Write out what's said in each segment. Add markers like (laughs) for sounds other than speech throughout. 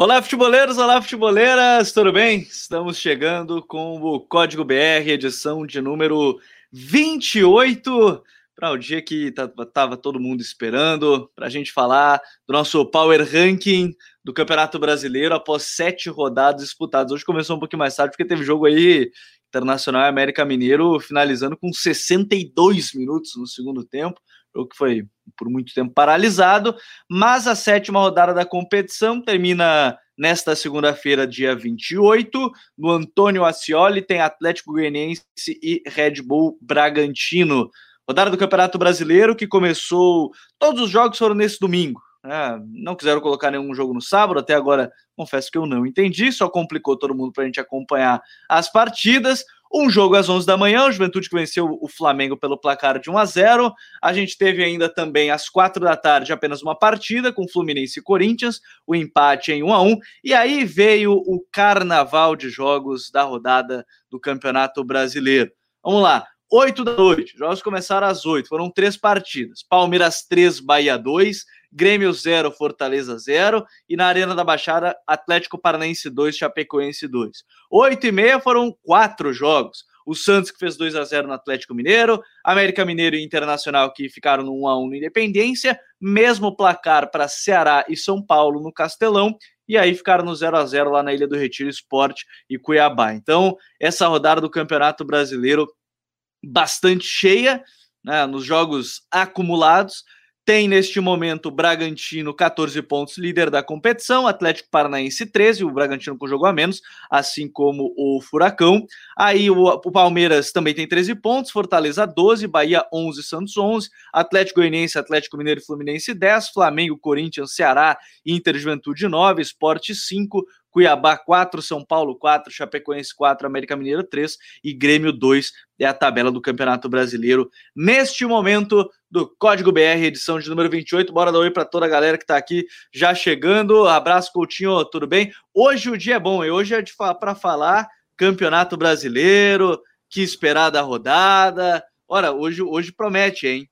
Olá, futeboleiros, olá, futeboleiras, tudo bem? Estamos chegando com o Código BR, edição de número 28, para o dia que estava todo mundo esperando, para a gente falar do nosso Power Ranking do Campeonato Brasileiro após sete rodadas disputadas. Hoje começou um pouquinho mais tarde, porque teve jogo aí Internacional e América Mineiro finalizando com 62 minutos no segundo tempo jogo que foi por muito tempo paralisado, mas a sétima rodada da competição termina nesta segunda-feira, dia 28, no Antônio Ascioli, tem Atlético Goianiense e Red Bull Bragantino. Rodada do Campeonato Brasileiro que começou, todos os jogos foram nesse domingo. Né? Não quiseram colocar nenhum jogo no sábado, até agora confesso que eu não entendi, só complicou todo mundo para a gente acompanhar as partidas. Um jogo às 11 da manhã, o Juventude que venceu o Flamengo pelo placar de 1 a 0. A gente teve ainda também às 4 da tarde apenas uma partida com Fluminense e Corinthians, o empate em 1 a 1. E aí veio o carnaval de jogos da rodada do Campeonato Brasileiro. Vamos lá. 8 da noite, jogos começaram às 8, foram três partidas. Palmeiras 3, Bahia 2, Grêmio 0, Fortaleza 0 e na Arena da Baixada, Atlético Paranaense 2, Chapecoense 2. 8 e meia foram quatro jogos. O Santos que fez 2 a 0 no Atlético Mineiro, América Mineiro e Internacional que ficaram no 1 a 1 no Independência, mesmo placar para Ceará e São Paulo no Castelão, e aí ficaram no 0 a 0 lá na Ilha do Retiro Esporte e Cuiabá. Então, essa rodada do Campeonato Brasileiro bastante cheia, né, nos jogos acumulados. Tem neste momento o Bragantino 14 pontos, líder da competição, Atlético Paranaense 13, o Bragantino com jogo a menos, assim como o Furacão. Aí o, o, Palmeiras também tem 13 pontos, Fortaleza 12, Bahia 11, Santos 11, Atlético Goianiense, Atlético Mineiro e Fluminense 10, Flamengo, Corinthians, Ceará, Inter Juventude 9, Esporte 5, Cuiabá 4, São Paulo 4, Chapecoense 4, América Mineiro 3 e Grêmio 2 é a tabela do Campeonato Brasileiro neste momento do Código BR, edição de número 28. Bora dar oi para toda a galera que está aqui já chegando. Abraço, Coutinho, tudo bem? Hoje o dia é bom e hoje é para falar Campeonato Brasileiro, que esperar da rodada. Ora, hoje, hoje promete, hein?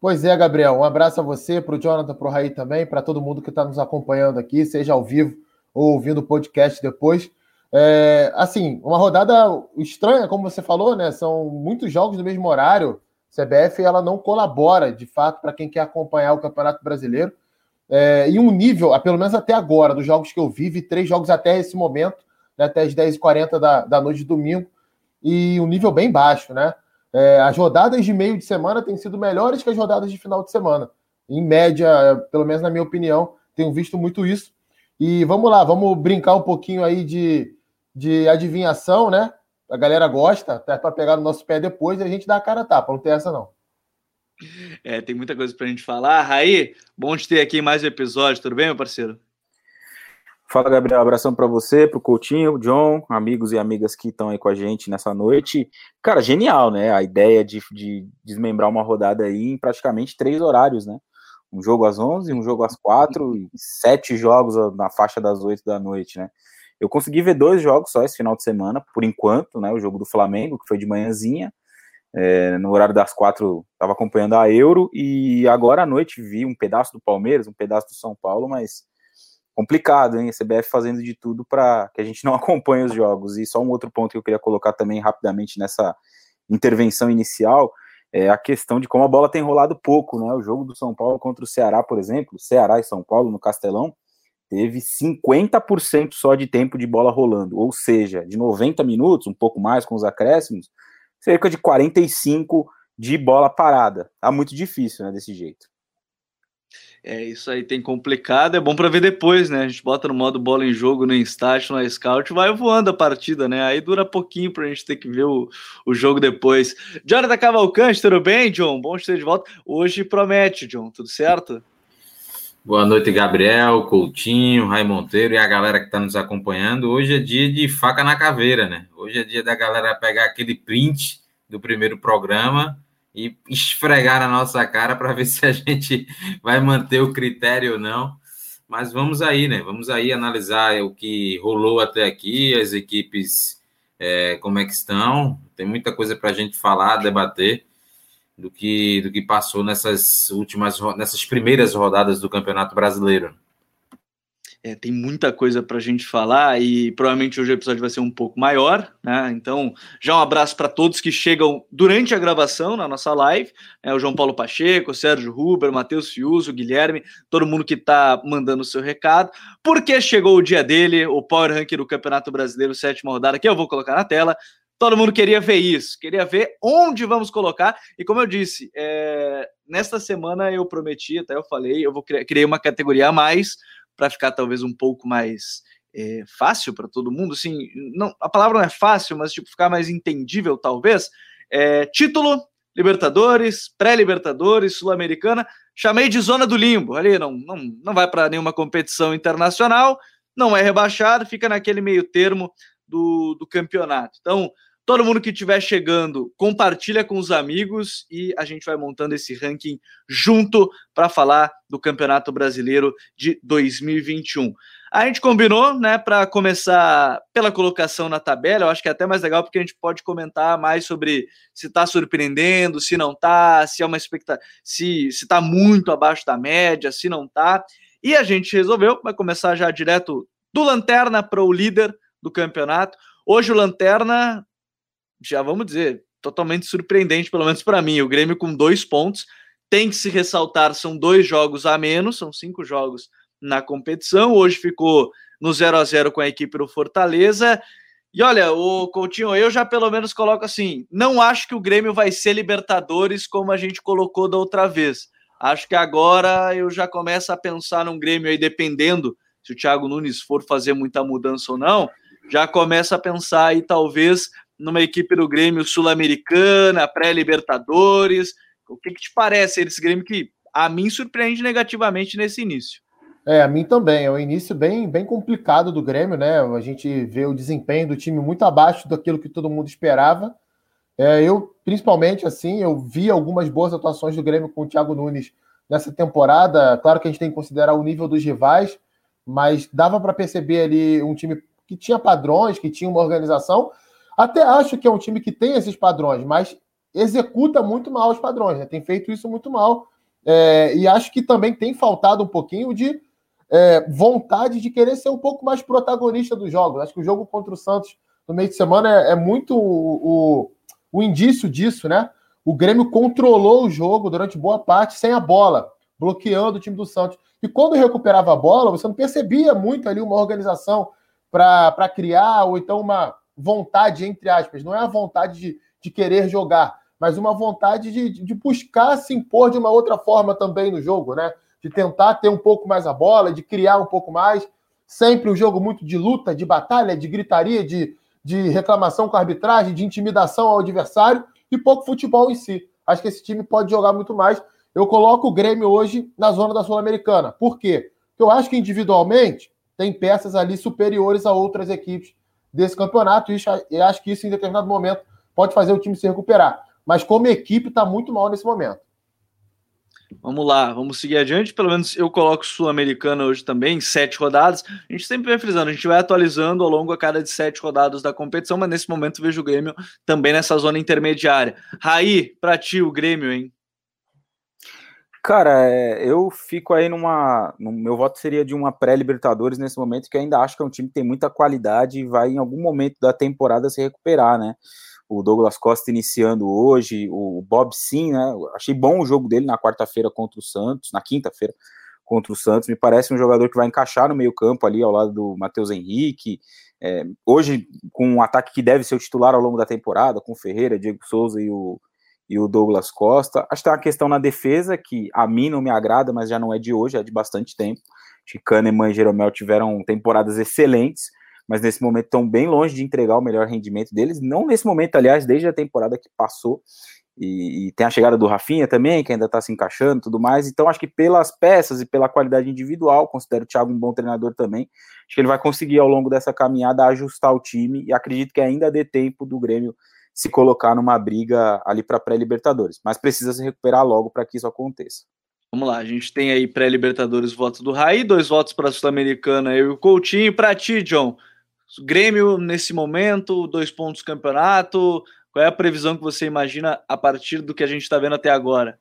Pois é, Gabriel. Um abraço a você, para o Jonathan, para o Raí também, para todo mundo que está nos acompanhando aqui, seja ao vivo ou ouvindo o podcast depois. É, assim, uma rodada estranha, como você falou, né? São muitos jogos no mesmo horário. CBF ela não colabora, de fato, para quem quer acompanhar o Campeonato Brasileiro. É, e um nível, pelo menos até agora, dos jogos que eu vi, vi três jogos até esse momento, né, até as 10h40 da, da noite de domingo, e um nível bem baixo, né? É, as rodadas de meio de semana têm sido melhores que as rodadas de final de semana. Em média, pelo menos na minha opinião, tenho visto muito isso. E vamos lá, vamos brincar um pouquinho aí de, de adivinhação, né? A galera gosta, até para pegar no nosso pé depois e a gente dá a cara a tapa, não tem essa não. É, tem muita coisa para a gente falar. Raí, bom te ter aqui mais um episódio, tudo bem, meu parceiro? Fala, Gabriel, abração para você, para o Coutinho, John, amigos e amigas que estão aí com a gente nessa noite. Cara, genial, né? A ideia de, de desmembrar uma rodada aí em praticamente três horários, né? um jogo às 11, um jogo às 4 e sete jogos na faixa das 8 da noite, né? Eu consegui ver dois jogos só esse final de semana, por enquanto, né? O jogo do Flamengo, que foi de manhãzinha, é, no horário das quatro, estava acompanhando a Euro, e agora à noite vi um pedaço do Palmeiras, um pedaço do São Paulo, mas complicado, hein? A CBF fazendo de tudo para que a gente não (laughs) acompanhe os jogos. E só um outro ponto que eu queria colocar também rapidamente nessa intervenção inicial é a questão de como a bola tem rolado pouco, né? O jogo do São Paulo contra o Ceará, por exemplo, Ceará e São Paulo no Castelão, teve 50% só de tempo de bola rolando, ou seja, de 90 minutos, um pouco mais com os acréscimos, cerca de 45 de bola parada. Tá muito difícil, né, desse jeito. É, isso aí tem complicado, é bom para ver depois, né? A gente bota no modo bola em jogo, no Instat, no Scout, vai voando a partida, né? Aí dura pouquinho pra gente ter que ver o, o jogo depois. Jonathan Cavalcante, tudo bem, John? Bom te ter de volta. Hoje promete, John, tudo certo? Boa noite, Gabriel, Coutinho, Rai Monteiro e a galera que está nos acompanhando. Hoje é dia de faca na caveira, né? Hoje é dia da galera pegar aquele print do primeiro programa e esfregar na nossa cara para ver (laughs) se a gente vai manter o critério ou não. Mas vamos aí, né? Vamos aí analisar o que rolou até aqui, as equipes, é, como é que estão. Tem muita coisa para a gente falar, debater do que, do que passou nessas últimas, nessas primeiras rodadas do Campeonato Brasileiro. É, tem muita coisa para a gente falar e provavelmente hoje o episódio vai ser um pouco maior, né? Então, já um abraço para todos que chegam durante a gravação na nossa live: né? o João Paulo Pacheco, o Sérgio Huber, o Matheus Fiuso, Guilherme, todo mundo que está mandando o seu recado, porque chegou o dia dele, o Power Rank do Campeonato Brasileiro, sétima rodada, que eu vou colocar na tela. Todo mundo queria ver isso, queria ver onde vamos colocar. E como eu disse, é... nesta semana eu prometi, até eu falei, eu vou criar, criei uma categoria a mais para ficar talvez um pouco mais é, fácil para todo mundo, assim, não, a palavra não é fácil, mas tipo ficar mais entendível talvez. É, título, Libertadores, pré-Libertadores, Sul-Americana, chamei de zona do limbo. Ali não, não, não vai para nenhuma competição internacional, não é rebaixado, fica naquele meio termo do, do campeonato. Então, Todo mundo que estiver chegando, compartilha com os amigos e a gente vai montando esse ranking junto para falar do Campeonato Brasileiro de 2021. A gente combinou, né, para começar pela colocação na tabela. Eu acho que é até mais legal porque a gente pode comentar mais sobre se está surpreendendo, se não está, se é uma expectativa, se está muito abaixo da média, se não está. E a gente resolveu, vai começar já direto do lanterna para o líder do campeonato. Hoje o lanterna já vamos dizer, totalmente surpreendente, pelo menos para mim. O Grêmio com dois pontos. Tem que se ressaltar, são dois jogos a menos, são cinco jogos na competição. Hoje ficou no 0 a 0 com a equipe do Fortaleza. E olha, o Coutinho, eu já pelo menos coloco assim: não acho que o Grêmio vai ser Libertadores como a gente colocou da outra vez. Acho que agora eu já começo a pensar num Grêmio aí, dependendo se o Thiago Nunes for fazer muita mudança ou não, já começa a pensar aí talvez numa equipe do Grêmio sul-americana, pré-Libertadores. O que, que te parece esse Grêmio que a mim surpreende negativamente nesse início? É, a mim também. É um início bem, bem complicado do Grêmio, né? A gente vê o desempenho do time muito abaixo daquilo que todo mundo esperava. É, eu, principalmente, assim, eu vi algumas boas atuações do Grêmio com o Thiago Nunes nessa temporada. Claro que a gente tem que considerar o nível dos rivais, mas dava para perceber ali um time que tinha padrões, que tinha uma organização, até acho que é um time que tem esses padrões, mas executa muito mal os padrões, né? Tem feito isso muito mal. É, e acho que também tem faltado um pouquinho de é, vontade de querer ser um pouco mais protagonista dos jogos. Acho que o jogo contra o Santos no meio de semana é, é muito o, o, o, indício disso, né? O Grêmio controlou o jogo durante boa parte sem a bola, bloqueando o time do Santos. E quando recuperava a bola, você não percebia muito ali uma organização para criar, ou então uma, vontade, entre aspas, não é a vontade de, de querer jogar, mas uma vontade de, de buscar se impor de uma outra forma também no jogo, né? De tentar ter um pouco mais a bola, de criar um pouco mais. Sempre um jogo muito de luta, de batalha, de gritaria, de, de reclamação com a arbitragem, de intimidação ao adversário e pouco futebol em si. Acho que esse time pode jogar muito mais. Eu coloco o Grêmio hoje na zona da Sul-Americana. Por quê? Porque eu acho que individualmente tem peças ali superiores a outras equipes desse campeonato, e acho que isso, em determinado momento, pode fazer o time se recuperar. Mas como equipe, está muito mal nesse momento. Vamos lá, vamos seguir adiante. Pelo menos eu coloco Sul-Americana hoje também, sete rodadas. A gente sempre vai frisando, a gente vai atualizando ao longo a cada de sete rodadas da competição, mas nesse momento vejo o Grêmio também nessa zona intermediária. Raí, para ti o Grêmio, hein? Cara, é, eu fico aí numa. No, meu voto seria de uma pré-Libertadores nesse momento, que ainda acho que é um time que tem muita qualidade e vai em algum momento da temporada se recuperar, né? O Douglas Costa iniciando hoje, o Bob Sim, né? Achei bom o jogo dele na quarta-feira contra o Santos, na quinta-feira contra o Santos. Me parece um jogador que vai encaixar no meio-campo ali ao lado do Matheus Henrique. É, hoje, com um ataque que deve ser o titular ao longo da temporada, com o Ferreira, Diego Souza e o e o Douglas Costa. Acho que tem uma questão na defesa que a mim não me agrada, mas já não é de hoje, é de bastante tempo. Acho que Kahneman e Jeromel tiveram temporadas excelentes, mas nesse momento estão bem longe de entregar o melhor rendimento deles. Não nesse momento, aliás, desde a temporada que passou. E, e tem a chegada do Rafinha também, que ainda está se encaixando tudo mais. Então, acho que pelas peças e pela qualidade individual, considero o Thiago um bom treinador também. Acho que ele vai conseguir, ao longo dessa caminhada, ajustar o time e acredito que ainda dê tempo do Grêmio se colocar numa briga ali para pré-Libertadores, mas precisa se recuperar logo para que isso aconteça. Vamos lá, a gente tem aí pré-Libertadores votos do Raí, dois votos para a Sul-Americana, eu e o Coutinho. Para ti, John, Grêmio nesse momento, dois pontos campeonato, qual é a previsão que você imagina a partir do que a gente está vendo até agora?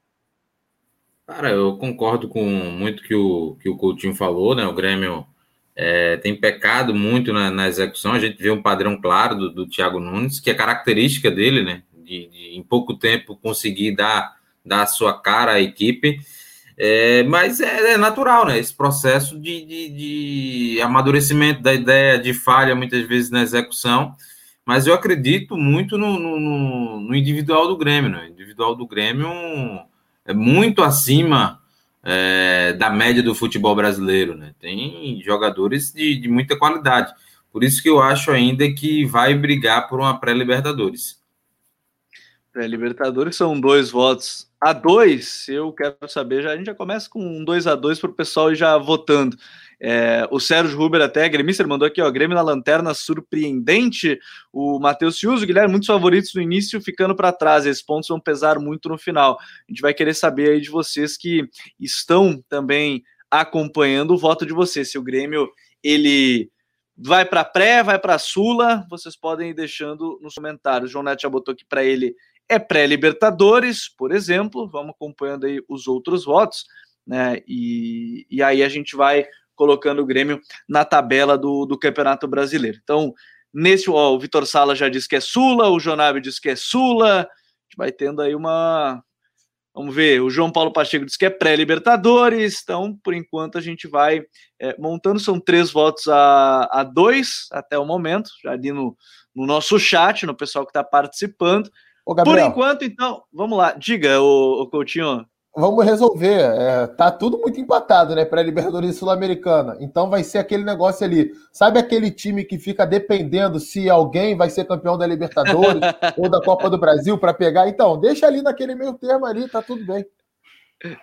Cara, eu concordo com muito que o que o Coutinho falou, né? O Grêmio é, tem pecado muito na, na, execução. A gente vê um padrão claro do, do Thiago Nunes, que é característica dele, né? De, de, em pouco tempo conseguir dar, dar a sua cara à equipe. É, mas é, é, natural, né? Esse processo de, de, de, amadurecimento da ideia, de falha muitas vezes na execução. Mas eu acredito muito no, no, no individual do Grêmio, né? O individual do Grêmio é muito acima é, da média do futebol brasileiro, né? Tem jogadores de, de muita qualidade. Por isso que eu acho ainda que vai brigar por uma pré-Libertadores. Pré-Libertadores são dois votos a dois. Eu quero saber, já, a gente já começa com um 2 a 2 para o pessoal ir já votando. É, o Sérgio Ruber até, gremista, mandou aqui, ó, Grêmio na lanterna surpreendente. O Matheus Ciuso, Guilherme, muitos favoritos no início, ficando para trás. Esses pontos vão pesar muito no final. A gente vai querer saber aí de vocês que estão também acompanhando o voto de vocês. Se o Grêmio ele vai para pré, vai para Sula, vocês podem ir deixando nos comentários. O João Neto já botou aqui para ele é pré-Libertadores, por exemplo. Vamos acompanhando aí os outros votos, né? E, e aí a gente vai colocando o Grêmio na tabela do, do Campeonato Brasileiro. Então, nesse, ó, o Vitor Sala já disse que é Sula, o Jonabe diz que é Sula, a gente vai tendo aí uma. Vamos ver, o João Paulo Pacheco diz que é pré-Libertadores, então, por enquanto, a gente vai é, montando, são três votos a, a dois até o momento, já ali no, no nosso chat, no pessoal que está participando. por enquanto, então, vamos lá, diga, o Coutinho vamos resolver. É, tá tudo muito empatado, né? Para Libertadores Sul-Americana. Então vai ser aquele negócio ali. Sabe aquele time que fica dependendo se alguém vai ser campeão da Libertadores (laughs) ou da Copa do Brasil para pegar? Então, deixa ali naquele meio termo ali, tá tudo bem.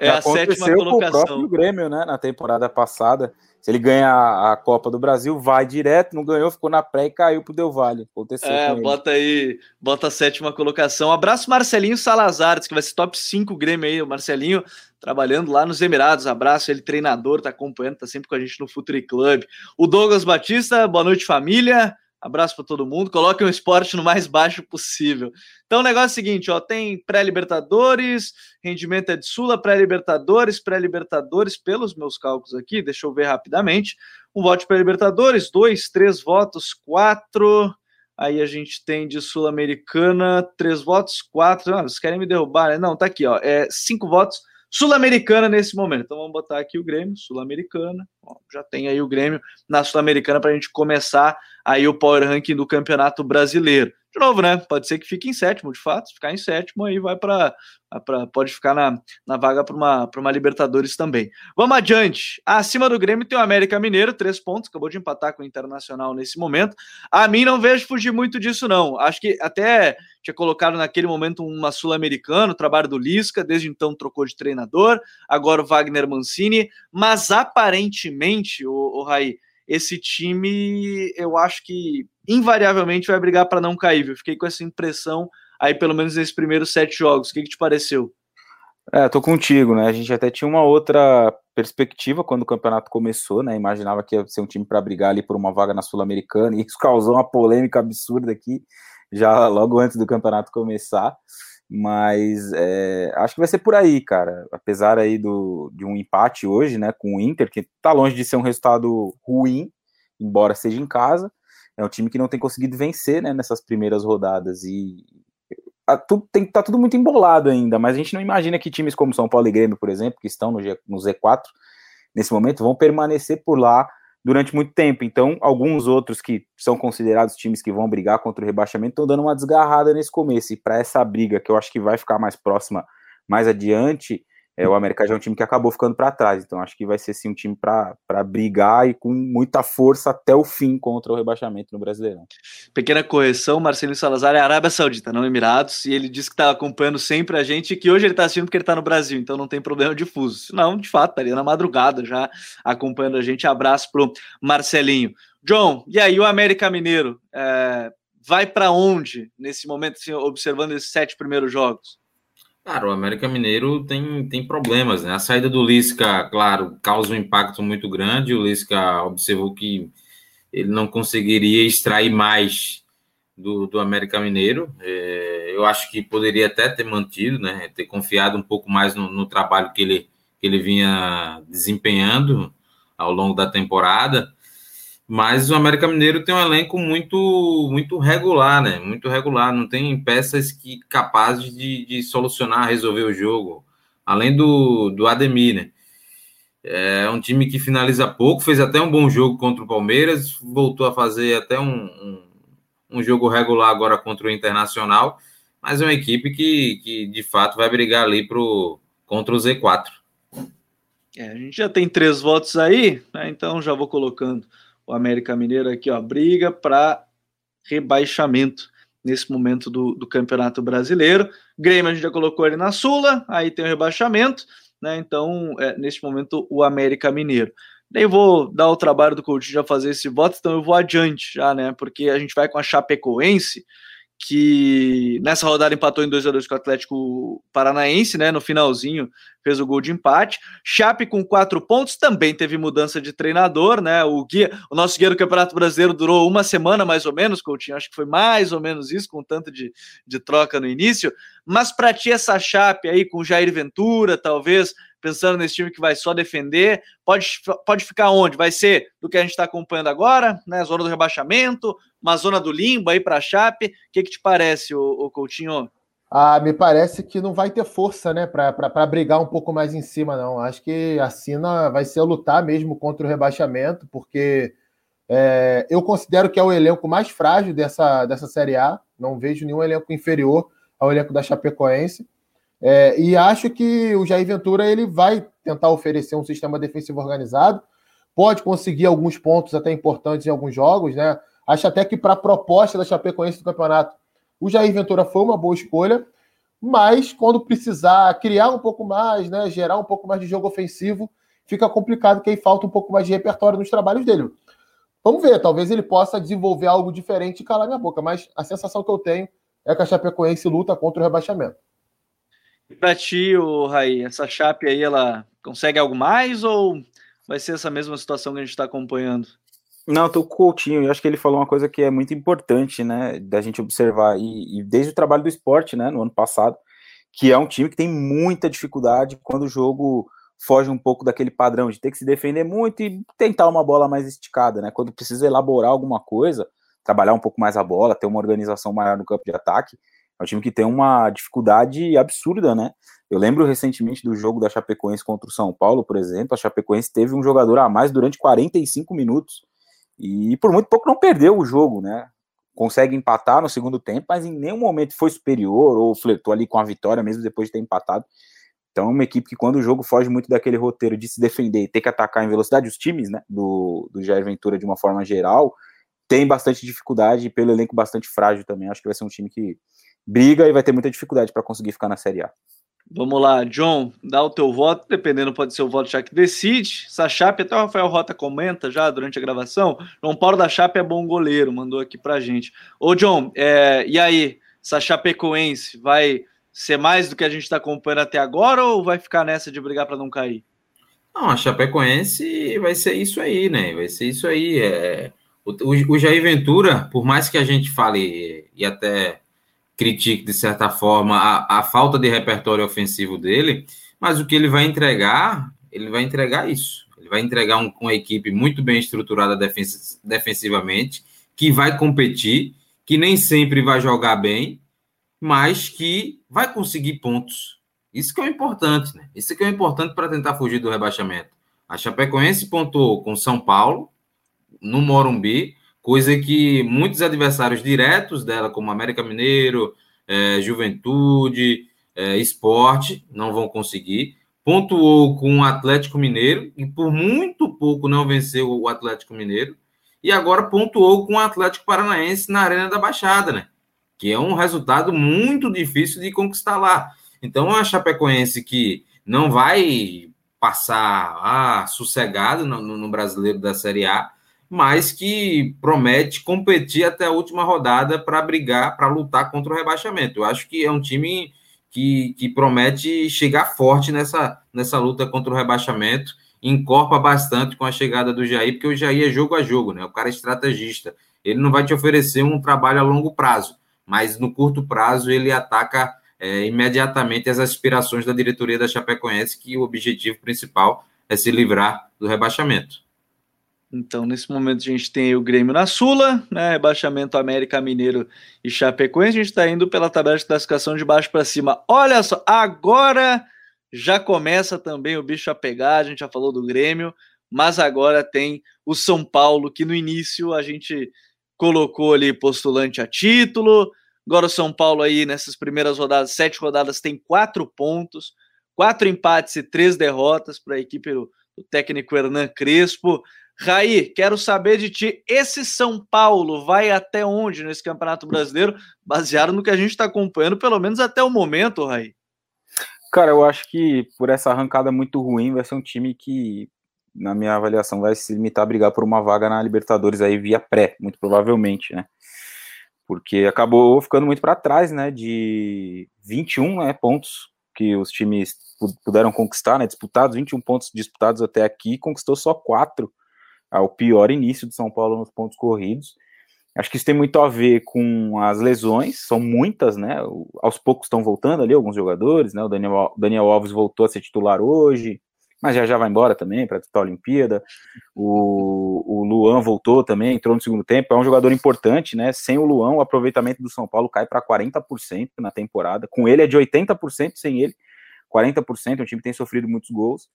É a sétima colocação. Com o próprio Grêmio, né? Na temporada passada. Se ele ganha a Copa do Brasil, vai direto, não ganhou, ficou na pré e caiu pro Del Valle. Aconteceu é, bota aí, bota a sétima colocação. Abraço Marcelinho Salazar, que vai ser top 5 Grêmio aí, o Marcelinho trabalhando lá nos Emirados. Abraço, ele treinador, tá acompanhando, tá sempre com a gente no Futuri Club. O Douglas Batista, boa noite família. Abraço para todo mundo. Coloquem o esporte no mais baixo possível. Então, o negócio é o seguinte: ó, tem pré-Libertadores, rendimento é de Sula, pré-Libertadores, pré-Libertadores, pelos meus cálculos aqui, deixa eu ver rapidamente. Um voto pré-Libertadores, dois, três votos, quatro. Aí a gente tem de Sul-Americana, três votos, quatro. Ah, vocês querem me derrubar? Né? Não, tá aqui, ó. É cinco votos. Sul-Americana nesse momento. Então vamos botar aqui o Grêmio, Sul-Americana. Já tem aí o Grêmio na Sul-Americana para a gente começar aí o power ranking do Campeonato Brasileiro. Novo, né? Pode ser que fique em sétimo, de fato. ficar em sétimo, aí vai para. Pode ficar na, na vaga para uma, uma Libertadores também. Vamos adiante. Acima do Grêmio tem o América Mineiro, três pontos. Acabou de empatar com o Internacional nesse momento. A mim não vejo fugir muito disso, não. Acho que até tinha colocado naquele momento uma Sul-Americana, o trabalho do Lisca. Desde então trocou de treinador. Agora o Wagner Mancini. Mas aparentemente, o, o Raí esse time eu acho que invariavelmente vai brigar para não cair. Viu? Fiquei com essa impressão aí, pelo menos nesses primeiros sete jogos. O que, que te pareceu? É, tô contigo, né? A gente até tinha uma outra perspectiva quando o campeonato começou, né? Imaginava que ia ser um time para brigar ali por uma vaga na Sul-Americana, e isso causou uma polêmica absurda aqui, já logo antes do campeonato começar mas é, acho que vai ser por aí, cara. Apesar aí do, de um empate hoje, né, com o Inter, que tá longe de ser um resultado ruim, embora seja em casa, é um time que não tem conseguido vencer, né, nessas primeiras rodadas e a, tudo, tem, tá tudo muito embolado ainda, mas a gente não imagina que times como São Paulo e Grêmio, por exemplo, que estão no, G, no Z4 nesse momento, vão permanecer por lá durante muito tempo. Então, alguns outros que são considerados times que vão brigar contra o rebaixamento estão dando uma desgarrada nesse começo. E para essa briga, que eu acho que vai ficar mais próxima mais adiante, é, o América já é um time que acabou ficando para trás, então acho que vai ser sim um time para brigar e com muita força até o fim contra o rebaixamento no Brasileirão. Pequena correção, Marcelinho Salazar é Arábia Saudita, não Emirados, e ele disse que está acompanhando sempre a gente e que hoje ele está assistindo porque ele está no Brasil, então não tem problema difuso. Não, de fato, estaria na madrugada já acompanhando a gente. Abraço pro Marcelinho. John, e aí o América Mineiro é, vai para onde nesse momento, assim, observando esses sete primeiros jogos? Cara, o América Mineiro tem, tem problemas, né? A saída do Lisca, claro, causa um impacto muito grande. O Lisca observou que ele não conseguiria extrair mais do, do América Mineiro. É, eu acho que poderia até ter mantido, né? Ter confiado um pouco mais no, no trabalho que ele, que ele vinha desempenhando ao longo da temporada. Mas o América Mineiro tem um elenco muito muito regular, né? Muito regular, não tem peças que capazes de, de solucionar, resolver o jogo. Além do, do Ademir, né? É um time que finaliza pouco, fez até um bom jogo contra o Palmeiras, voltou a fazer até um, um, um jogo regular agora contra o Internacional, mas é uma equipe que, que de fato vai brigar ali pro, contra o Z4. É, a gente já tem três votos aí, né? então já vou colocando o América Mineiro aqui, ó, briga para rebaixamento nesse momento do, do Campeonato Brasileiro. Grêmio a gente já colocou ele na Sula, aí tem o rebaixamento, né? Então, é, neste momento, o América Mineiro. Nem vou dar o trabalho do Coutinho já fazer esse voto, então eu vou adiante já, né? Porque a gente vai com a Chapecoense, que nessa rodada empatou em 2 a 2 com o Atlético Paranaense, né? No finalzinho fez o gol de empate. Chape com quatro pontos também teve mudança de treinador, né? O guia, o nosso guia do Campeonato Brasileiro durou uma semana mais ou menos, Coutinho. Acho que foi mais ou menos isso, com tanto de, de troca no início. Mas para ti essa Chape aí com Jair Ventura, talvez pensando nesse time que vai só defender, pode, pode ficar onde? Vai ser do que a gente está acompanhando agora, né? Zona do rebaixamento, uma zona do limbo aí para a Chape. O que, que te parece, o, o Coutinho? Ah, me parece que não vai ter força, né, para brigar um pouco mais em cima, não. Acho que a Sina vai ser lutar mesmo contra o rebaixamento, porque é, eu considero que é o elenco mais frágil dessa, dessa Série A. Não vejo nenhum elenco inferior ao elenco da Chapecoense. É, e acho que o Jair Ventura ele vai tentar oferecer um sistema defensivo organizado, pode conseguir alguns pontos até importantes em alguns jogos, né? Acho até que para a proposta da Chapecoense do campeonato, o Jair Ventura foi uma boa escolha, mas quando precisar criar um pouco mais, né, gerar um pouco mais de jogo ofensivo, fica complicado que aí falta um pouco mais de repertório nos trabalhos dele. Vamos ver, talvez ele possa desenvolver algo diferente e calar minha boca, mas a sensação que eu tenho é que a Chapecoense luta contra o rebaixamento. E para ti, Raí, essa chape aí, ela consegue algo mais ou vai ser essa mesma situação que a gente está acompanhando? Não, eu tô com o Coutinho, eu acho que ele falou uma coisa que é muito importante, né, da gente observar, e, e, desde o trabalho do esporte, né, no ano passado, que é um time que tem muita dificuldade quando o jogo foge um pouco daquele padrão de ter que se defender muito e tentar uma bola mais esticada, né, quando precisa elaborar alguma coisa, trabalhar um pouco mais a bola, ter uma organização maior no campo de ataque, é um time que tem uma dificuldade absurda, né? Eu lembro recentemente do jogo da Chapecoense contra o São Paulo, por exemplo. A Chapecoense teve um jogador a mais durante 45 minutos e por muito pouco não perdeu o jogo, né? Consegue empatar no segundo tempo, mas em nenhum momento foi superior ou flertou ali com a vitória, mesmo depois de ter empatado. Então, é uma equipe que, quando o jogo foge muito daquele roteiro de se defender e ter que atacar em velocidade, os times né, do, do Jair Ventura, de uma forma geral, tem bastante dificuldade, pelo elenco bastante frágil também. Acho que vai ser um time que briga e vai ter muita dificuldade para conseguir ficar na Série A. Vamos lá, John, dá o teu voto, dependendo, pode ser o voto já que decide. Essa Chape, até o Rafael Rota comenta já durante a gravação. João Paulo da Chape é bom goleiro, mandou aqui pra gente. Ô, John, é, e aí, essa Chapecoense vai ser mais do que a gente está acompanhando até agora ou vai ficar nessa de brigar para não cair? Não, a Chapecoense vai ser isso aí, né? Vai ser isso aí. É... O, o, o Jair Ventura, por mais que a gente fale e até critique, de certa forma, a, a falta de repertório ofensivo dele, mas o que ele vai entregar, ele vai entregar isso. Ele vai entregar um, uma equipe muito bem estruturada defensivamente, que vai competir, que nem sempre vai jogar bem, mas que vai conseguir pontos. Isso que é o importante, né? Isso que é o importante para tentar fugir do rebaixamento. A Chapecoense pontuou com São Paulo, no Morumbi, coisa que muitos adversários diretos dela, como América Mineiro, é, Juventude, é, Esporte, não vão conseguir. Pontuou com o Atlético Mineiro e por muito pouco não venceu o Atlético Mineiro. E agora pontuou com o Atlético Paranaense na Arena da Baixada, né? Que é um resultado muito difícil de conquistar lá. Então, a Chapecoense que não vai passar ah, sossegado no, no brasileiro da Série A, mas que promete competir até a última rodada para brigar, para lutar contra o rebaixamento. Eu acho que é um time que, que promete chegar forte nessa, nessa luta contra o rebaixamento, encorpa bastante com a chegada do Jair, porque o Jair é jogo a jogo, né? O cara é estrategista. Ele não vai te oferecer um trabalho a longo prazo, mas no curto prazo ele ataca é, imediatamente as aspirações da diretoria da Chapecoense, que o objetivo principal é se livrar do rebaixamento. Então, nesse momento, a gente tem o Grêmio na Sula, né? Rebaixamento América Mineiro e Chapecoense. A gente está indo pela tabela de classificação de baixo para cima. Olha só, agora já começa também o bicho a pegar. A gente já falou do Grêmio, mas agora tem o São Paulo, que no início a gente colocou ali postulante a título. Agora o São Paulo aí nessas primeiras rodadas, sete rodadas, tem quatro pontos, quatro empates e três derrotas para a equipe do, técnico Hernan Crespo. Raí, quero saber de ti, esse São Paulo vai até onde nesse Campeonato Brasileiro, baseado no que a gente está acompanhando, pelo menos até o momento, Raí? Cara, eu acho que por essa arrancada muito ruim, vai ser um time que, na minha avaliação, vai se limitar a brigar por uma vaga na Libertadores aí via pré, muito provavelmente, né? Porque acabou ficando muito para trás, né? De 21 né, pontos que os times puderam conquistar, né? Disputados, 21 pontos disputados até aqui, conquistou só quatro ao pior início de São Paulo nos pontos corridos. Acho que isso tem muito a ver com as lesões, são muitas, né? Aos poucos estão voltando ali alguns jogadores, né? O Daniel, Daniel Alves voltou a ser titular hoje, mas já já vai embora também para a Olimpíada. O, o Luan voltou também, entrou no segundo tempo, é um jogador importante, né? Sem o Luan, o aproveitamento do São Paulo cai para 40% na temporada. Com ele é de 80%, sem ele, 40%. O time tem sofrido muitos gols.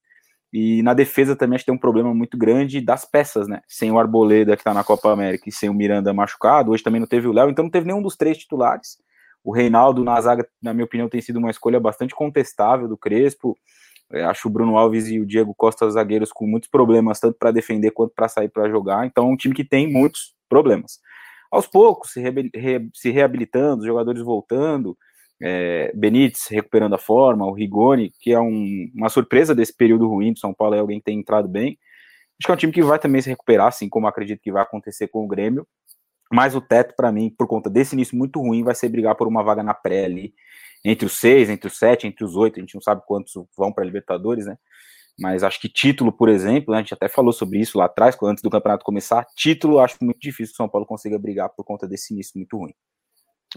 E na defesa também acho que tem um problema muito grande das peças, né? Sem o Arboleda, que está na Copa América, e sem o Miranda machucado, hoje também não teve o Léo, então não teve nenhum dos três titulares. O Reinaldo na zaga, na minha opinião, tem sido uma escolha bastante contestável do Crespo. É, acho o Bruno Alves e o Diego Costa zagueiros com muitos problemas, tanto para defender quanto para sair para jogar. Então, é um time que tem muitos problemas. Aos poucos, se, re se reabilitando, os jogadores voltando, é, Benítez recuperando a forma, o Rigoni, que é um, uma surpresa desse período ruim do São Paulo, é alguém que tem entrado bem. Acho que é um time que vai também se recuperar, assim como acredito que vai acontecer com o Grêmio. Mas o teto, para mim, por conta desse início muito ruim, vai ser brigar por uma vaga na pré ali, entre os seis, entre os sete, entre os oito. A gente não sabe quantos vão para Libertadores, né? Mas acho que título, por exemplo, né, a gente até falou sobre isso lá atrás, antes do campeonato começar. Título, acho muito difícil que o São Paulo consiga brigar por conta desse início muito ruim.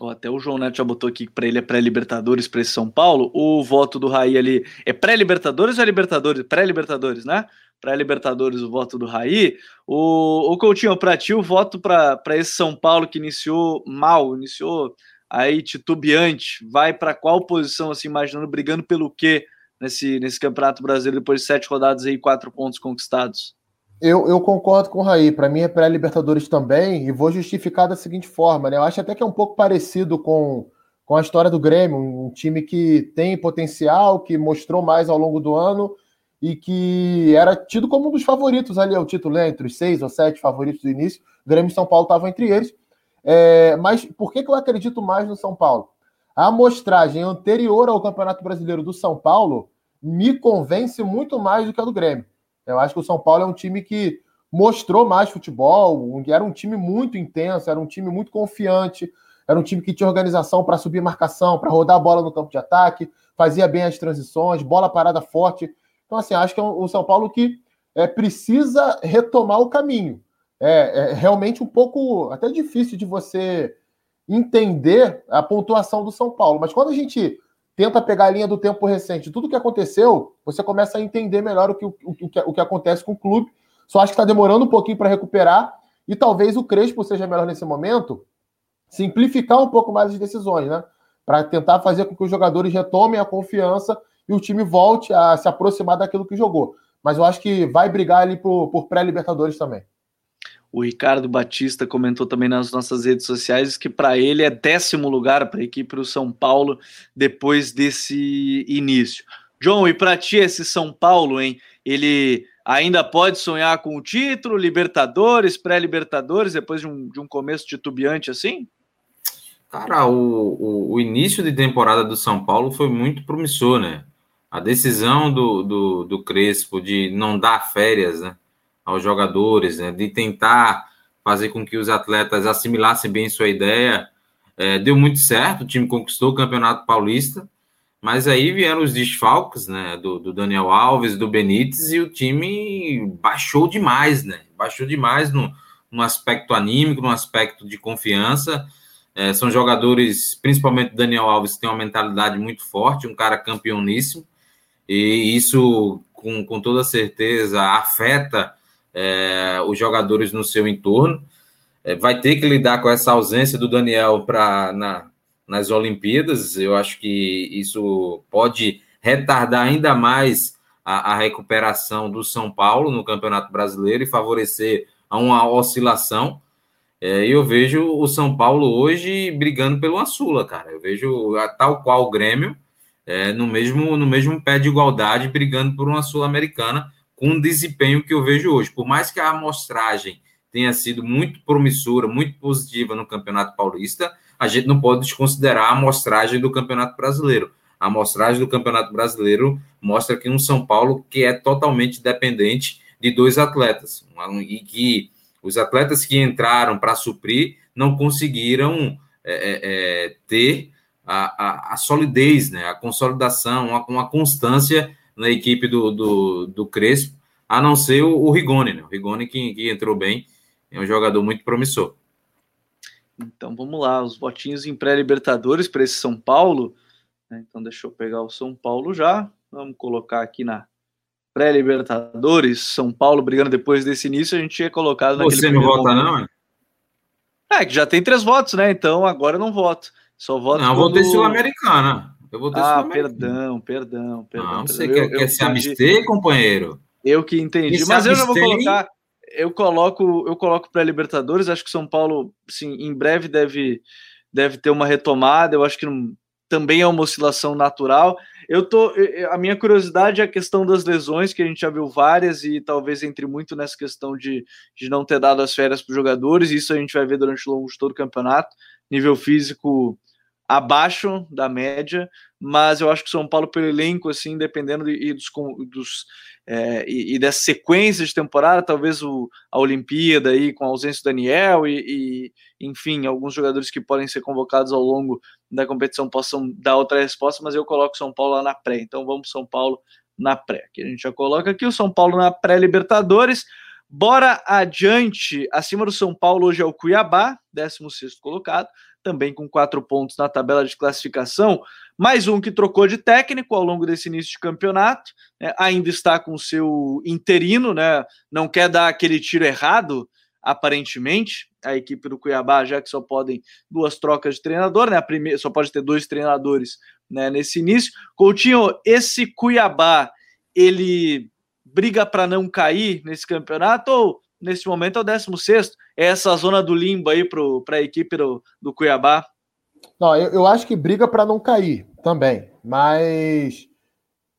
Até o João Neto já botou aqui para ele é pré-Libertadores para esse São Paulo. O voto do Raí ali é pré-Libertadores ou é Libertadores? Pré-Libertadores, né? Pré-Libertadores o voto do Raí. O, o Coutinho, para ti, o voto para esse São Paulo que iniciou mal, iniciou aí titubeante, vai para qual posição, assim, imaginando, brigando pelo quê nesse, nesse Campeonato Brasileiro depois de sete rodadas e quatro pontos conquistados? Eu, eu concordo com o Raí. Para mim é pré-Libertadores também, e vou justificar da seguinte forma, né? Eu acho até que é um pouco parecido com, com a história do Grêmio, um time que tem potencial, que mostrou mais ao longo do ano e que era tido como um dos favoritos ali ao título, né? entre os seis ou sete favoritos do início. Grêmio e São Paulo estavam entre eles. É, mas por que, que eu acredito mais no São Paulo? A amostragem anterior ao Campeonato Brasileiro do São Paulo me convence muito mais do que a do Grêmio. Eu acho que o São Paulo é um time que mostrou mais futebol, era um time muito intenso, era um time muito confiante, era um time que tinha organização para subir marcação, para rodar a bola no campo de ataque, fazia bem as transições, bola parada forte. Então, assim, acho que é um São Paulo que é, precisa retomar o caminho. É, é realmente um pouco até difícil de você entender a pontuação do São Paulo, mas quando a gente tenta pegar a linha do tempo recente, tudo que aconteceu, você começa a entender melhor o que, o, o, que, o que acontece com o clube. Só acho que está demorando um pouquinho para recuperar e talvez o Crespo seja melhor nesse momento simplificar um pouco mais as decisões, né? Para tentar fazer com que os jogadores retomem a confiança e o time volte a se aproximar daquilo que jogou. Mas eu acho que vai brigar ali por, por pré-Libertadores também. O Ricardo Batista comentou também nas nossas redes sociais que para ele é décimo lugar para a equipe do São Paulo depois desse início. John, e para ti esse São Paulo, hein? Ele ainda pode sonhar com o título, Libertadores, pré-Libertadores, depois de um, de um começo titubeante assim? Cara, o, o, o, início de temporada do São Paulo foi muito promissor, né? A decisão do, do, do Crespo de não dar férias, né? Aos jogadores, né, de tentar fazer com que os atletas assimilassem bem sua ideia. É, deu muito certo, o time conquistou o Campeonato Paulista, mas aí vieram os desfalques, né, do, do Daniel Alves, do Benítez, e o time baixou demais, né, baixou demais no, no aspecto anímico, no aspecto de confiança. É, são jogadores, principalmente o Daniel Alves, que tem uma mentalidade muito forte, um cara campeoníssimo, e isso, com, com toda certeza, afeta é, os jogadores no seu entorno. É, vai ter que lidar com essa ausência do Daniel para na, nas Olimpíadas. Eu acho que isso pode retardar ainda mais a, a recuperação do São Paulo no Campeonato Brasileiro e favorecer a uma oscilação. É, eu vejo o São Paulo hoje brigando pelo Sula, cara. Eu vejo tal qual o Grêmio é, no, mesmo, no mesmo pé de igualdade, brigando por uma Sul-Americana com o desempenho que eu vejo hoje. Por mais que a amostragem tenha sido muito promissora, muito positiva no Campeonato Paulista, a gente não pode desconsiderar a amostragem do Campeonato Brasileiro. A amostragem do Campeonato Brasileiro mostra que um São Paulo que é totalmente dependente de dois atletas e que os atletas que entraram para suprir não conseguiram é, é, é, ter a, a, a, solidez, né, a consolidação, uma, uma constância na equipe do, do, do, Crespo, a não ser o, o Rigoni, né? O Rigoni que, que entrou bem, é um jogador muito promissor. Então vamos lá, os votinhos em pré-Libertadores para esse São Paulo. Né? Então, deixa eu pegar o São Paulo já. Vamos colocar aqui na pré-Libertadores. São Paulo brigando depois desse início. A gente tinha colocado Você não vota, momento. não? É, que já tem três votos, né? Então agora eu não voto. Só voto. Não, eu votei Sul-Americana. Eu votei Ah, perdão, perdão, perdão. Não, você quer, eu, quer se abster, companheiro? Eu que entendi. Mas eu já vou colocar. Eu coloco, eu coloco para Libertadores. Acho que São Paulo, sim, em breve deve, deve ter uma retomada. Eu acho que não, também é uma oscilação natural. Eu tô, a minha curiosidade é a questão das lesões, que a gente já viu várias, e talvez entre muito nessa questão de, de não ter dado as férias para os jogadores. Isso a gente vai ver durante o longo de todo o campeonato. Nível físico abaixo da média, mas eu acho que São Paulo, pelo elenco, assim, dependendo de, e dos, dos é, e, e, dessa sequência de temporada, talvez o, a Olimpíada aí com a ausência do Daniel e, e, enfim, alguns jogadores que podem ser convocados ao longo da competição possam dar outra resposta, mas eu coloco São Paulo lá na pré. Então vamos São Paulo na pré. Que a gente já coloca aqui o São Paulo na pré-Libertadores. Bora adiante. Acima do São Paulo hoje é o Cuiabá, 16 colocado também com quatro pontos na tabela de classificação. Mais um que trocou de técnico ao longo desse início de campeonato, né? ainda está com seu interino, né? não quer dar aquele tiro errado, aparentemente, a equipe do Cuiabá, já que só podem duas trocas de treinador, né? A primeira, só pode ter dois treinadores né, nesse início. Coutinho, esse Cuiabá, ele briga para não cair nesse campeonato ou nesse momento é o 16. É essa zona do limbo aí para a equipe do, do Cuiabá? Não, eu, eu acho que briga para não cair também, mas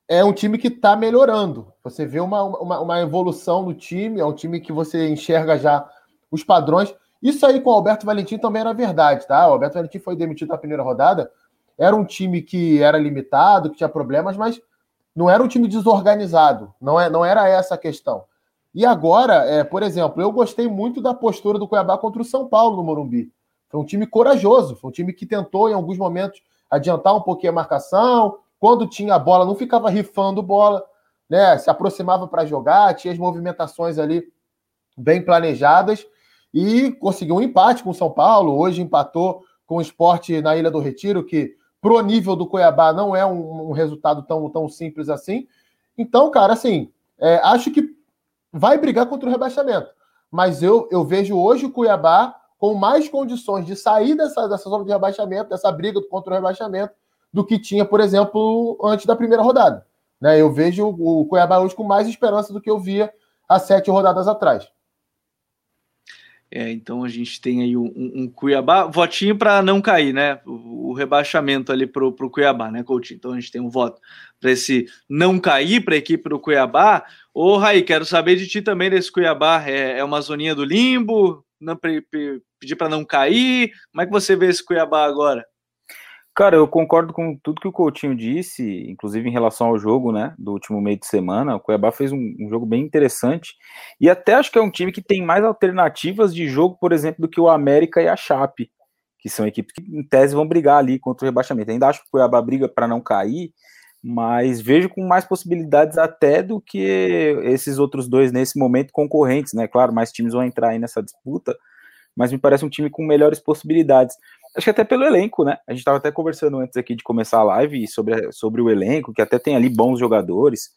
é um time que está melhorando. Você vê uma, uma, uma, evolução no time, é um time que você enxerga já os padrões. Isso aí com o Alberto Valentim também era verdade, tá? O Alberto Valentim foi demitido na primeira rodada. Era um time que era limitado, que tinha problemas, mas não era um time desorganizado. Não, é, não era essa a questão. E agora, é, por exemplo, eu gostei muito da postura do Cuiabá contra o São Paulo no Morumbi. Foi um time corajoso, foi um time que tentou, em alguns momentos, adiantar um pouquinho a marcação. Quando tinha a bola, não ficava rifando bola, né? Se aproximava para jogar, tinha as movimentações ali bem planejadas e conseguiu um empate com o São Paulo. Hoje empatou com o esporte na Ilha do Retiro, que pro nível do Cuiabá não é um, um resultado tão, tão simples assim. Então, cara, assim, é, acho que vai brigar contra o rebaixamento. Mas eu, eu vejo hoje o Cuiabá com mais condições de sair dessa, dessa zona de rebaixamento, dessa briga contra o rebaixamento, do que tinha, por exemplo, antes da primeira rodada. Né? Eu vejo o Cuiabá hoje com mais esperança do que eu via há sete rodadas atrás. É, então a gente tem aí um, um Cuiabá, votinho para não cair, né? Rebaixamento ali para o Cuiabá, né, Coutinho? Então a gente tem um voto para esse não cair para a equipe do Cuiabá. Ô, Raí, quero saber de ti também desse Cuiabá. É, é uma zoninha do limbo? Não, pedir para não cair? Como é que você vê esse Cuiabá agora? Cara, eu concordo com tudo que o Coutinho disse, inclusive em relação ao jogo, né, do último meio de semana. O Cuiabá fez um, um, jogo bem interessante e até acho que é um time que tem mais alternativas de jogo, por exemplo, do que o América e a Chape, que são equipes que em tese vão brigar ali contra o rebaixamento. Ainda acho que o Cuiabá briga para não cair, mas vejo com mais possibilidades até do que esses outros dois nesse momento concorrentes, né? Claro, mais times vão entrar aí nessa disputa, mas me parece um time com melhores possibilidades. Acho que até pelo elenco, né? A gente estava até conversando antes aqui de começar a live sobre, sobre o elenco, que até tem ali bons jogadores.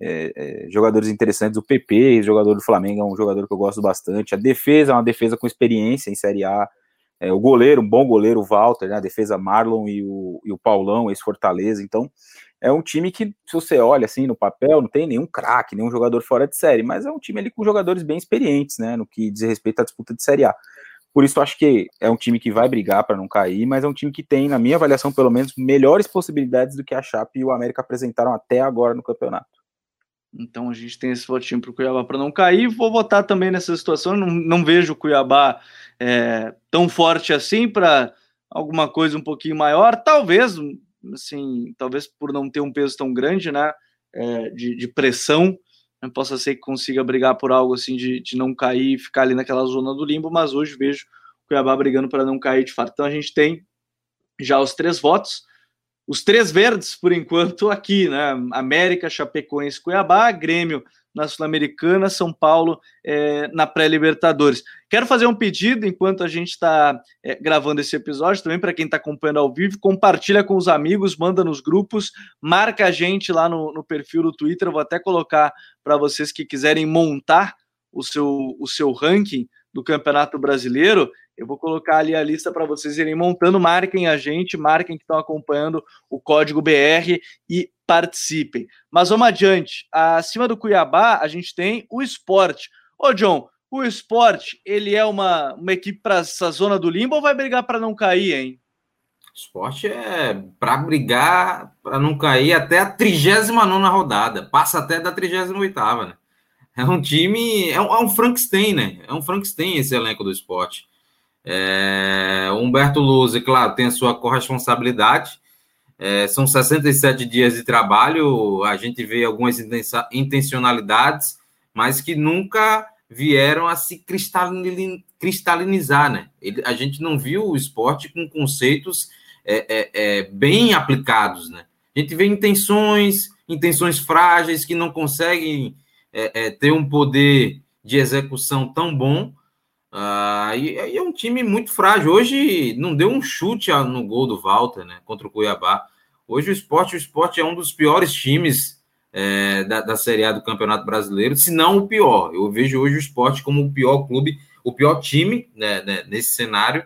é, é, jogadores interessantes. O PP, jogador do Flamengo, é um jogador que eu gosto bastante. A defesa é uma defesa com experiência em Série A. É, o goleiro, um bom goleiro, o Walter, né, a defesa Marlon e o, e o Paulão, esse Fortaleza. Então, é um time que, se você olha assim no papel, não tem nenhum craque, nenhum jogador fora de série, mas é um time ali com jogadores bem experientes, né, no que diz respeito à disputa de Série A. Por isso, acho que é um time que vai brigar para não cair, mas é um time que tem, na minha avaliação, pelo menos, melhores possibilidades do que a Chape e o América apresentaram até agora no campeonato. Então a gente tem esse votinho para o Cuiabá para não cair. Vou votar também nessa situação. Não, não vejo o Cuiabá é, tão forte assim para alguma coisa um pouquinho maior. Talvez, assim, talvez por não ter um peso tão grande, né? É, de, de, pressão, né, possa ser que consiga brigar por algo assim de, de não cair e ficar ali naquela zona do limbo. Mas hoje vejo o Cuiabá brigando para não cair de fato. Então a gente tem já os três votos os três verdes, por enquanto, aqui, né? América, Chapecoense, Cuiabá, Grêmio na Sul-Americana, São Paulo é, na pré-Libertadores. Quero fazer um pedido enquanto a gente está é, gravando esse episódio, também para quem está acompanhando ao vivo, compartilha com os amigos, manda nos grupos, marca a gente lá no, no perfil do Twitter. Eu vou até colocar para vocês que quiserem montar o seu, o seu ranking do Campeonato Brasileiro. Eu vou colocar ali a lista para vocês irem montando. Marquem a gente, marquem que estão acompanhando o código BR e participem. Mas vamos adiante. Acima do Cuiabá, a gente tem o esporte. Ô, John, o esporte, ele é uma, uma equipe para essa zona do limbo ou vai brigar para não cair, hein? Esporte é para brigar para não cair até a 39 rodada, passa até da 38, né? É um time, é um, é um Frankenstein, né? É um Frankenstein esse elenco do esporte. É, Humberto Luze, claro, tem a sua corresponsabilidade. É, são 67 dias de trabalho, a gente vê algumas intencionalidades, mas que nunca vieram a se cristalinizar, né? Ele, a gente não viu o esporte com conceitos é, é, é, bem aplicados, né? A gente vê intenções, intenções frágeis que não conseguem é, é, ter um poder de execução tão bom ah, e, é um time muito frágil. Hoje não deu um chute no gol do Walter, né? Contra o Cuiabá. Hoje o esporte, o esporte é um dos piores times é, da, da Série A do Campeonato Brasileiro, se não o pior. Eu vejo hoje o esporte como o pior clube, o pior time né, né, nesse cenário,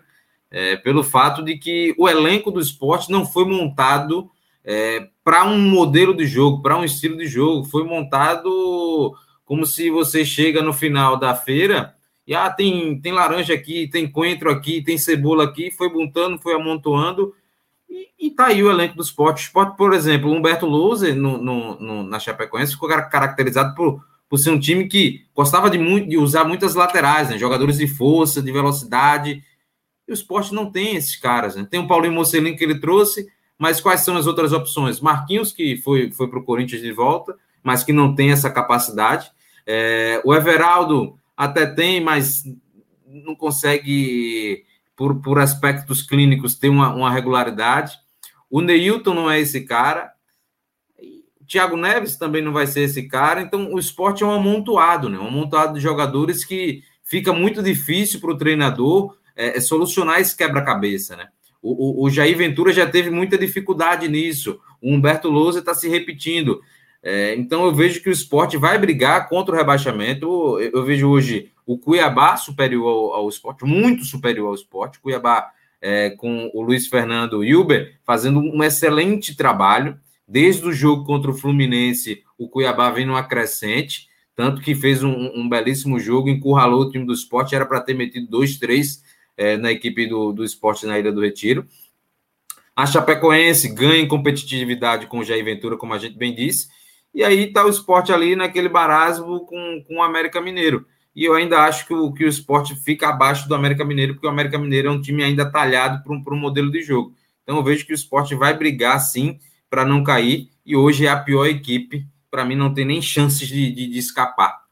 é, pelo fato de que o elenco do esporte não foi montado é, para um modelo de jogo, para um estilo de jogo. Foi montado como se você chega no final da feira e ah, tem, tem laranja aqui, tem coentro aqui, tem cebola aqui, foi montando, foi amontoando, e, tá aí o elenco do esporte. Esporte, por exemplo, Humberto Louze, no, no, no, na Chapecoense, ficou caracterizado por, por ser um time que gostava de, muito, de usar muitas laterais, né? jogadores de força, de velocidade, e o esporte não tem esses caras. Né? Tem o Paulinho Mocelin que ele trouxe, mas quais são as outras opções? Marquinhos, que foi, foi para o Corinthians de volta, mas que não tem essa capacidade. É, o Everaldo até tem, mas não consegue, por, por aspectos clínicos, ter uma, uma regularidade. O Neilton não é esse cara. Thiago Neves também não vai ser esse cara. Então, o esporte é um amontoado, né? Um amontoado de jogadores que fica muito difícil para o treinador é solucionar esse quebra-cabeça, né? O, o, o, Jair Ventura já teve muita dificuldade nisso. O Humberto Lousa está se repetindo. É, então eu vejo que o esporte vai brigar contra o rebaixamento. Eu, eu vejo hoje o Cuiabá superior ao, ao esporte, muito superior ao esporte. Cuiabá é, com o Luiz Fernando Hilber fazendo um excelente trabalho. Desde o jogo contra o Fluminense, o Cuiabá vem numa crescente, tanto que fez um, um belíssimo jogo, encurralou o time do esporte, era para ter metido dois, três é, na equipe do, do esporte na Ilha do Retiro. A Chapecoense ganha em competitividade com o Jair Ventura, como a gente bem disse, e aí está o esporte ali naquele barasmo com, com o América Mineiro. E eu ainda acho que o, que o esporte fica abaixo do América Mineiro, porque o América Mineiro é um time ainda talhado para um, um modelo de jogo. Então eu vejo que o esporte vai brigar sim para não cair, e hoje é a pior equipe. Para mim, não tem nem chances de, de, de escapar.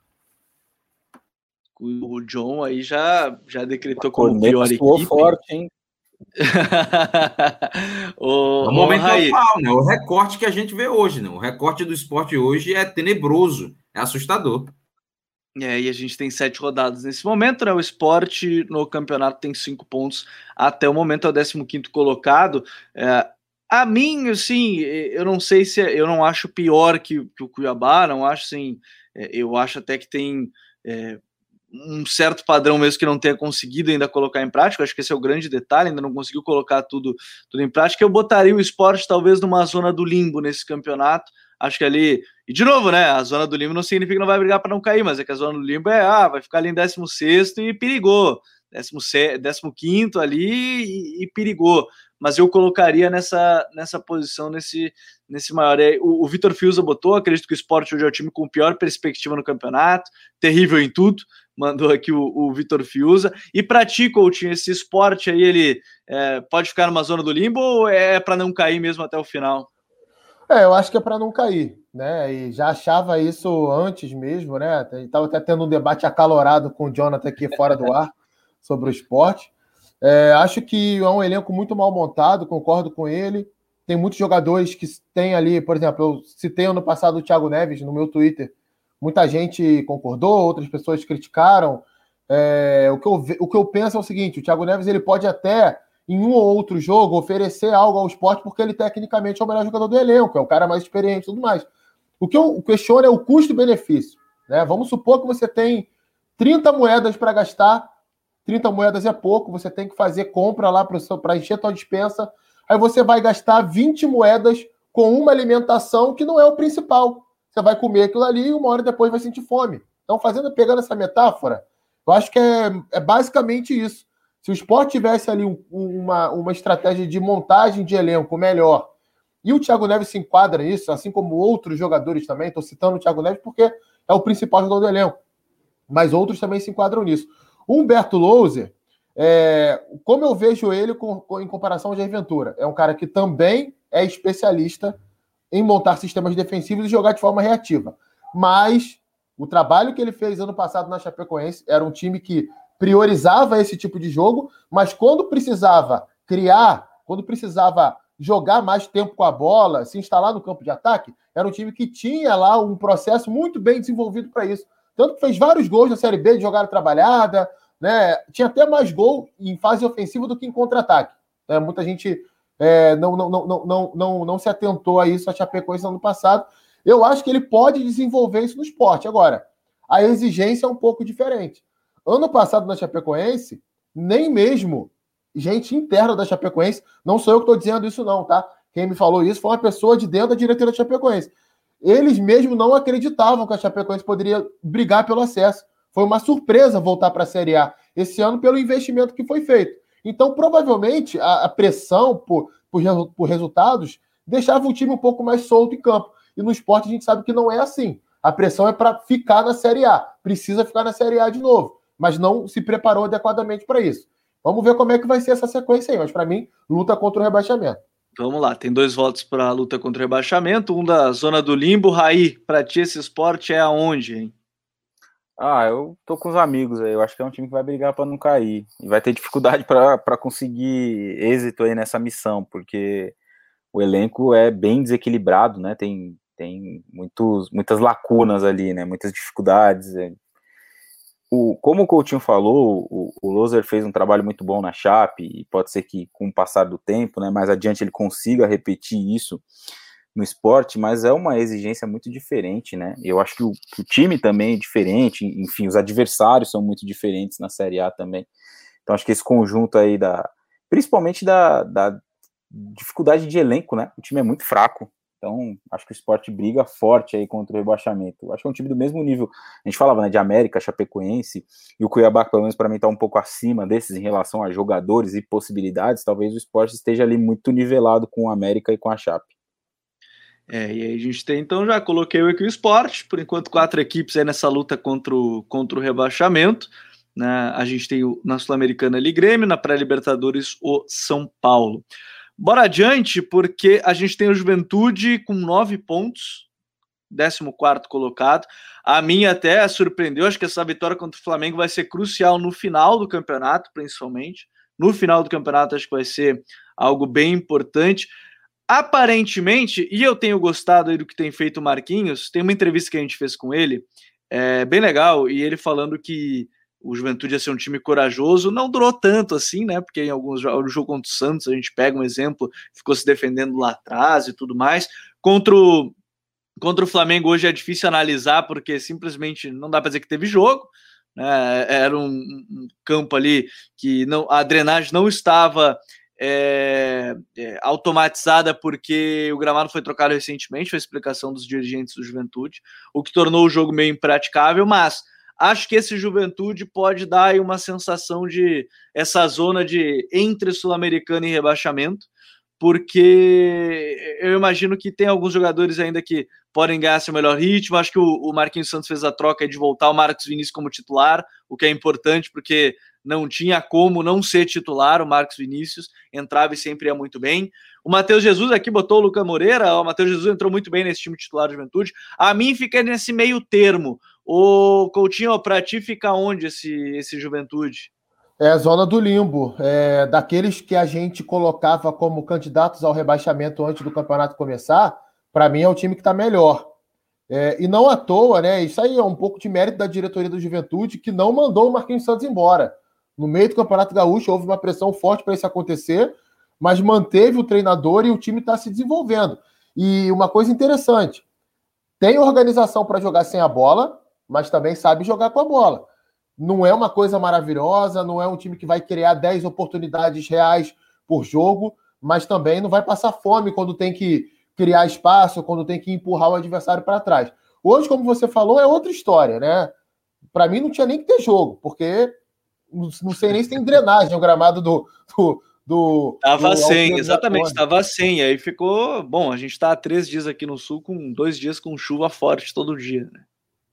O John aí já, já decretou como pior equipe. forte, hein? (laughs) o, o momento atual, né? O recorte que a gente vê hoje, né? O recorte do esporte hoje é tenebroso, é assustador. É, e a gente tem sete rodadas nesse momento, né? O esporte no campeonato tem cinco pontos até o momento, é o 15 colocado. É, A mim, assim, eu não sei se eu não acho pior que, que o Cuiabá, não acho assim. Eu acho até que tem é, um certo padrão mesmo que não tenha conseguido ainda colocar em prática. Acho que esse é o grande detalhe, ainda não conseguiu colocar tudo, tudo em prática. Eu botaria o esporte talvez numa zona do limbo nesse campeonato. Acho que ali. E de novo, né? A zona do limbo não significa que não vai brigar para não cair, mas é que a zona do limbo é, ah, vai ficar ali em 16 e perigou. 15 ali e, e, perigou. Mas eu colocaria nessa, nessa posição, nesse, nesse maior. É, o, o Vitor Fiuza botou, acredito que o esporte hoje é o time com pior perspectiva no campeonato, terrível em tudo mandou aqui o, o Vitor Fiuza. E para ti, Coutinho, esse esporte aí, ele é, pode ficar numa zona do limbo ou é para não cair mesmo até o final? É, eu acho que é para não cair, né? E já achava isso antes mesmo, né? Estava até tendo um debate acalorado com o Jonathan aqui fora do ar (laughs) sobre o esporte. É, acho que é um elenco muito mal montado, concordo com ele. Tem muitos jogadores que têm ali, por exemplo, eu citei ano passado o Thiago Neves no meu Twitter, Muita gente concordou, outras pessoas criticaram. É, o, que eu, o que eu penso é o seguinte: o Thiago Neves ele pode até, em um ou outro jogo, oferecer algo ao esporte, porque ele tecnicamente é o melhor jogador do elenco, é o cara mais experiente e tudo mais. O que eu questiono é o custo-benefício. Né? Vamos supor que você tem 30 moedas para gastar, 30 moedas é pouco, você tem que fazer compra lá para encher a tua dispensa, aí você vai gastar 20 moedas com uma alimentação que não é o principal você vai comer aquilo ali e uma hora depois vai sentir fome. Então, fazendo, pegando essa metáfora, eu acho que é, é basicamente isso. Se o esporte tivesse ali um, uma, uma estratégia de montagem de elenco melhor, e o Thiago Neves se enquadra nisso, assim como outros jogadores também, estou citando o Thiago Neves porque é o principal jogador do elenco, mas outros também se enquadram nisso. Humberto Louser, é, como eu vejo ele com, com, em comparação ao Jair Ventura, é um cara que também é especialista em montar sistemas defensivos e jogar de forma reativa. Mas o trabalho que ele fez ano passado na Chapecoense era um time que priorizava esse tipo de jogo, mas quando precisava criar, quando precisava jogar mais tempo com a bola, se instalar no campo de ataque, era um time que tinha lá um processo muito bem desenvolvido para isso. Tanto que fez vários gols na Série B de jogada trabalhada, né? Tinha até mais gol em fase ofensiva do que em contra-ataque. É, muita gente é, não, não, não, não, não, não se atentou a isso a Chapecoense no ano passado. Eu acho que ele pode desenvolver isso no esporte. Agora, a exigência é um pouco diferente. Ano passado na Chapecoense, nem mesmo gente interna da Chapecoense, não sou eu que estou dizendo isso, não, tá? Quem me falou isso foi uma pessoa de dentro da diretoria da Chapecoense. Eles mesmo não acreditavam que a Chapecoense poderia brigar pelo acesso. Foi uma surpresa voltar para a Série A esse ano pelo investimento que foi feito. Então, provavelmente, a, a pressão por, por, por, resultados deixava o time um pouco mais solto em campo. E no esporte a gente sabe que não é assim. A pressão é para ficar na Série A. Precisa ficar na Série A de novo. Mas não se preparou adequadamente para isso. Vamos ver como é que vai ser essa sequência aí. Mas para mim, luta contra o rebaixamento. Vamos lá, tem dois votos para a luta contra o rebaixamento, um da zona do limbo. Raí, para ti esse esporte é aonde, hein? Ah, eu tô com os amigos aí. Eu acho que é um time que vai brigar para não cair. E vai ter dificuldade (laughs) para conseguir êxito aí nessa missão, porque o elenco é bem desequilibrado, né? Tem, tem muitos, muitas lacunas ali, né? Muitas dificuldades. É. O, como o Coutinho falou, o, o Loser fez um trabalho muito bom na Chape, e pode ser que com o passar do tempo, né, mais adiante ele consiga repetir isso no esporte, mas é uma exigência muito diferente, né? Eu acho que o, o, time também é diferente, enfim, os adversários são muito diferentes na Série A também. Então acho que esse conjunto aí da, principalmente da, da dificuldade de elenco, né? O time é muito fraco. Então, acho que o esporte briga forte aí contra o rebaixamento. Acho que é um time do mesmo nível. A gente falava né, de América, Chapecoense, e o Cuiabá, pelo menos para mim, está um pouco acima desses em relação a jogadores e possibilidades. Talvez o esporte esteja ali muito nivelado com o América e com a Chape. É, e aí a gente tem, então, já coloquei aqui o esporte, por enquanto, quatro equipes aí nessa luta contra o, contra o rebaixamento. Né? A gente tem o, na Sul-Americana ali Grêmio, na pré-Libertadores o São Paulo. Bora adiante, porque a gente tem o Juventude com nove pontos, 14 colocado. A minha até surpreendeu, acho que essa vitória contra o Flamengo vai ser crucial no final do campeonato, principalmente. No final do campeonato, acho que vai ser algo bem importante. Aparentemente, e eu tenho gostado do que tem feito o Marquinhos, tem uma entrevista que a gente fez com ele, é bem legal, e ele falando que o Juventude ia ser um time corajoso, não durou tanto assim, né? Porque em alguns jogos, no jogo contra o Santos, a gente pega um exemplo, ficou se defendendo lá atrás e tudo mais. Contra o, contra o Flamengo hoje é difícil analisar, porque simplesmente não dá para dizer que teve jogo. Né? Era um, um, campo ali que não, a drenagem não estava é, é, automatizada porque o gramado foi trocado recentemente, foi a explicação dos dirigentes do Juventude, o que tornou o jogo meio impraticável, mas acho que esse Juventude pode dar aí uma sensação de essa zona de entre sul-americano e rebaixamento, porque eu imagino que tem alguns jogadores ainda que podem ganhar seu melhor ritmo. Acho que o, o Marquinhos Santos fez a troca de voltar o Marcos Vinícius como titular, o que é importante porque não tinha como não ser titular. O Marcos Vinícius entrava e sempre ia muito bem. O Matheus Jesus aqui botou o Lucas Moreira. O Matheus Jesus entrou muito bem nesse time titular de juventude. A mim fica nesse meio termo. O Coutinho, para ti fica onde esse, esse juventude? É a zona do limbo, é, daqueles que a gente colocava como candidatos ao rebaixamento antes do campeonato começar, para mim é o time que está melhor. É, e não à toa, né? Isso aí é um pouco de mérito da diretoria do Juventude, que não mandou o Marquinhos Santos embora. No meio do Campeonato Gaúcho houve uma pressão forte para isso acontecer, mas manteve o treinador e o time está se desenvolvendo. E uma coisa interessante: tem organização para jogar sem a bola, mas também sabe jogar com a bola. Não é uma coisa maravilhosa, não é um time que vai criar 10 oportunidades reais por jogo, mas também não vai passar fome quando tem que criar espaço, quando tem que empurrar o adversário para trás. Hoje, como você falou, é outra história, né? Para mim não tinha nem que ter jogo, porque não sei nem se tem drenagem o gramado do, do, do, tava sem, exatamente, estava sem. Aí ficou. Bom, a gente está há três dias aqui no sul, com dois dias com chuva forte todo dia, né?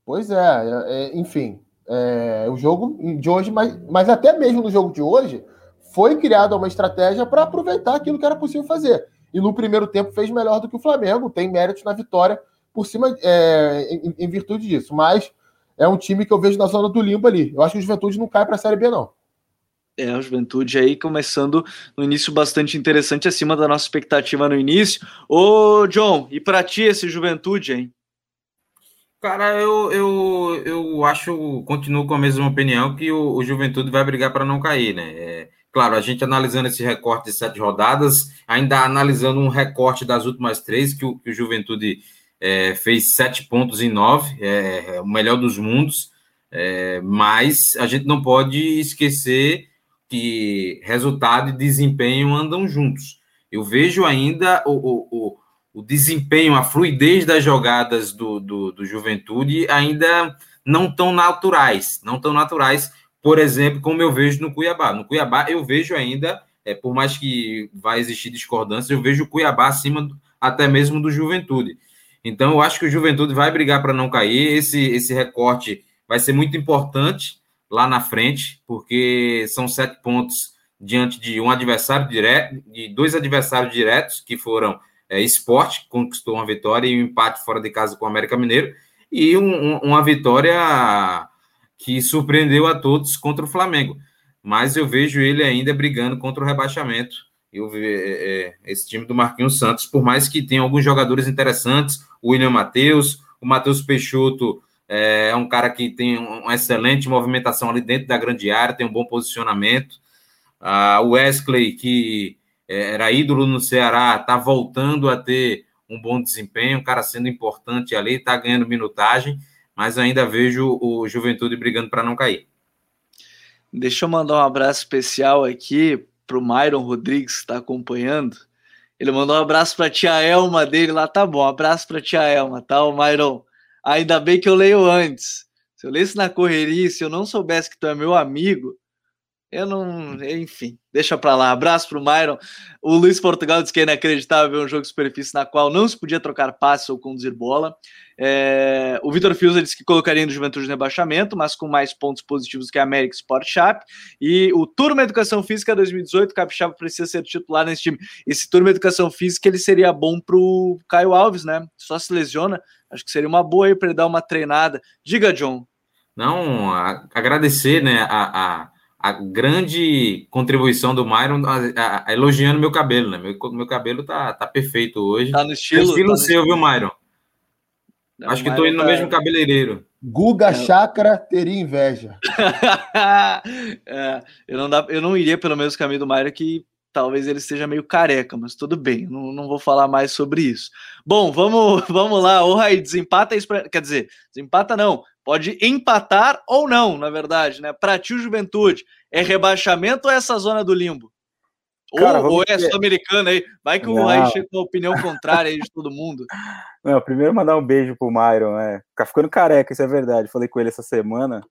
Pois é, é, é enfim é, o jogo de hoje, mas, mas até mesmo no jogo de hoje, foi criada uma estratégia para aproveitar aquilo que era possível fazer. E no primeiro tempo fez melhor do que o Flamengo, tem méritos na vitória por cima, é, em, em, virtude disso. Mas é um time que eu vejo na zona do limbo ali. Eu acho que o Juventude não cai para a Série B, não. É, a Juventude aí começando no início bastante interessante, acima da nossa expectativa no início. Ô, John, e para ti esse Juventude, hein? Cara, eu, eu, eu acho, continuo com a mesma opinião, que o, o Juventude vai brigar para não cair, né? É, claro, a gente analisando esse recorte de sete rodadas, ainda analisando um recorte das últimas três, que o, que o Juventude é, fez sete pontos em nove, é, é o melhor dos mundos, é, mas a gente não pode esquecer que resultado e desempenho andam juntos. Eu vejo ainda o, o desempenho, a fluidez das jogadas do, do, do Juventude ainda não tão naturais, não tão naturais, por exemplo, como eu vejo no Cuiabá. No Cuiabá eu vejo ainda, é, por mais que vai existir discordância, eu vejo o Cuiabá acima do, até mesmo do Juventude. Então eu acho que o Juventude vai brigar para não cair. Esse, esse recorte vai ser muito importante lá na frente, porque são sete pontos diante de um adversário direto, de dois adversários diretos que foram é, Esporte, conquistou uma vitória e um empate fora de casa com o América Mineiro, e um, um, uma vitória que surpreendeu a todos contra o Flamengo. Mas eu vejo ele ainda brigando contra o rebaixamento. Eu, é, é, esse time do Marquinhos Santos, por mais que tenha alguns jogadores interessantes, o William Matheus, o Matheus Peixoto é, é um cara que tem uma excelente movimentação ali dentro da grande área, tem um bom posicionamento. Ah, o Wesley, que era ídolo no Ceará, está voltando a ter um bom desempenho, o cara sendo importante ali, está ganhando minutagem, mas ainda vejo o Juventude brigando para não cair. Deixa eu mandar um abraço especial aqui para o Myron Rodrigues, que está acompanhando. Ele mandou um abraço para a tia Elma dele lá, tá bom, abraço para a tia Elma, tá, o Myron? Ainda bem que eu leio antes. Se eu lesse na correria, se eu não soubesse que tu é meu amigo, eu não. Enfim, deixa pra lá. Abraço pro Myron. O Luiz Portugal disse que é inacreditável ver um jogo de superfície na qual não se podia trocar passe ou conduzir bola. É... O Vitor Fiuza disse que colocaria no Juventude no rebaixamento, mas com mais pontos positivos que a América Sport Chap. E o Turma Educação Física 2018, o Capixaba precisa ser titular nesse time. Esse Turma Educação Física ele seria bom pro Caio Alves, né? Só se lesiona. Acho que seria uma boa aí para ele dar uma treinada. Diga, John. Não, a, agradecer, né, a, a a grande contribuição do Myron a, a, elogiando meu cabelo, né? Meu, meu cabelo tá, tá perfeito hoje. Tá no estilo. É estilo tá seu, estilo. viu, Myron? Não, Acho que tô indo no tá... mesmo cabeleireiro. Guga é. Chakra teria inveja. (laughs) é, eu, não dá, eu não iria pelo mesmo caminho do Mário, que talvez ele esteja meio careca, mas tudo bem, não, não vou falar mais sobre isso. Bom, vamos, (laughs) vamos lá. O Raí, desempata isso. Pra, quer dizer, desempata não. Pode empatar ou não, na verdade, né? Para ti, Juventude, é rebaixamento ou é essa zona do limbo? Cara, ou, ou é sul-americana aí. Vai que o Raí chega com uma opinião contrária aí de todo mundo. (laughs) Não, primeiro mandar um beijo pro Myron, né? Ficar ficando careca, isso é verdade. Falei com ele essa semana.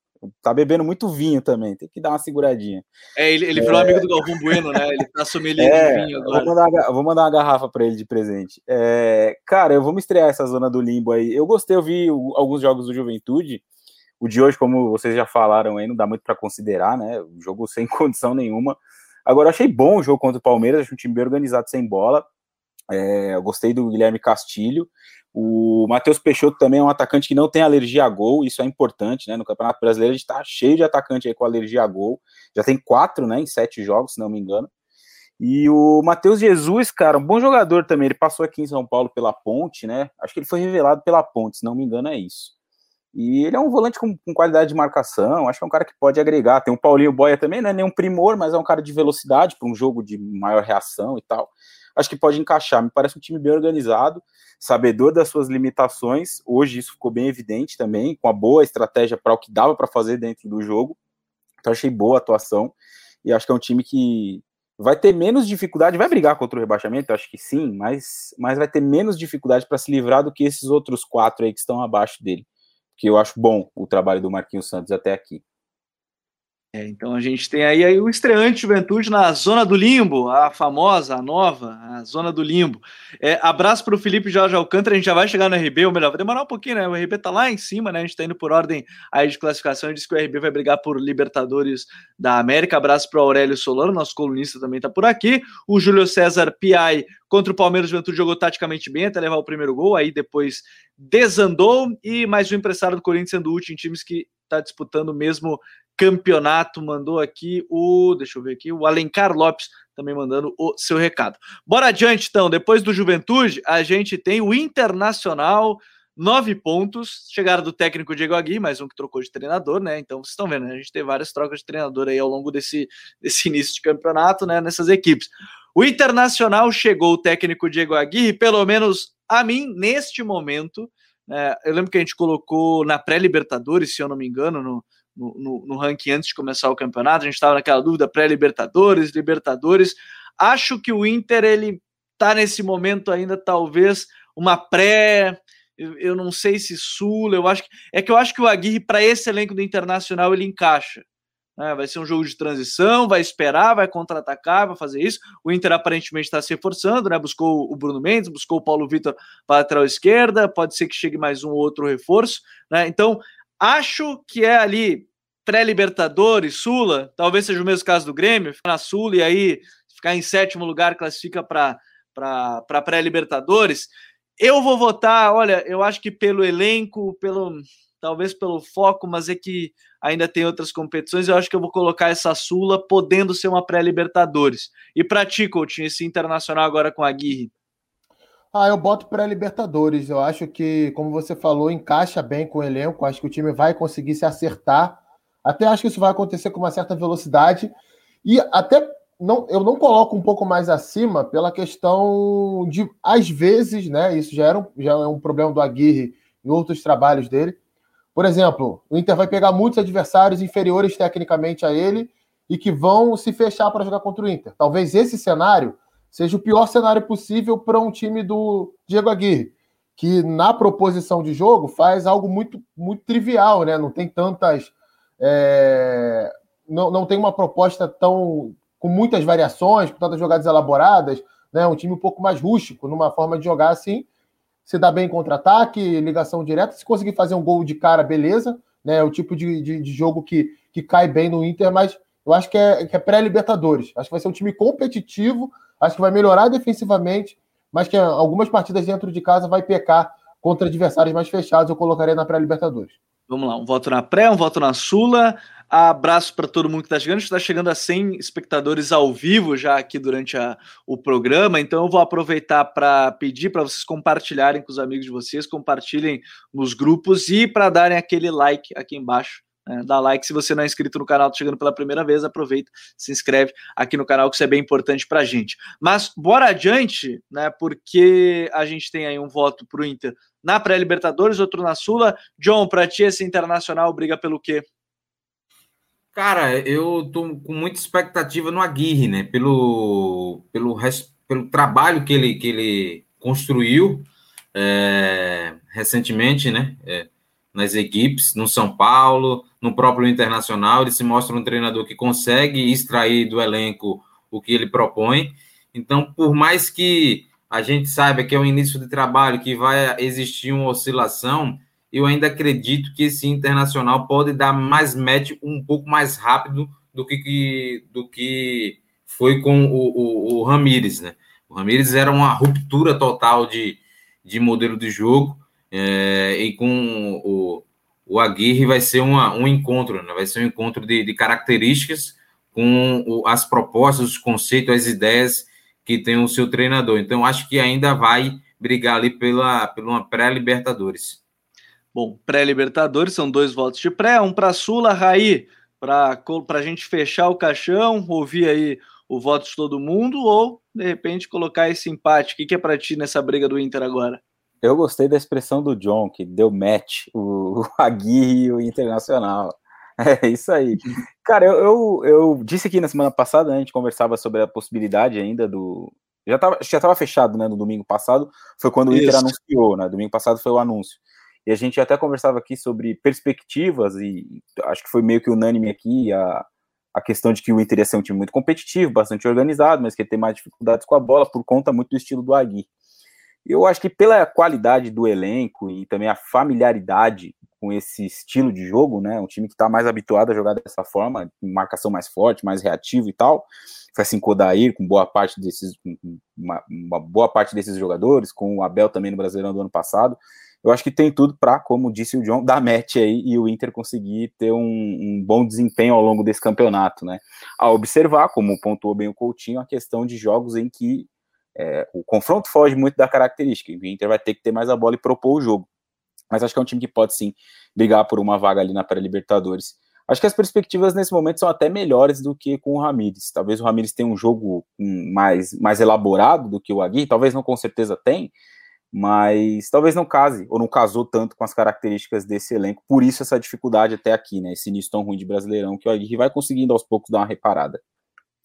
Tá bebendo muito vinho também, tem que dar uma seguradinha. É, ele, ele virou é... amigo do Galvão Bueno, né? Ele tá sommelier é, de vinho agora. Vou mandar, vou mandar uma garrafa para ele de presente. É, cara, eu vou me estrear essa zona do limbo aí. Eu gostei, eu vi alguns jogos do Juventude. O de hoje, como vocês já falaram aí, não dá muito para considerar, né? Um jogo sem (laughs) condição nenhuma. Agora, achei bom o jogo contra o Palmeiras, achei um time bem organizado sem bola. É, eu gostei do Guilherme Castilho. O Matheus Peixoto também é um atacante que não tem alergia a gol, isso é importante, né? No Campeonato Brasileiro a gente tá cheio de atacante aí com alergia a gol. Já tem quatro, né, em sete jogos, se não me engano. E o Matheus Jesus, cara, um bom jogador também. Ele passou aqui em São Paulo pela Ponte, né? Acho que ele foi revelado pela Ponte, se não me engano, é isso. E ele é um volante com, com, qualidade de marcação, acho que é um cara que pode agregar. Tem o Paulinho Boia também, não é nenhum primor, mas é um cara de velocidade para um jogo de maior reação e tal. Acho que pode encaixar. Me parece um time bem organizado, sabedor das suas limitações. Hoje isso ficou bem evidente também, com a boa estratégia para o que dava para fazer dentro do jogo. Então achei boa a atuação e acho que é um time que vai ter menos dificuldade, vai brigar contra o rebaixamento, acho que sim, mas, mas vai ter menos dificuldade para se livrar do que esses outros quatro aí que estão abaixo dele que eu acho bom o trabalho do Marquinhos Santos até aqui. É, então a gente tem aí, aí o estreante Juventude na Zona do Limbo, a famosa, a nova, a Zona do Limbo. É, abraço para o Felipe Jorge Alcântara, a gente já vai chegar no RB, ou melhor, vai demorar um pouquinho, né? O RB tá lá em cima, né? A gente tá indo por ordem aí de classificação, diz que o RB vai brigar por Libertadores da América. Abraço para o Aurélio Solano, nosso colunista também tá por aqui. O Júlio César Piai contra o Palmeiras, Juventude jogou taticamente bem até levar o primeiro gol, aí depois desandou. E mais um empresário do Corinthians sendo útil em times que está disputando o mesmo campeonato. Mandou aqui o, deixa eu ver aqui, o Alencar Lopes também mandando o seu recado. Bora adiante, então. Depois do Juventude, a gente tem o Internacional, nove pontos. Chegaram do técnico Diego Agui, mais um que trocou de treinador, né? Então vocês estão vendo, né? a gente tem várias trocas de treinador aí ao longo desse, desse início de campeonato, né? Nessas equipes. O Internacional chegou o técnico Diego Aguirre, pelo menos a mim, neste momento. Né, eu lembro que a gente colocou na pré-Libertadores, se eu não me engano, no, no, no, ranking antes de começar o campeonato. A gente estava naquela dúvida: pré-Libertadores, Libertadores. Acho que o Inter ele está nesse momento ainda, talvez, uma pré. Eu, eu não sei se Sul, eu acho que. É que eu acho que o Aguirre, para esse elenco do Internacional, ele encaixa. Né? Vai ser um jogo de transição, vai esperar, vai contra-atacar, vai fazer isso. O Inter aparentemente está se reforçando, né? Buscou o Bruno Mendes, buscou o Paulo Vitor para a lateral esquerda, pode ser que chegue mais um ou outro reforço, né? Então, acho que é ali pré-Libertadores, Sula, talvez seja o mesmo caso do Grêmio, ficar na Sula e aí ficar em sétimo lugar, classifica para pré-Libertadores. Eu vou votar, olha, eu acho que pelo elenco, pelo talvez pelo foco, mas é que ainda tem outras competições. Eu acho que eu vou colocar essa Sula podendo ser uma pré-Libertadores. E para ti, Coutinho, esse internacional agora com a Aguirre? Ah, eu boto pré-Libertadores. Eu acho que, como você falou, encaixa bem com o elenco. Acho que o time vai conseguir se acertar. Até acho que isso vai acontecer com uma certa velocidade. E até não, eu não coloco um pouco mais acima pela questão de, às vezes, né? Isso já, era um, já é um problema do Aguirre em outros trabalhos dele por exemplo, o Inter vai pegar muitos adversários inferiores tecnicamente a ele e que vão se fechar para jogar contra o Inter. Talvez esse cenário seja o pior cenário possível para um time do Diego Aguirre, que na proposição de jogo faz algo muito, muito trivial, né? Não tem tantas. É... Não, não tem uma proposta tão com muitas variações, com tantas jogadas elaboradas, né? Um time um pouco mais rústico, numa forma de jogar assim se dá bem em contra-ataque, ligação direta. Se conseguir fazer um gol de cara, beleza. Né? É o tipo de, de, de, jogo que, que cai bem no Inter, mas eu acho que é, que é pré-Libertadores. Acho que vai ser um time competitivo, acho que vai melhorar defensivamente, mas que algumas partidas dentro de casa vai pecar contra adversários mais fechados. Eu colocaria na pré-Libertadores. Vamos lá, um voto na pré, um voto na Sula. Abraço para todo mundo que está chegando. Está chegando a 100 espectadores ao vivo já aqui durante a, o programa, então eu vou aproveitar para pedir para vocês compartilharem com os amigos de vocês, compartilhem nos grupos e para darem aquele like aqui embaixo. Né? Dá like se você não é inscrito no canal, tá chegando pela primeira vez, aproveita, se inscreve aqui no canal, que isso é bem importante para a gente. Mas bora adiante, né? Porque a gente tem aí um voto para o Inter na pré-Libertadores, outro na Sula. John, para ti esse internacional briga pelo quê? Cara, eu tô com muita expectativa no Aguirre, né? Pelo, pelo, pelo trabalho que ele, que ele construiu é, recentemente, né? É, nas equipes, no São Paulo, no próprio Internacional. Ele se mostra um treinador que consegue extrair do elenco o que ele propõe. Então, por mais que a gente saiba que é o início de trabalho, que vai existir uma oscilação, eu ainda acredito que esse internacional pode dar mais match um pouco mais rápido do que, do que foi com o, o, o Ramires, né? O Ramires era uma ruptura total de, de modelo de jogo, é, e com o, o Aguirre vai ser uma, um encontro, né? vai ser um encontro de, de características com as propostas, os conceitos, as ideias que tem o seu treinador. Então, acho que ainda vai brigar ali pela, pela uma pré-Libertadores. Bom, pré-Libertadores são dois votos de pré, um para Sula, Raí, para a gente fechar o caixão, ouvir aí o voto de todo mundo, ou de repente colocar esse empate. O que, que é para ti nessa briga do Inter agora? Eu gostei da expressão do John, que deu match, o, o Aguirre e o Internacional. (laughs) É isso aí. Cara, eu, eu, eu, disse aqui na semana passada, né, a gente conversava sobre a possibilidade ainda do. Já estava já tava fechado, né? No domingo passado, foi quando o Inter anunciou, né? Domingo passado foi o anúncio. E a gente até conversava aqui sobre perspectivas, e acho que foi meio que unânime aqui a, a questão de que o Inter ia ser um time muito competitivo, bastante organizado, mas que ia ter mais dificuldades com a bola por conta muito do estilo do Agui. Eu acho que pela qualidade do elenco e também a familiaridade com esse estilo de jogo, né, um time que está mais habituado a jogar dessa forma, marcação mais forte, mais reativo e tal, foi assim com o com boa parte desses, uma, uma boa parte desses jogadores, com o Abel também no Brasileirão do ano passado, eu acho que tem tudo para, como disse o John, (laughs) dar match aí e o Inter conseguir ter um, um, bom desempenho ao longo desse campeonato, né? A observar, como pontuou bem o Coutinho, a questão de jogos em que é, o confronto foge muito da característica. O Inter vai ter que ter mais a bola e propor o jogo. Mas acho que é um time que pode sim brigar por uma vaga ali na pré-Libertadores. Acho que as perspectivas nesse momento são até melhores do que com o Ramires. Talvez o Ramires tenha um jogo mais, mais elaborado do que o Agui, talvez não com certeza tem, mas talvez não case, ou não casou tanto com as características desse elenco, por isso essa dificuldade até aqui, né? Esse início tão ruim de Brasileirão, que o Aguirre vai conseguindo aos poucos dar uma reparada.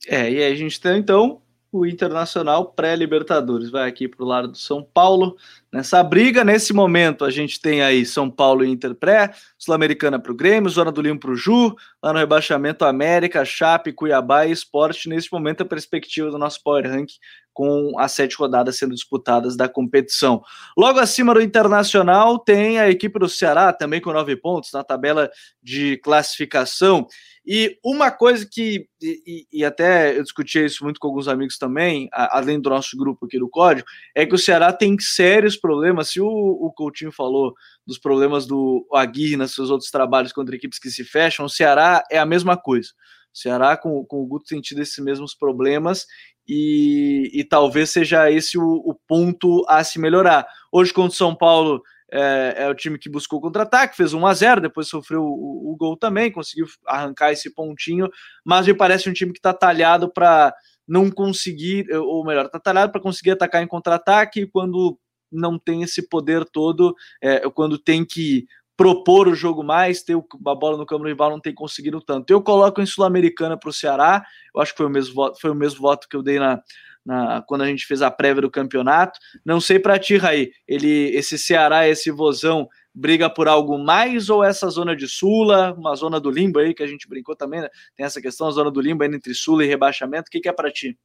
É, e aí a gente tem então o Internacional pré-Libertadores. Vai aqui para o lado do São Paulo. Nessa briga, nesse momento, a gente tem aí São Paulo e Inter pré, Sul-Americana para o Grêmio, Zona do Limo para o Ju, lá no rebaixamento América, Chape, Cuiabá e Esporte. Nesse momento, a perspectiva do nosso Power Rank com as sete rodadas sendo disputadas da competição. Logo acima do Internacional tem a equipe do Ceará, também com nove pontos na tabela de classificação. E uma coisa que, e, e, até eu discuti isso muito com alguns amigos também, além do nosso grupo aqui do Código, é que o Ceará tem sérios problemas. Se o, o Coutinho falou dos problemas do Aguirre nos seus outros trabalhos contra equipes que se fecham, o Ceará é a mesma coisa. O Ceará, com, com o Guto, tem tido esses mesmos problemas e, e talvez seja esse o, o ponto a se melhorar. Hoje, contra o São Paulo, é, é, o time que buscou contra-ataque, fez 1 a 0 depois sofreu o, o, gol também, conseguiu arrancar esse pontinho, mas me parece um time que está talhado para não conseguir, ou melhor, está talhado para conseguir atacar em contra-ataque quando não tem esse poder todo, é, quando tem que propor o jogo mais, ter a bola no campo rival não tem conseguido tanto. Eu coloco em Sul-Americana para o Ceará, eu acho que foi o mesmo voto, foi o mesmo voto que eu dei na, na, quando a gente fez a prévia do campeonato. Não sei para ti, Raí, ele, esse Ceará, esse Vozão, briga por algo mais ou essa zona de Sula, uma zona do limbo aí que a gente brincou também, né? tem essa questão, a zona do limbo entre Sula e rebaixamento, o que, que é para ti?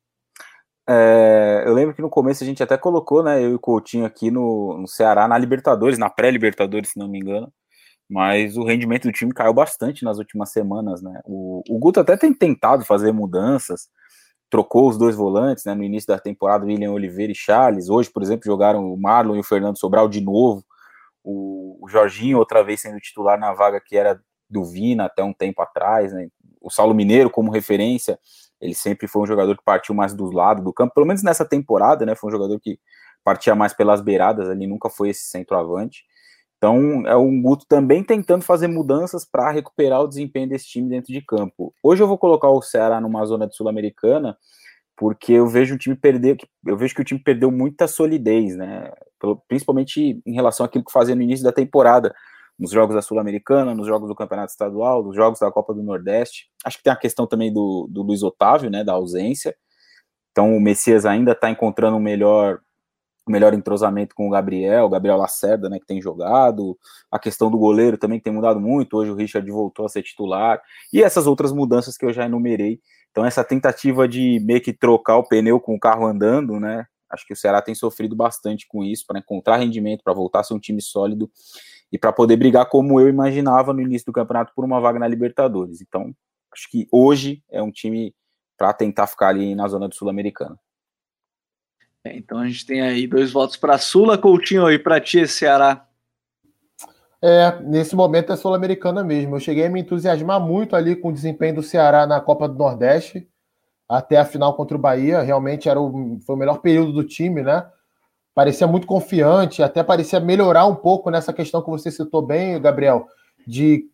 É, eu lembro que no começo a gente até colocou, né, eu e o Coutinho aqui no, no Ceará, na Libertadores, na pré-Libertadores, se não me engano, mas o rendimento do time caiu bastante nas últimas semanas, né, o, o Guto até tem tentado fazer mudanças, trocou os dois volantes, né, no início da temporada, William Oliveira e Charles, hoje, por exemplo, jogaram o Marlon e o Fernando Sobral de novo, o, o Jorginho outra vez sendo titular na vaga que era do Vina até um tempo atrás, né? O Saulo Mineiro como referência, ele sempre foi um jogador que partiu mais dos lados do campo, pelo menos nessa temporada, né? Foi um jogador que partia mais pelas beiradas ali, nunca foi esse centroavante. Então, é um Guto também tentando fazer mudanças para recuperar o desempenho desse time dentro de campo. Hoje eu vou colocar o Ceará numa zona de Sul-Americana, porque eu vejo o time perder, eu vejo que o time perdeu muita solidez, né? Principalmente em relação àquilo que fazia no início da temporada, nos jogos da Sul-Americana, nos jogos do Campeonato Estadual, nos jogos da Copa do Nordeste. Acho que tem a questão também do, do Luiz Otávio, né? Da ausência. Então o Messias ainda está encontrando um melhor o melhor entrosamento com o Gabriel, o Gabriel Lacerda, né, que tem jogado, a questão do goleiro também tem mudado muito, hoje o Richard voltou a ser titular, e essas outras mudanças que eu já enumerei. Então essa tentativa de meio que trocar o pneu com o carro andando, né, acho que o Ceará tem sofrido bastante com isso, para encontrar rendimento, para voltar a ser um time sólido, e para poder brigar como eu imaginava no início do campeonato por uma vaga na Libertadores. Então, acho que hoje é um time para tentar ficar ali na zona do Sul-Americana. É, então a gente tem aí dois votos para Sula, Coutinho e para ti, Ceará. É, nesse momento é sul-americana mesmo. Eu cheguei a me entusiasmar muito ali com o desempenho do Ceará na Copa do Nordeste, até a final contra o Bahia. Realmente era o, foi o melhor período do time, né? Parecia muito confiante, até parecia melhorar um pouco nessa questão que você citou bem, Gabriel, de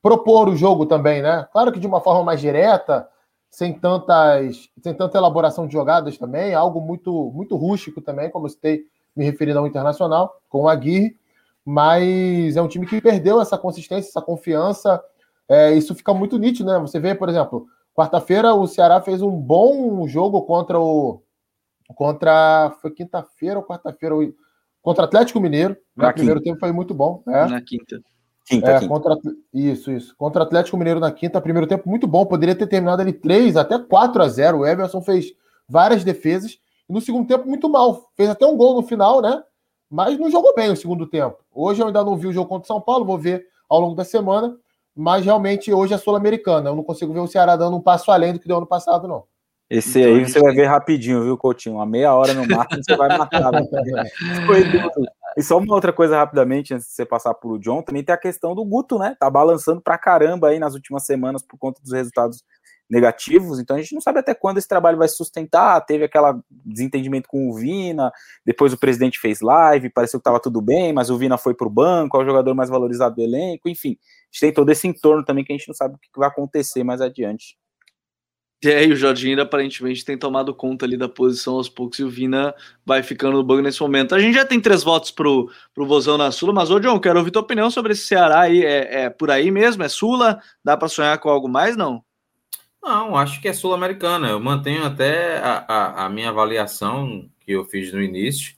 propor o jogo também, né? Claro que de uma forma mais direta, sem tantas, sem tanta elaboração de jogadas também, algo muito muito rústico também, como eu citei, me referindo ao Internacional, com o Aguirre, mas é um time que perdeu essa consistência, essa confiança, é, isso fica muito nítido, né? Você vê, por exemplo, quarta-feira o Ceará fez um bom jogo contra o contra foi quinta-feira ou quarta-feira contra o Atlético Mineiro, né? O primeiro tempo foi muito bom, né? Na quinta. Quinta, é, quinta. Contra, isso, isso. Contra o Atlético Mineiro na quinta, primeiro tempo muito bom. Poderia ter terminado ali 3, até 4 a 0 O Everson fez várias defesas. E no segundo tempo, muito mal. Fez até um gol no final, né? Mas não jogou bem o segundo tempo. Hoje eu ainda não vi o jogo contra o São Paulo, vou ver ao longo da semana. Mas realmente hoje é Sul-Americana. Eu não consigo ver o Ceará dando um passo além do que deu ano passado, não. Esse então, aí você vai ver rapidinho, viu, Coutinho? Uma meia hora no máximo você vai matar. Né? (laughs) Foi duro. E só uma outra coisa rapidamente, antes de você passar por o John, também tem a questão do Guto, né? Tá balançando pra caramba aí nas últimas semanas por conta dos resultados negativos, então a gente não sabe até quando esse trabalho vai se sustentar. Teve aquela desentendimento com o Vina, depois o presidente fez live, pareceu que estava tudo bem, mas o Vina foi para o banco, é o jogador mais valorizado do elenco, enfim. A gente tem todo esse entorno também que a gente não sabe o que vai acontecer mais adiante. E o Jorginho aparentemente tem tomado conta ali da posição aos poucos e o Vina vai ficando no banco nesse momento. A gente já tem três votos pro, pro Vozão na Sula, mas ô John, quero ouvir tua opinião sobre esse Ceará aí. É, é por aí mesmo? É Sula? Dá para sonhar com algo mais, não? Não, acho que é Sul-Americana. Eu mantenho até a, a, a, minha avaliação que eu fiz no início.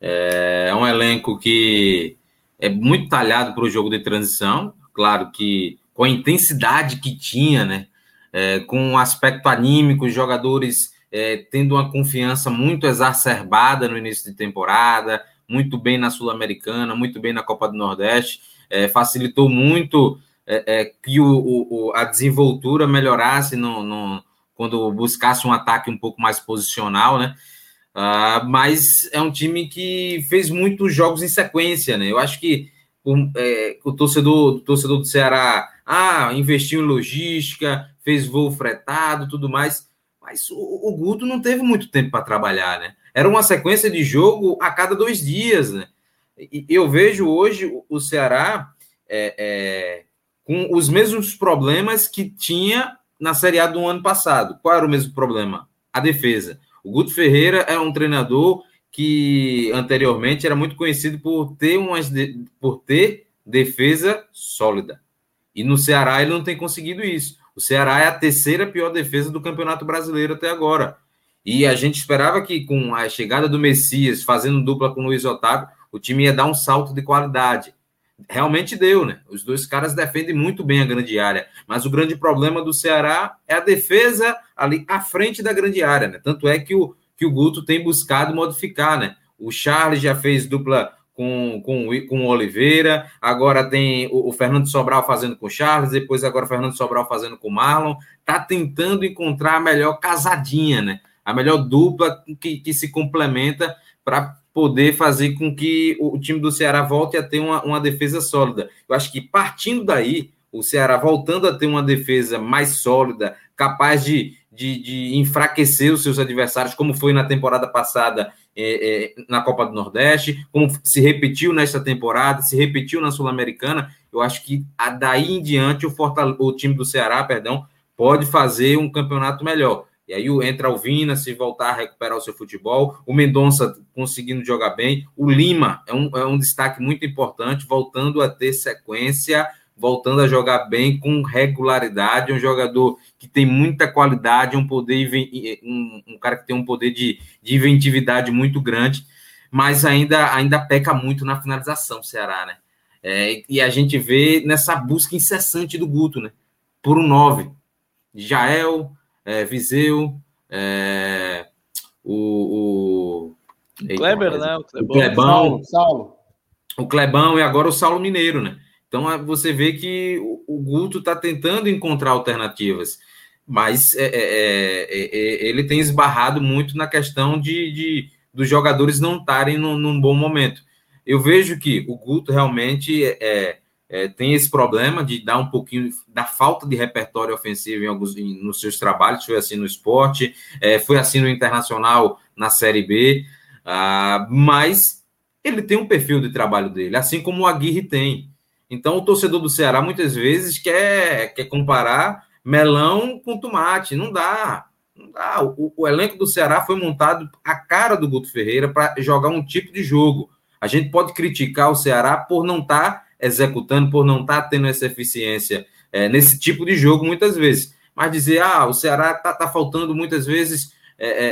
É, é um elenco que é muito talhado para o jogo de transição. Claro que com a intensidade que tinha, né? É, com um aspecto anímico, os jogadores é, tendo uma confiança muito exacerbada no início de temporada, muito bem na Sul-Americana, muito bem na Copa do Nordeste, é, facilitou muito é, é, que o, o, a desenvoltura melhorasse no, no, quando buscasse um ataque um pouco mais posicional, né? Uh, mas é um time que fez muitos jogos em sequência, né? Eu acho que o, é, o torcedor, torcedor do Ceará ah, investiu em logística, fez voo fretado, tudo mais. Mas o, o Guto não teve muito tempo para trabalhar, né? Era uma sequência de jogo a cada dois dias, né? E eu vejo hoje o Ceará é, é, com os mesmos problemas que tinha na Série A do ano passado. Qual era o mesmo problema? A defesa. O Guto Ferreira é um treinador que anteriormente era muito conhecido por ter, umas por ter defesa sólida. E no Ceará ele não tem conseguido isso. O Ceará é a terceira pior defesa do Campeonato Brasileiro até agora. E a gente esperava que com a chegada do Messias, fazendo dupla com o Luiz Otávio, o time ia dar um salto de qualidade. Realmente deu, né? Os dois caras defendem muito bem a grande área, mas o grande problema do Ceará é a defesa ali à frente da grande área, né? Tanto é que o, que o Guto tem buscado modificar, né? O Charles já fez dupla com, com, com o Oliveira, agora tem o, o, Fernando Sobral fazendo com o Charles, depois agora o Fernando Sobral fazendo com o Marlon, tá tentando encontrar a melhor casadinha, né? A melhor dupla que, que se complementa para poder fazer com que o, time do Ceará volte a ter uma, uma defesa sólida. Eu acho que partindo daí, o Ceará voltando a ter uma defesa mais sólida, capaz de, de, de enfraquecer os seus adversários, como foi na temporada passada é, é, na Copa do Nordeste, como se repetiu nesta temporada, se repetiu na Sul-Americana. Eu acho que daí em diante o, o time do Ceará, perdão, pode fazer um campeonato melhor. E aí entra o Vina, se voltar a recuperar o seu futebol, o Mendonça conseguindo jogar bem, o Lima é um, é um destaque muito importante, voltando a ter sequência, voltando a jogar bem com regularidade, um jogador que tem muita qualidade, um poder, um, um cara que tem um poder de, de inventividade muito grande, mas ainda, ainda peca muito na finalização, Ceará, né? É, e a gente vê nessa busca incessante do Guto, né? Por um 9. Jael, é, Viseu, é, o, o Kleber, né? O, Clebão, o Clebão, Saulo. o Clebão e agora o Saulo Mineiro, né? Então é, você vê que o, Guto está tentando encontrar alternativas, mas é, é, é, ele tem esbarrado muito na questão de, de dos jogadores não estarem num, num, bom momento. Eu vejo que o Guto realmente é, é, tem esse problema de dar um pouquinho da falta de repertório ofensivo em alguns em, nos seus trabalhos, foi assim no esporte, é, foi assim no internacional na Série B, ah, mas ele tem um perfil de trabalho dele, assim como o Aguirre tem. Então o torcedor do Ceará muitas vezes quer, quer comparar melão com tomate, não dá. Não dá. O, o elenco do Ceará foi montado a cara do Guto Ferreira para jogar um tipo de jogo. A gente pode criticar o Ceará por não estar tá executando, por não estar tá tendo essa eficiência é, nesse tipo de jogo muitas vezes. Mas dizer, ah, o Ceará está tá faltando muitas vezes é, é,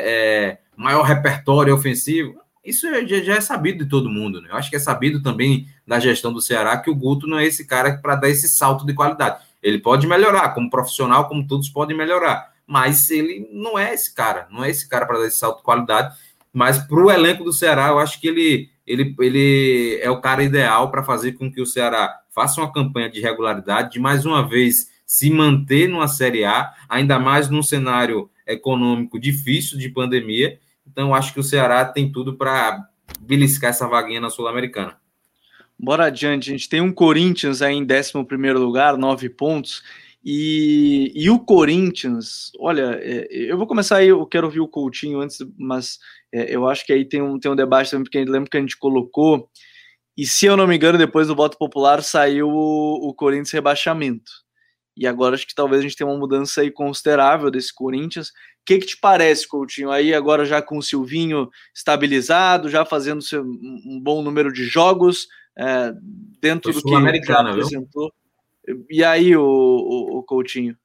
é, maior repertório ofensivo, isso é, já, é sabido de todo mundo. Né? Eu acho que é sabido também da gestão do Ceará que o Guto não é esse cara para dar esse salto de qualidade. Ele pode melhorar, como profissional, como todos podem melhorar, mas ele não é esse cara, não é esse cara para dar esse salto de qualidade. Mas para o elenco do Ceará, eu acho que ele ele, ele é o cara ideal para fazer com que o Ceará faça uma campanha de regularidade, de mais uma vez se manter numa Série A, ainda mais num cenário econômico difícil de pandemia. Então, acho que o Ceará tem tudo para beliscar essa vaguinha na Sul-Americana. Bora adiante, a gente tem um Corinthians aí em 11 lugar, nove pontos. E, e o Corinthians, olha, é, eu vou começar aí, eu quero ouvir o Coutinho antes, mas é, eu acho que aí tem um, tem um debate também, porque lembro que a gente colocou, e se eu não me engano, depois do voto popular saiu o, o Corinthians rebaixamento. E agora acho que talvez a gente tenha uma mudança aí considerável desse Corinthians. O que, que te parece, Coutinho? Aí agora já com o Silvinho estabilizado, já fazendo seu, um bom número de jogos, é, dentro do que ele apresentou. E aí, o, o, o Coutinho?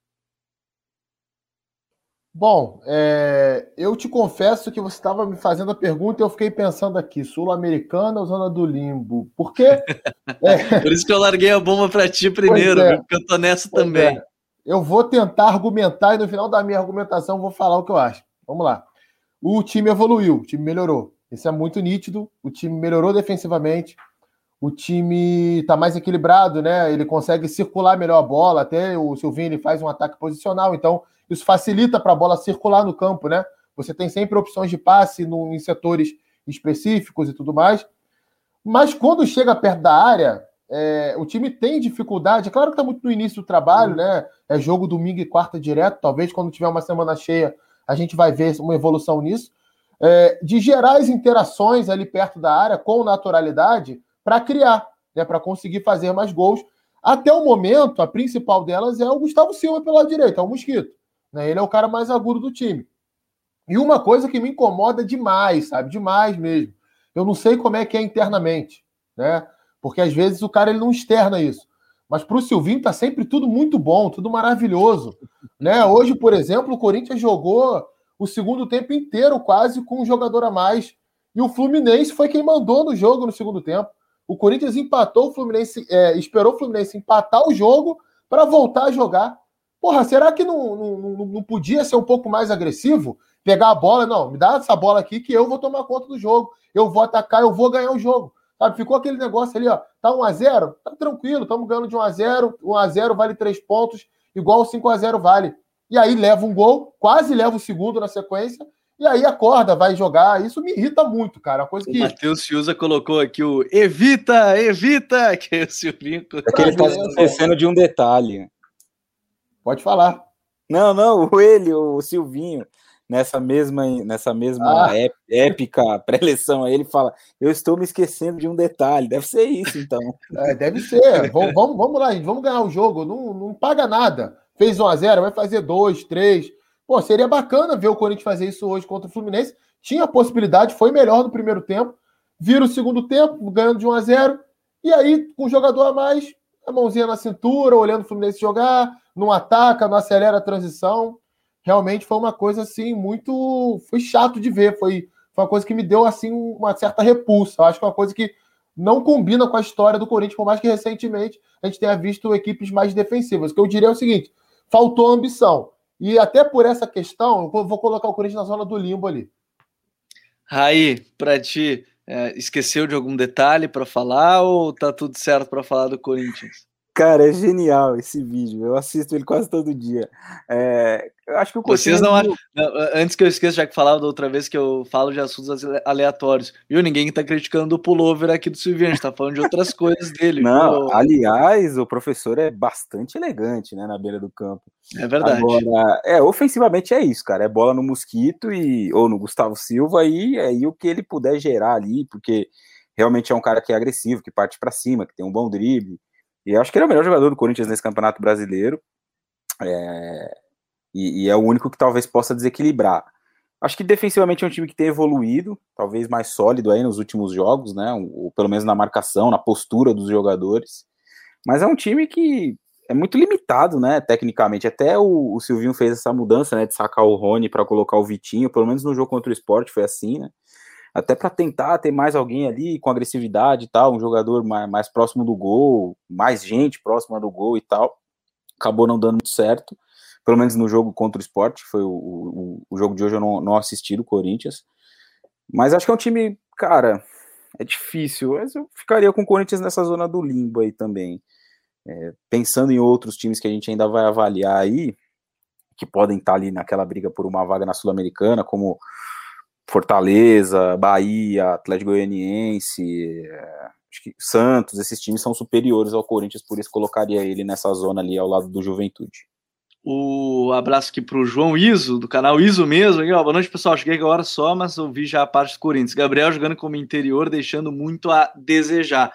Bom, é, eu te confesso que você estava me fazendo a pergunta e eu fiquei pensando aqui, Sul-Americana ou Zona do Limbo? Por quê? É... (laughs) Por isso que eu larguei a bomba para ti primeiro, é. porque eu tô nessa pois também. Eu vou tentar argumentar e no final da minha argumentação vou falar o que eu acho. Vamos lá. O time evoluiu, o time melhorou. Isso é muito nítido. O time melhorou defensivamente, o time está mais equilibrado, né? Ele consegue circular melhor a bola, até o Silvinho faz um ataque posicional, então isso facilita para a bola circular no campo, né? Você tem sempre opções de passe no, em setores específicos e tudo mais. Mas quando chega perto da área, é, o time tem dificuldade. É claro que está muito no início do trabalho, né? É jogo domingo e quarta direto. Talvez quando tiver uma semana cheia a gente vai ver uma evolução nisso. É, de gerar as interações ali perto da área com naturalidade para criar, né, para conseguir fazer mais gols. Até o momento, a principal delas é o Gustavo Silva pela direita, é o Mosquito. Né? Ele é o cara mais agudo do time. E uma coisa que me incomoda demais, sabe? Demais mesmo. Eu não sei como é que é internamente, né? Porque às vezes o cara ele não externa isso. Mas para o Silvinho tá sempre tudo muito bom, tudo maravilhoso. Né? Hoje, por exemplo, o Corinthians jogou o segundo tempo inteiro quase com um jogador a mais. E o Fluminense foi quem mandou no jogo no segundo tempo. O Corinthians empatou o Fluminense, é, esperou o Fluminense empatar o jogo para voltar a jogar. Porra, será que não, não, não podia ser um pouco mais agressivo? Pegar a bola, não, me dá essa bola aqui que eu vou tomar conta do jogo. Eu vou atacar, eu vou ganhar o jogo. Sabe, ficou aquele negócio ali, ó. Tá 1x0? Tá tranquilo, estamos ganhando de 1x0. 1x0 vale 3 pontos, igual o 5x0 vale. E aí leva um gol, quase leva o segundo na sequência, e aí acorda, vai jogar. Isso me irrita muito, cara. coisa que... O Matheus Fiuza colocou aqui o evita, evita, (laughs) que é o Silvinho. É que ele está se esquecendo de um detalhe. Pode falar. Não, não, ele, o Silvinho, nessa mesma, nessa mesma ah. épica pré-eleição aí, ele fala: Eu estou me esquecendo de um detalhe. Deve ser isso, então. (laughs) É, deve ser. vamos, vamos, vamos lá, gente, vamos ganhar o jogo. Não, não paga nada. Fez 1 a 0 vai fazer 2, 3. Pô, seria bacana ver o Corinthians fazer isso hoje contra o Fluminense. Tinha a possibilidade, foi melhor no primeiro tempo. Vira o segundo tempo, ganhando de 1 a 0 E aí, com o jogador a mais, a mãozinha na cintura, olhando o Fluminense jogar, não ataca, não acelera a transição. Realmente foi uma coisa assim muito. Foi chato de ver. Foi, foi uma coisa que me deu assim uma certa repulsa. Eu acho que é uma coisa que não combina com a história do Corinthians, por mais que recentemente a gente tenha visto equipes mais defensivas. O que eu diria é o seguinte: faltou ambição. E até por essa questão, eu vou colocar o Corinthians na zona do limbo ali. Raí, para ti, é, esqueceu de algum detalhe para falar ou tá tudo certo para falar do Corinthians? Cara, é genial esse vídeo. Eu assisto ele quase todo dia. É, eu acho que o Vocês não, não, Antes que eu esqueça, já que falava da outra vez que eu falo de assuntos aleatórios. Viu? Ninguém tá criticando o pullover aqui do Silvinho, a gente tá falando de outras (laughs) coisas dele. Não, viu? aliás, o professor é bastante elegante, né, na beira do campo. É verdade. Agora, é, ofensivamente é isso, cara. É bola no Mosquito e, ou no Gustavo Silva e, é, e o que ele puder gerar ali, porque realmente é um cara que é agressivo, que parte para cima, que tem um bom drible e acho que ele é o melhor jogador do Corinthians nesse campeonato brasileiro. É, e, e, é o único que talvez possa desequilibrar. Acho que defensivamente é um time que tem evoluído, talvez mais sólido aí nos últimos jogos, né? Ou pelo menos na marcação, na postura dos jogadores. Mas é um time que é muito limitado, né? Tecnicamente. Até o, o Silvinho fez essa mudança, né? De sacar o Rony para colocar o Vitinho, pelo menos no jogo contra o esporte foi assim, né? Até para tentar ter mais alguém ali com agressividade e tal, um jogador mais, mais próximo do gol, mais gente próxima do gol e tal. Acabou não dando muito certo, pelo menos no jogo contra o esporte, foi o, o, o jogo de hoje eu não, não assisti do Corinthians. Mas acho que é um time, cara, é difícil, mas eu ficaria com o Corinthians nessa zona do limbo aí também. É, pensando em outros times que a gente ainda vai avaliar aí, que podem estar ali naquela briga por uma vaga na Sul-Americana, como Fortaleza, Bahia, Atlético Goianiense, é, Santos, esses times são superiores ao Corinthians, por isso colocaria ele nessa zona ali ao lado do Juventude. O abraço aqui para o João Iso, do canal Iso mesmo. Aqui, ó, boa noite, pessoal. Cheguei agora só, mas ouvi já a parte do Corinthians. Gabriel jogando como interior, deixando muito a desejar.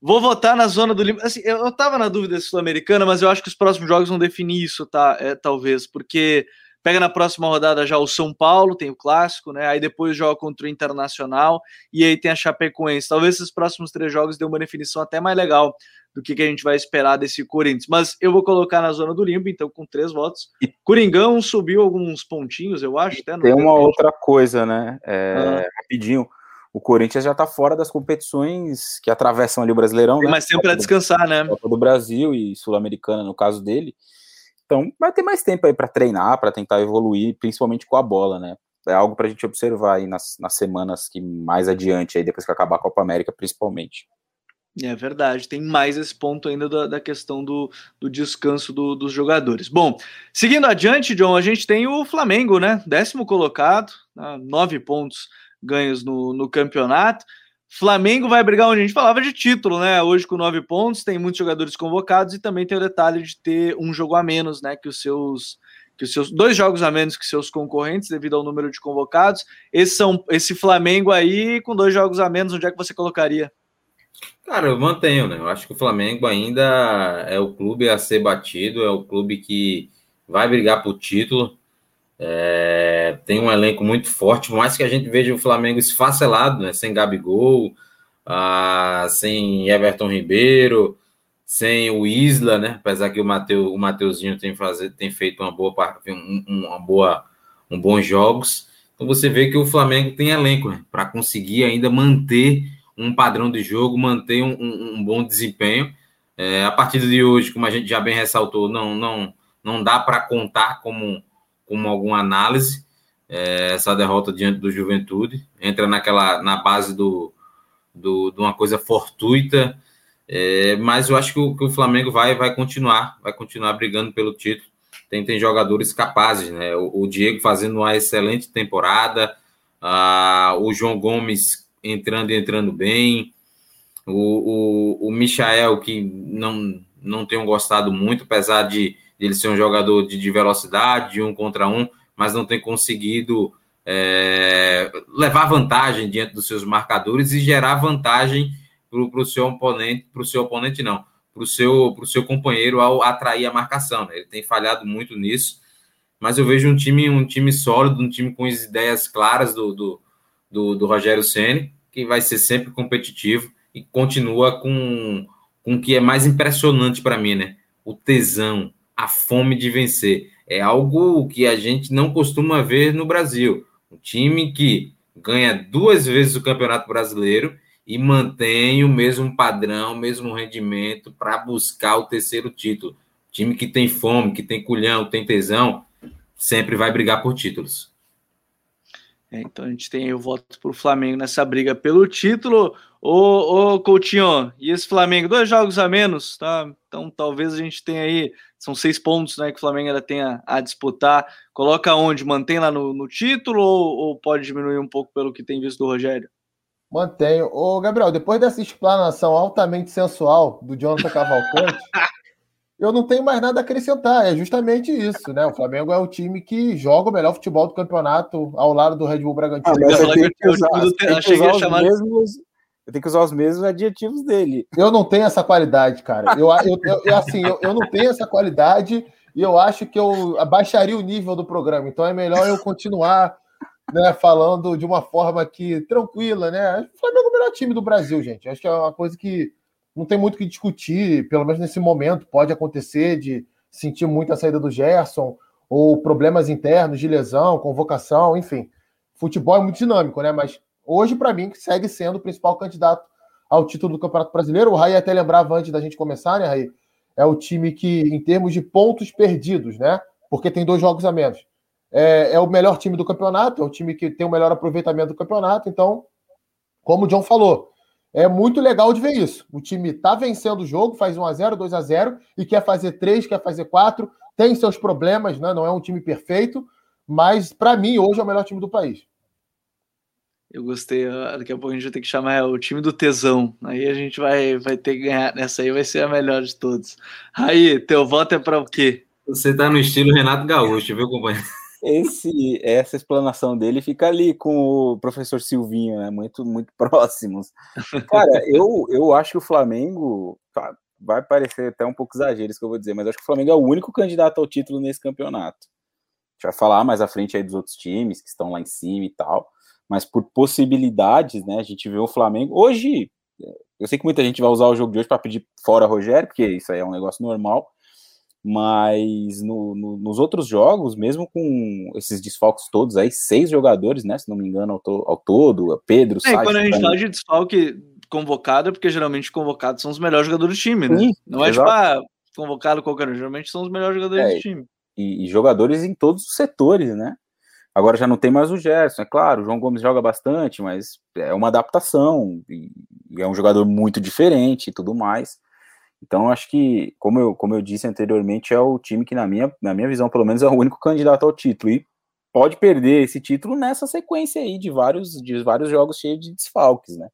Vou votar na zona do limite. Assim, eu, eu tava na dúvida sul-americana, mas eu acho que os próximos jogos vão definir isso, tá? É, talvez, porque Pega na próxima rodada já o São Paulo, tem o clássico, né? Aí depois joga contra o Internacional e aí tem a Chapecoense. Talvez esses próximos três jogos dê uma definição até mais legal do que, que a gente vai esperar desse Corinthians. Mas eu vou colocar na zona do limbo, então, com três votos. Coringão subiu alguns pontinhos, eu acho. Até tem uma outra coisa, né? É, ah. Rapidinho. O Corinthians já está fora das competições que atravessam ali o Brasileirão. Tem né? mais tempo para descansar, né? Copa do Brasil e Sul-Americana, no caso dele. Então, vai ter mais tempo aí para treinar, para tentar evoluir, principalmente com a bola, né? É algo para a gente observar aí nas, nas semanas que mais adiante, aí depois que acabar a Copa América, principalmente. É verdade, tem mais esse ponto ainda da, da questão do, do descanso do, dos jogadores. Bom, seguindo adiante, John, a gente tem o Flamengo, né? Décimo colocado, né? nove pontos ganhos no, no campeonato. Flamengo vai brigar onde a gente falava de título, né? Hoje com nove pontos, tem muitos jogadores convocados e também tem o detalhe de ter um jogo a menos, né? Que os seus, que os seus dois jogos a menos que seus concorrentes, devido ao número de convocados. Esse, são, esse Flamengo aí, com dois jogos a menos, onde é que você colocaria? Cara, eu mantenho, né? Eu acho que o Flamengo ainda é o clube a ser batido, é o clube que vai brigar por título. É, tem um elenco muito forte, por mais que a gente veja o Flamengo esfacelado, né? Sem Gabigol, ah, sem Everton Ribeiro, sem o Isla, né? Apesar que o, Mateu, o Mateuzinho tem, fazer, tem feito uma boa, um, uma boa, um bons jogos. Então você vê que o Flamengo tem elenco né? para conseguir ainda manter um padrão de jogo, manter um, um, um bom desempenho. É, a partir de hoje, como a gente já bem ressaltou, não, não, não dá para contar como como alguma análise é, essa derrota diante do Juventude. Entra naquela na base do, do de uma coisa fortuita, é, mas eu acho que o, que o, Flamengo vai vai continuar, vai continuar brigando pelo título. tem, tem jogadores capazes, né? O, o Diego fazendo uma excelente temporada, uh, o João Gomes entrando e entrando bem, o, o, o Michael, que não, não tenho gostado muito, apesar de ele ser um jogador de, de velocidade, de um contra um, mas não tem conseguido é, levar vantagem diante dos seus marcadores e gerar vantagem para o seu oponente, para o seu oponente não, para o seu, seu companheiro ao atrair a marcação. Né? Ele tem falhado muito nisso, mas eu vejo um time, um time sólido, um time com as ideias claras do, do, do, do Rogério Ceni, que vai ser sempre competitivo e continua com, com o que é mais impressionante para mim, né? O tesão, a fome de vencer. É algo que a gente não costuma ver no Brasil. Um time que ganha duas vezes o Campeonato Brasileiro e mantém o mesmo padrão, o mesmo rendimento para buscar o terceiro título. Time que tem fome, que tem culhão, tem tesão, sempre vai brigar por títulos. É, então a gente tem o voto para o Flamengo nessa briga pelo título. Ô, ô Coutinho, e esse Flamengo? Dois jogos a menos, tá? Então talvez a gente tenha aí, são seis pontos né, que o Flamengo ainda tenha a disputar. Coloca onde? Mantém lá no, no título ou, ou, pode diminuir um pouco pelo que tem visto do Rogério? Mantenho. Ô, Gabriel, depois dessa explanação altamente sensual do Jonathan Cavalcante, (laughs) eu não tenho mais nada a acrescentar. É justamente isso, né? O Flamengo é o time que joga o melhor futebol do campeonato ao lado do Red Bull Bragantino. Ah, eu, tenho que usar, eu, mesmos, eu tenho que usar os mesmos adjetivos dele. Eu não tenho essa qualidade, cara. Eu, eu, eu assim, eu, eu não tenho essa qualidade e eu acho que eu abaixaria o nível do programa. Então é melhor eu continuar né, falando de uma forma que tranquila, né? O Flamengo é o melhor time do Brasil, gente. Acho que é uma coisa que não tem muito o que discutir, pelo menos nesse momento. Pode acontecer de sentir muito a saída do Gerson, ou problemas internos de lesão, convocação, enfim. Futebol é muito dinâmico, né? Mas hoje, para mim, segue sendo o principal candidato ao título do Campeonato Brasileiro. O Raí até lembrava antes da gente começar, né, Raí? É o time que, em termos de pontos perdidos, né? Porque tem dois jogos a menos é, é, o melhor time do campeonato, é o time que tem o melhor aproveitamento do campeonato. Então, como o John falou, é muito legal de ver isso. O time está vencendo o jogo, faz 1x0, 2x0 e quer fazer 3, quer fazer 4. Tem seus problemas, né? não é um time perfeito, mas para mim hoje é o melhor time do país. Eu gostei. Daqui a pouco a gente vai ter que chamar é, o time do tesão. Aí a gente vai, vai ter que ganhar. Nessa aí vai ser a melhor de todos. Aí, teu voto é para o quê? Você tá no estilo Renato Gaúcho, viu, companheiro? esse, essa explanação dele fica ali com o professor Silvinho, né? Muito, muito próximos. Cara, (laughs) eu, eu acho que o Flamengo tá, vai parecer até um pouco exagero isso que eu vou dizer, mas acho que o Flamengo é o único candidato ao título nesse campeonato. A gente vai falar mais à frente aí dos outros times que estão lá em cima e tal, mas por possibilidades, né? A gente vê o Flamengo hoje. Eu sei que muita gente vai usar o jogo de hoje para pedir fora Rogério, porque isso aí é um negócio normal mas no, no, nos outros jogos, mesmo com esses desfalques todos aí, seis jogadores, né, se não me engano, ao, to, ao todo, Pedro, é, Quando a gente fala de desfalque convocado, é porque geralmente convocados são os melhores jogadores do time, né? Sim, não é tipo, ah, convocado qualquer um, geralmente são os melhores jogadores é, do time. E, e, jogadores em todos os setores, né? Agora já não tem mais o Gerson, é claro, o João Gomes joga bastante, mas é uma adaptação, e, e é um jogador muito diferente e tudo mais. Então, acho que, como eu, como eu disse anteriormente, é o time que, na minha, na minha visão, pelo menos, é o único candidato ao título. E pode perder esse título nessa sequência aí de vários, de vários jogos cheios de desfalques, né?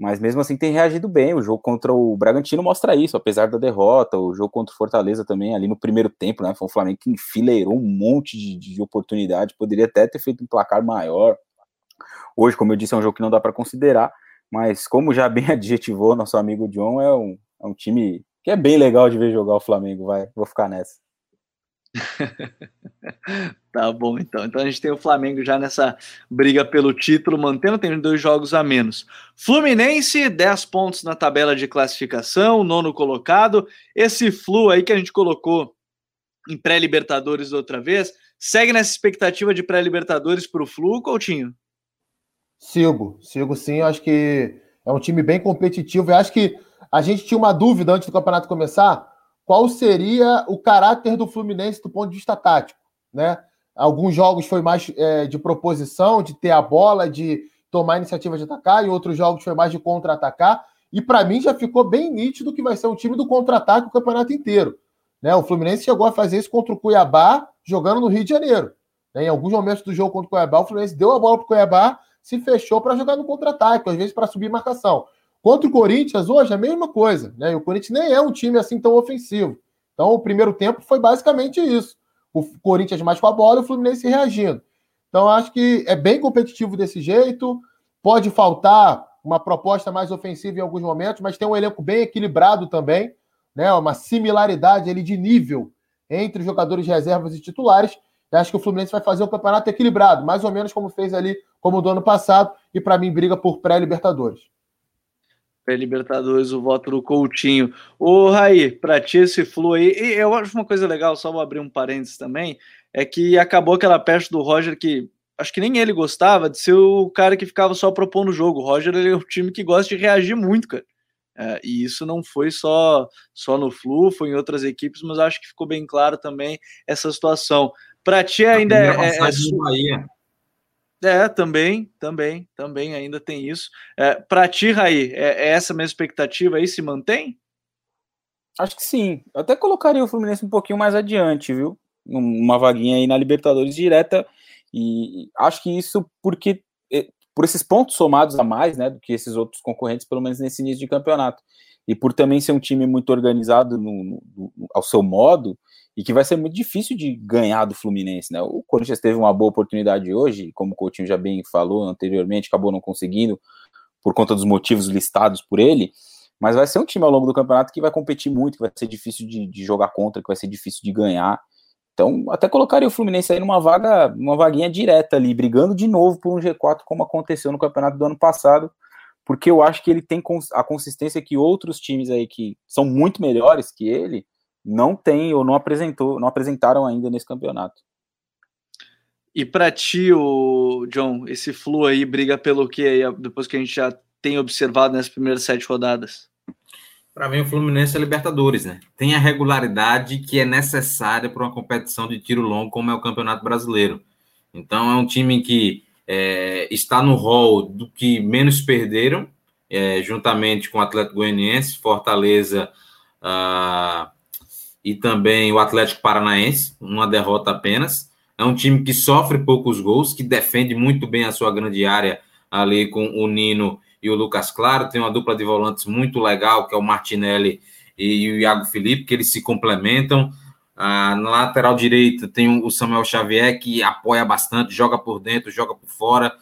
Mas mesmo assim tem reagido bem. O jogo contra o Bragantino mostra isso, apesar da derrota. O jogo contra o Fortaleza também, ali no primeiro tempo, né? Foi um Flamengo que enfileirou um monte de, de oportunidade. Poderia até ter feito um placar maior. Hoje, como eu disse, é um jogo que não dá para considerar. Mas como já bem (laughs) adjetivou nosso amigo John, é um, é um time que é bem legal de ver jogar o Flamengo, vai. Vou ficar nessa. (laughs) tá bom, então. Então a gente tem o Flamengo já nessa briga pelo título, mantendo, tem dois jogos a menos. Fluminense, 10 pontos na tabela de classificação, nono colocado. Esse Flu aí que a gente colocou em pré-Libertadores outra vez, segue nessa expectativa de pré-Libertadores para o Flu, Coutinho? Sigo, sigo sim. Eu acho que é um time bem competitivo. Eu acho que a gente tinha uma dúvida antes do campeonato começar: qual seria o caráter do Fluminense do ponto de vista tático, né? Alguns jogos foi mais é, de proposição, de ter a bola, de tomar a iniciativa de atacar, e outros jogos foi mais de contra-atacar. E para mim já ficou bem nítido que vai ser um time do contra-ataque o campeonato inteiro. Né? O Fluminense chegou a fazer isso contra o Cuiabá, jogando no Rio de Janeiro. Né? Em alguns momentos do jogo contra o Cuiabá, o Fluminense deu a bola para o Cuiabá, se fechou para jogar no contra-ataque, às vezes para subir marcação. Contra o Corinthians, hoje, é a mesma coisa. Né? E o Corinthians nem é um time assim tão ofensivo. Então, o primeiro tempo foi basicamente isso. O Corinthians mais com a bola e o Fluminense reagindo. Então, acho que é bem competitivo desse jeito. Pode faltar uma proposta mais ofensiva em alguns momentos, mas tem um elenco bem equilibrado também, né? Uma similaridade ali de nível entre jogadores reservas e titulares. Eu acho que o Fluminense vai fazer um campeonato equilibrado, mais ou menos como fez ali, como do ano passado, e para mim briga por pré-Libertadores. Pré-Libertadores, o voto do Coutinho. Ô, Raí, para ti esse flu aí, e eu acho uma coisa legal, só vou abrir um parênteses também, é que acabou aquela peste do Roger que acho que nem ele gostava de ser o cara que ficava só propondo o jogo. O Roger ele é um time que gosta de reagir muito, cara. É, e isso não foi só só no Flu, foi em outras equipes, mas acho que ficou bem claro também essa situação. Para ti ainda é, é, é, é, também, também, também ainda tem isso. É, Para ti, Raí, é, é essa mesma expectativa aí se mantém? Acho que sim. Eu até colocaria o Fluminense um pouquinho mais adiante, viu? Uma vaguinha aí na Libertadores direta. E acho que isso porque é, por esses pontos somados a mais, né, do que esses outros concorrentes, pelo menos nesse início de campeonato. E por também ser um time muito organizado no, no, ao seu modo, e que vai ser muito difícil de ganhar do Fluminense, né? O Corinthians teve uma boa oportunidade hoje, como o Coutinho já bem falou anteriormente, acabou não conseguindo por conta dos motivos listados por ele, mas vai ser um time ao longo do campeonato que vai competir muito, que vai ser difícil de, de jogar contra, que vai ser difícil de ganhar. Então, até colocaria o Fluminense aí numa vaga, uma vaguinha direta ali, brigando de novo por um G4, como aconteceu no campeonato do ano passado, porque eu acho que ele tem a consistência que outros times aí que são muito melhores que ele não tem ou não apresentou, não apresentaram ainda nesse campeonato. E para ti, o John, esse flu aí briga pelo que aí, depois que a gente já tem observado nessas primeiras sete rodadas? Para mim, o Fluminense é Libertadores, né? Tem a regularidade que é necessária para uma competição de tiro longo, como é o Campeonato Brasileiro. Então, é um time que é, está no rol do que menos perderam, é, juntamente com o Atlético Goianiense, Fortaleza, ah, e também o Atlético Paranaense, uma derrota apenas. É um time que sofre poucos gols, que defende muito bem a sua grande área ali com o Nino e o Lucas Claro. Tem uma dupla de volantes muito legal, que é o Martinelli e o Iago Felipe, que eles se complementam. Ah, na lateral direita tem o Samuel Xavier, que apoia bastante, joga por dentro, joga por fora.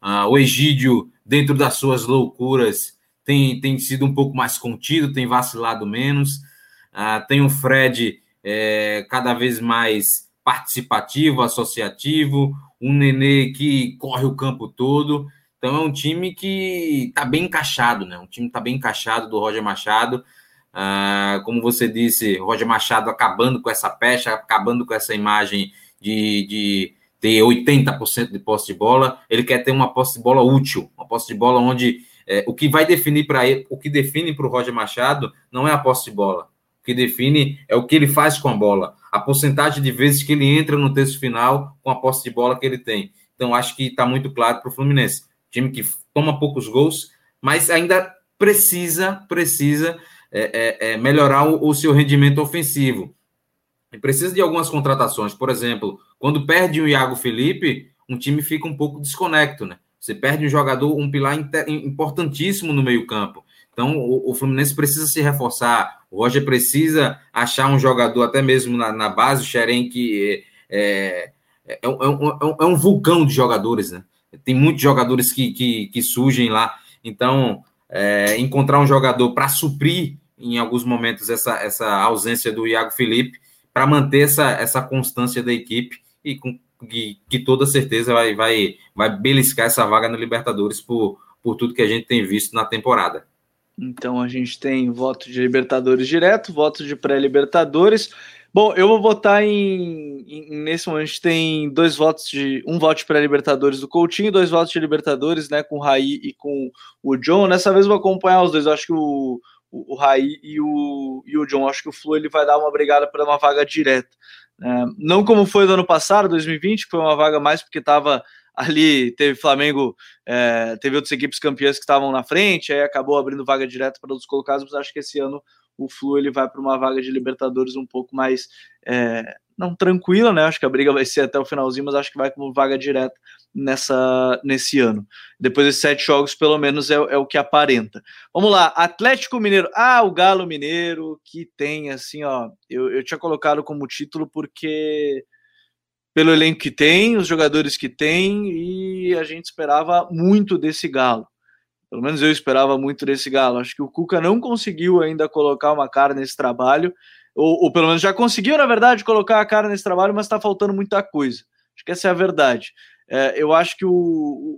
Ah, o Egídio, dentro das suas loucuras, tem, tem sido um pouco mais contido, tem vacilado menos. Ah, tem o Fred é, cada vez mais participativo, associativo, um Nenê que corre o campo todo. Então é um time que está bem encaixado, né? Um time está bem encaixado do Roger Machado. Ah, como você disse, Roger Machado acabando com essa pecha, acabando com essa imagem de, de ter 80% de posse de bola. Ele quer ter uma posse de bola útil, uma posse de bola onde é, o que vai definir para ele, o que define para o Roger Machado não é a posse de bola, o que define é o que ele faz com a bola, a porcentagem de vezes que ele entra no texto final com a posse de bola que ele tem. Então, acho que está muito claro para o Fluminense. Time que toma poucos gols, mas ainda precisa, precisa é, é, é, melhorar o, o, seu rendimento ofensivo. E precisa de algumas contratações. Por exemplo, quando perde o Iago Felipe, um time fica um pouco desconecto, né? Você perde um jogador, um pilar importantíssimo no meio-campo. Então, o, o, Fluminense precisa se reforçar. O Roger precisa achar um jogador, até mesmo na, na base, o Xerém, que é, é, é, um, é, um, vulcão de jogadores, né? Tem muitos jogadores que, que, que surgem lá. Então, encontrar um jogador para suprir, em alguns momentos, essa, essa ausência do Iago Felipe, para manter essa, essa constância da equipe e com que, que toda certeza vai, vai, vai beliscar essa vaga na Libertadores por, por tudo que a gente tem visto na temporada. Então a gente tem voto de Libertadores direto, voto de pré-Libertadores. Bom, eu vou votar em, em, Nesse momento a gente tem dois votos de. Um voto de pré-Libertadores do Coutinho, dois votos de Libertadores, né? Com o Raí e com o John. Nessa vez eu vou acompanhar os dois. Eu acho que o, o, o Raí e o, e o John. Eu acho que o Flu ele vai dar uma brigada para uma vaga direta. É, não como foi do ano passado, 2020, que foi uma vaga mais porque estava ali teve Flamengo, é, teve outras equipes campeãs que estavam na frente, aí acabou abrindo vaga direta para outros colocados, mas acho que esse ano o Flu ele vai para uma vaga de Libertadores um pouco mais é, não tranquila, né? Acho que a briga vai ser até o finalzinho, mas acho que vai como vaga direta nessa nesse ano. Depois desses sete jogos, pelo menos é, é, o que aparenta. Vamos lá, Atlético Mineiro. Ah, o Galo Mineiro que tem assim, ó. Eu, eu tinha colocado como título porque pelo elenco que tem, os jogadores que tem e a gente esperava muito desse Galo. Pelo menos eu esperava muito desse Galo. Acho que o Cuca não conseguiu ainda colocar uma cara nesse trabalho, ou, ou pelo menos já conseguiu, na verdade, colocar a cara nesse trabalho, mas está faltando muita coisa. Acho que essa é a verdade. É, eu acho que o,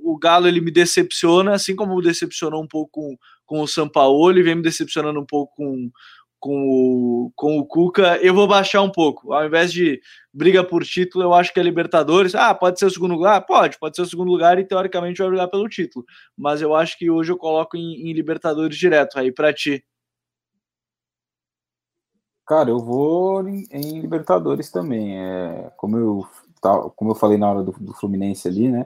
o Galo ele me decepciona, assim como decepcionou um pouco com, com o ele vem me decepcionando um pouco com, com o, com o Cuca, eu vou baixar um pouco. Ao invés de briga por título, eu acho que é Libertadores. Ah, pode ser o segundo lugar? Pode, pode ser o segundo lugar e teoricamente vai brigar pelo título. Mas eu acho que hoje eu coloco em, em Libertadores direto. Aí para ti. Cara, eu vou em, em Libertadores também. É, como, eu, como eu falei na hora do, do Fluminense ali, né?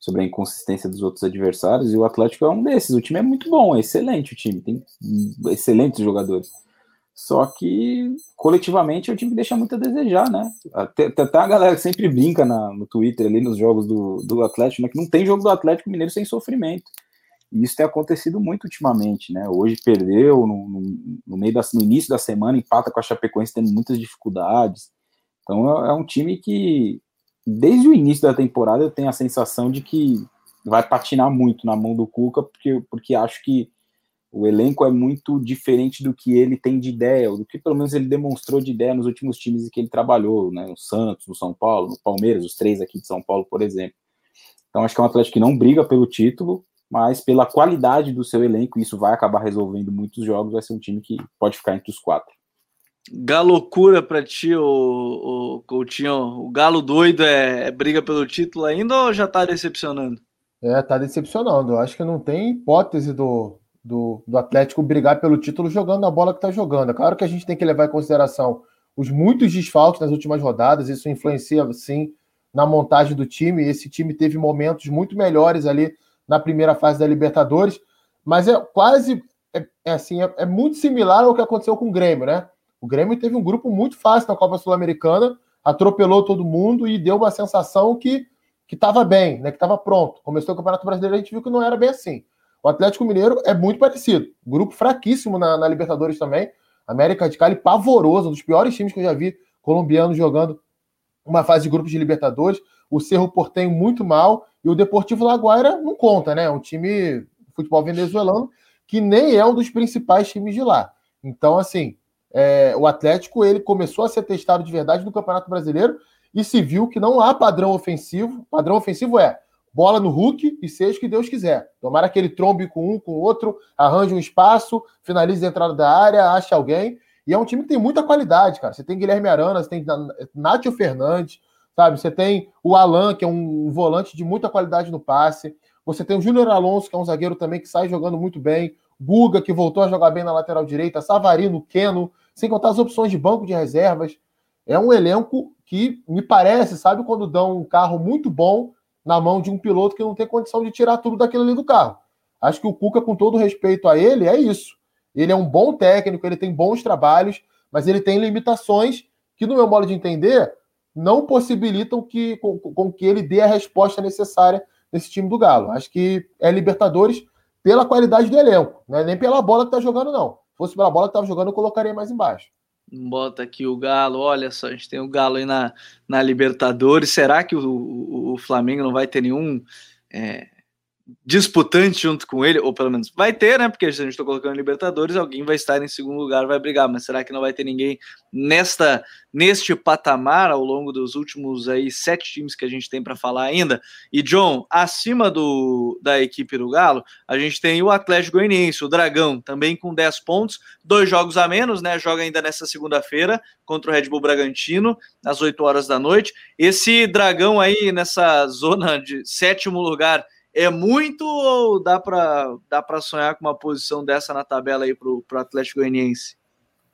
Sobre a inconsistência dos outros adversários, e o Atlético é um desses. O time é muito bom, é excelente o time, tem excelentes jogadores. Só que coletivamente é o time que deixa muito a desejar, né? Até, até a galera que sempre brinca na, no Twitter ali nos jogos do, do Atlético, né? Que não tem jogo do Atlético Mineiro sem sofrimento. E isso tem acontecido muito ultimamente, né? Hoje perdeu no, no, no meio da, no início da semana, empata com a Chapecoense tendo muitas dificuldades. Então é, é um time que desde o início da temporada eu tenho a sensação de que vai patinar muito na mão do Cuca, porque, porque acho que o elenco é muito diferente do que ele tem de ideia, ou do que pelo menos ele demonstrou de ideia nos últimos times em que ele trabalhou, né? No Santos, no São Paulo, no Palmeiras, os três aqui de São Paulo, por exemplo. Então acho que é um Atlético que não briga pelo título, mas pela qualidade do seu elenco, isso vai acabar resolvendo muitos jogos, vai ser um time que pode ficar entre os quatro. Galocura para ti, o, o Coutinho. O Galo doido é, é briga pelo título ainda ou já tá decepcionando? É, tá decepcionando. Eu acho que não tem hipótese do, do, do Atlético brigar pelo título jogando a bola que está jogando. É claro que a gente tem que levar em consideração os muitos desfalques nas últimas rodadas, isso influencia sim na montagem do time. Esse time teve momentos muito melhores ali na primeira fase da Libertadores, mas é quase é, é assim, é, é, muito similar ao que aconteceu com o Grêmio, né? O Grêmio teve um grupo muito fácil na Copa Sul-Americana, atropelou todo mundo e deu uma sensação que que estava bem, né? Que estava pronto. Começou o Campeonato Brasileiro, a gente viu que não era bem assim. O Atlético Mineiro é muito parecido. Grupo fraquíssimo na, na Libertadores também. América de Cali pavoroso, um dos piores times que eu já vi colombianos jogando uma fase de grupos de Libertadores. O Cerro Portenho muito mal e o Deportivo Laguaira não conta, né? Um time de futebol venezuelano que nem é um dos principais times de lá. Então, assim, é, o Atlético ele começou a ser testado de verdade no Campeonato Brasileiro e se viu que não há padrão ofensivo. Padrão ofensivo é bola no Hulk e seja o que Deus quiser. Tomara que ele trombe com um, com o outro, arranje um espaço, finalize a entrada da área, ache alguém. E é um time que tem muita qualidade, cara. Você tem Guilherme Arana, você tem Nátio Fernandes, sabe? Você tem o Alan, que é um volante de muita qualidade no passe. Você tem o Júnior Alonso, que é um zagueiro também que sai jogando muito bem. Guga, que voltou a jogar bem na lateral direita. Savarino, Keno, sem contar as opções de banco de reservas. É um elenco que me parece, sabe, quando dão um carro muito bom na mão de um piloto que não tem condição de tirar tudo daquilo ali do carro. Acho que o Cuca, com todo respeito a ele, é isso. Ele é um bom técnico, ele tem bons trabalhos, mas ele tem limitações que, no meu modo de entender, não possibilitam que, com, com que ele dê a resposta necessária nesse time do Galo. Acho que é Libertadores pela qualidade do elenco, não é nem pela bola que tá jogando, não. Se fosse pela bola que tava jogando, eu colocaria mais embaixo. Bota aqui o Galo, olha só, a gente tem o Galo aí na, na Libertadores. Será que o, o, o Flamengo não vai ter nenhum é, disputante junto com ele, ou pelo menos vai ter, né? Porque a gente está colocando Libertadores, alguém vai estar em segundo lugar, vai brigar, mas será que não vai ter ninguém nesta neste patamar ao longo dos últimos aí sete times que a gente tem para falar ainda? E John, acima do da equipe do Galo, a gente tem o Atlético Goianiense, o Dragão, também com 10 pontos, dois jogos a menos, né? Joga ainda nessa segunda-feira contra o Red Bull Bragantino, às 8 horas da noite. Esse Dragão aí nessa zona de sétimo lugar é muito ou dá para dá para sonhar com uma posição dessa na tabela aí para o Atlético Goianiense?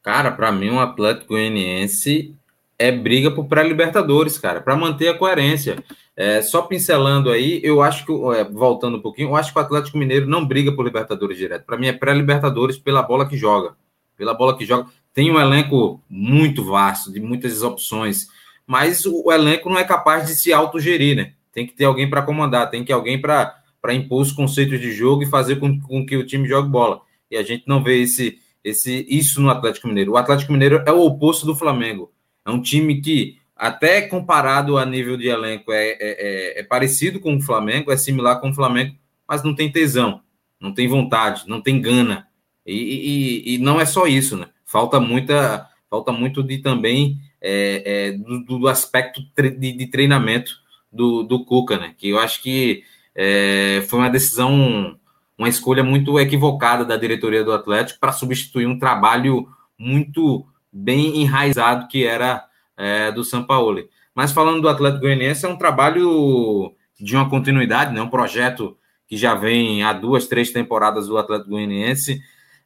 Cara, para mim um Atlético Goianiense é briga por pré-libertadores, cara, para manter a coerência. É, só pincelando aí, eu acho que, é, voltando um pouquinho, eu acho que o Atlético Mineiro não briga por Libertadores direto. Para mim é pré-Libertadores pela bola que joga. pela bola que joga. Tem um elenco muito vasto, de muitas opções, mas o, o elenco não é capaz de se autogerir, né? Tem que ter alguém para comandar, tem que ter alguém para impor os conceitos de jogo e fazer com, com que o time jogue bola. E a gente não vê esse, esse, isso no Atlético Mineiro. O Atlético Mineiro é o oposto do Flamengo. É um time que, até comparado a nível de elenco, é, é, é, é parecido com o Flamengo, é similar com o Flamengo, mas não tem tesão, não tem vontade, não tem gana. E, e, e não é só isso, né? Falta muita, falta muito de também é, é, do, do, aspecto de, de, treinamento do, do Cuca, né? Que eu acho que é, foi uma decisão, uma escolha muito equivocada da diretoria do Atlético para substituir um trabalho muito bem enraizado que era é, do São Paulo. Mas falando do Atlético Goianiense, é um trabalho de uma continuidade, né? Um projeto que já vem há duas, três temporadas do Atlético Goianiense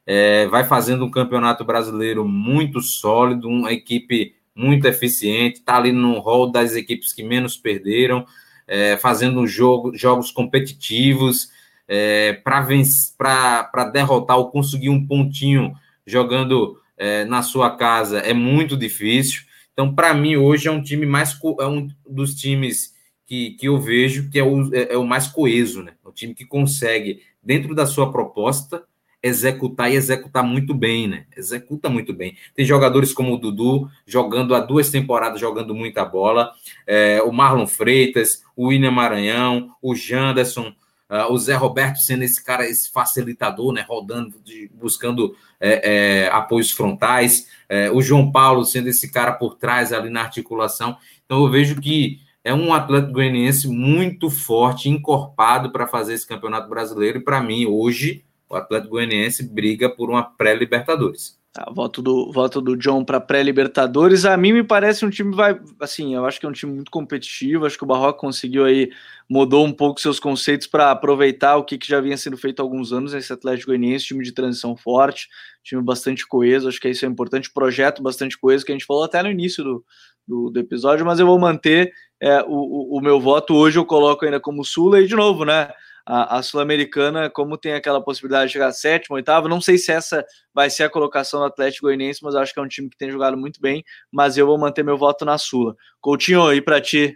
é, vai fazendo um campeonato brasileiro muito sólido, uma equipe muito eficiente, está ali no rol das equipes que menos perderam, é, fazendo jogo, jogos competitivos é, para derrotar ou conseguir um pontinho jogando é, na sua casa é muito difícil. Então, para mim, hoje é um time mais é um dos times que, que eu vejo que é o, é, é o mais coeso, né? O time que consegue, dentro da sua proposta, executar e executar muito bem, né? Executa muito bem. Tem jogadores como o Dudu jogando há duas temporadas, jogando muita bola. É, o Marlon Freitas, o William Maranhão, o Janderson, uh, o Zé Roberto sendo esse cara, esse facilitador, né? Rodando, de, buscando é, é, apoios frontais. É, o João Paulo sendo esse cara por trás ali na articulação. Então eu vejo que é um atleta goianiense muito forte, encorpado para fazer esse campeonato brasileiro. E para mim, hoje, o Atlético Goianiense briga por uma pré-Libertadores. Tá, voto do voto do John para pré-Libertadores. A mim me parece um time vai assim, eu acho que é um time muito competitivo. Acho que o Barroca conseguiu aí mudou um pouco seus conceitos para aproveitar o que, que, já vinha sendo feito há alguns anos nesse Atlético Goianiense, time de transição forte, time bastante coeso. Acho que isso é importante, projeto bastante coeso que a gente falou até no início do, do, do episódio. Mas eu vou manter é, o, o, o meu voto hoje. Eu coloco ainda como Sula e de novo, né? A, a Sul-Americana, como tem aquela possibilidade de chegar sétimo, oitavo, não sei se essa vai ser a colocação do Atlético Goianiense, mas acho que é um time que tem jogado muito bem, mas eu vou manter meu voto na Sula. Coutinho, e para ti?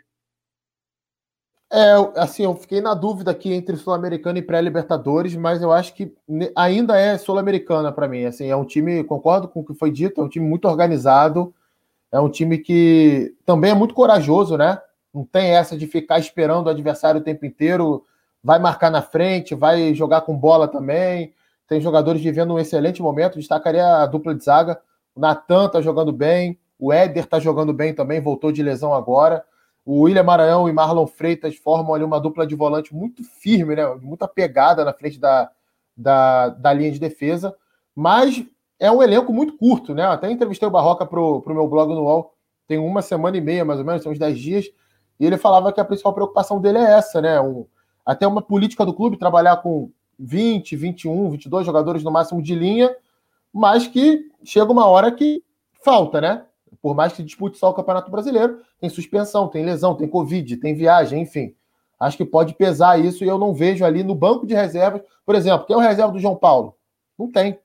É, assim, eu fiquei na dúvida aqui entre Sul-Americana e pré-Libertadores, mas eu acho que ainda é Sul-Americana para mim. Assim, é um time, concordo com o que foi dito, é um time muito organizado, é um time que também é muito corajoso, né? Não tem essa de ficar esperando o adversário o tempo inteiro, vai marcar na frente, vai jogar com bola também. Tem jogadores vivendo um excelente momento. Destacaria a dupla de zaga. O Natan tá jogando bem, o Éder tá jogando bem também, voltou de lesão agora. O William Maranhão e Marlon Freitas formam ali uma dupla de volante muito firme, né? Muita pegada na frente da, da, da linha de defesa. Mas é um elenco muito curto, né? Até entrevistei o Barroca pro, pro meu blog no UOL, tem uma semana e meia, mais ou menos, tem uns 10 dias, e ele falava que a principal preocupação dele é essa, né? Um, até uma política do clube trabalhar com 20, 21, 22 jogadores no máximo de linha, mas que chega uma hora que falta, né? Por mais que dispute só o Campeonato Brasileiro, tem suspensão, tem lesão, tem Covid, tem viagem, enfim. Acho que pode pesar isso e eu não vejo ali no banco de reservas. Por exemplo, quem é o reserva do João Paulo? Não tem.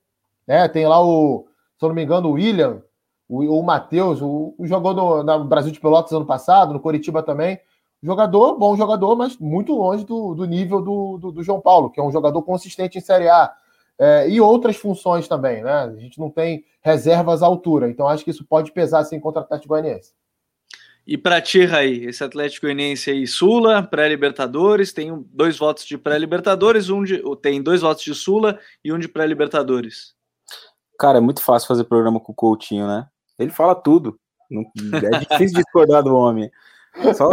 Né? Tem lá o, se eu não me engano, o William, o, o Matheus, o, o jogou no, no Brasil de Pelotas ano passado, no Coritiba também. Jogador, bom jogador, mas muito longe do, do nível do, do, do, João Paulo, que é um jogador consistente em Série A. É, e outras funções também, né? A gente não tem reservas à altura, então acho que isso pode pesar assim contra o Atlético Goianiense. E para ti, Raí, esse Atlético Goianiense aí, Sula, pré-Libertadores, tem dois votos de pré-Libertadores, um de, tem dois votos de Sula e um de pré-Libertadores. Cara, é muito fácil fazer programa com o Coutinho, né? Ele fala tudo. É difícil (laughs) discordar do homem. Só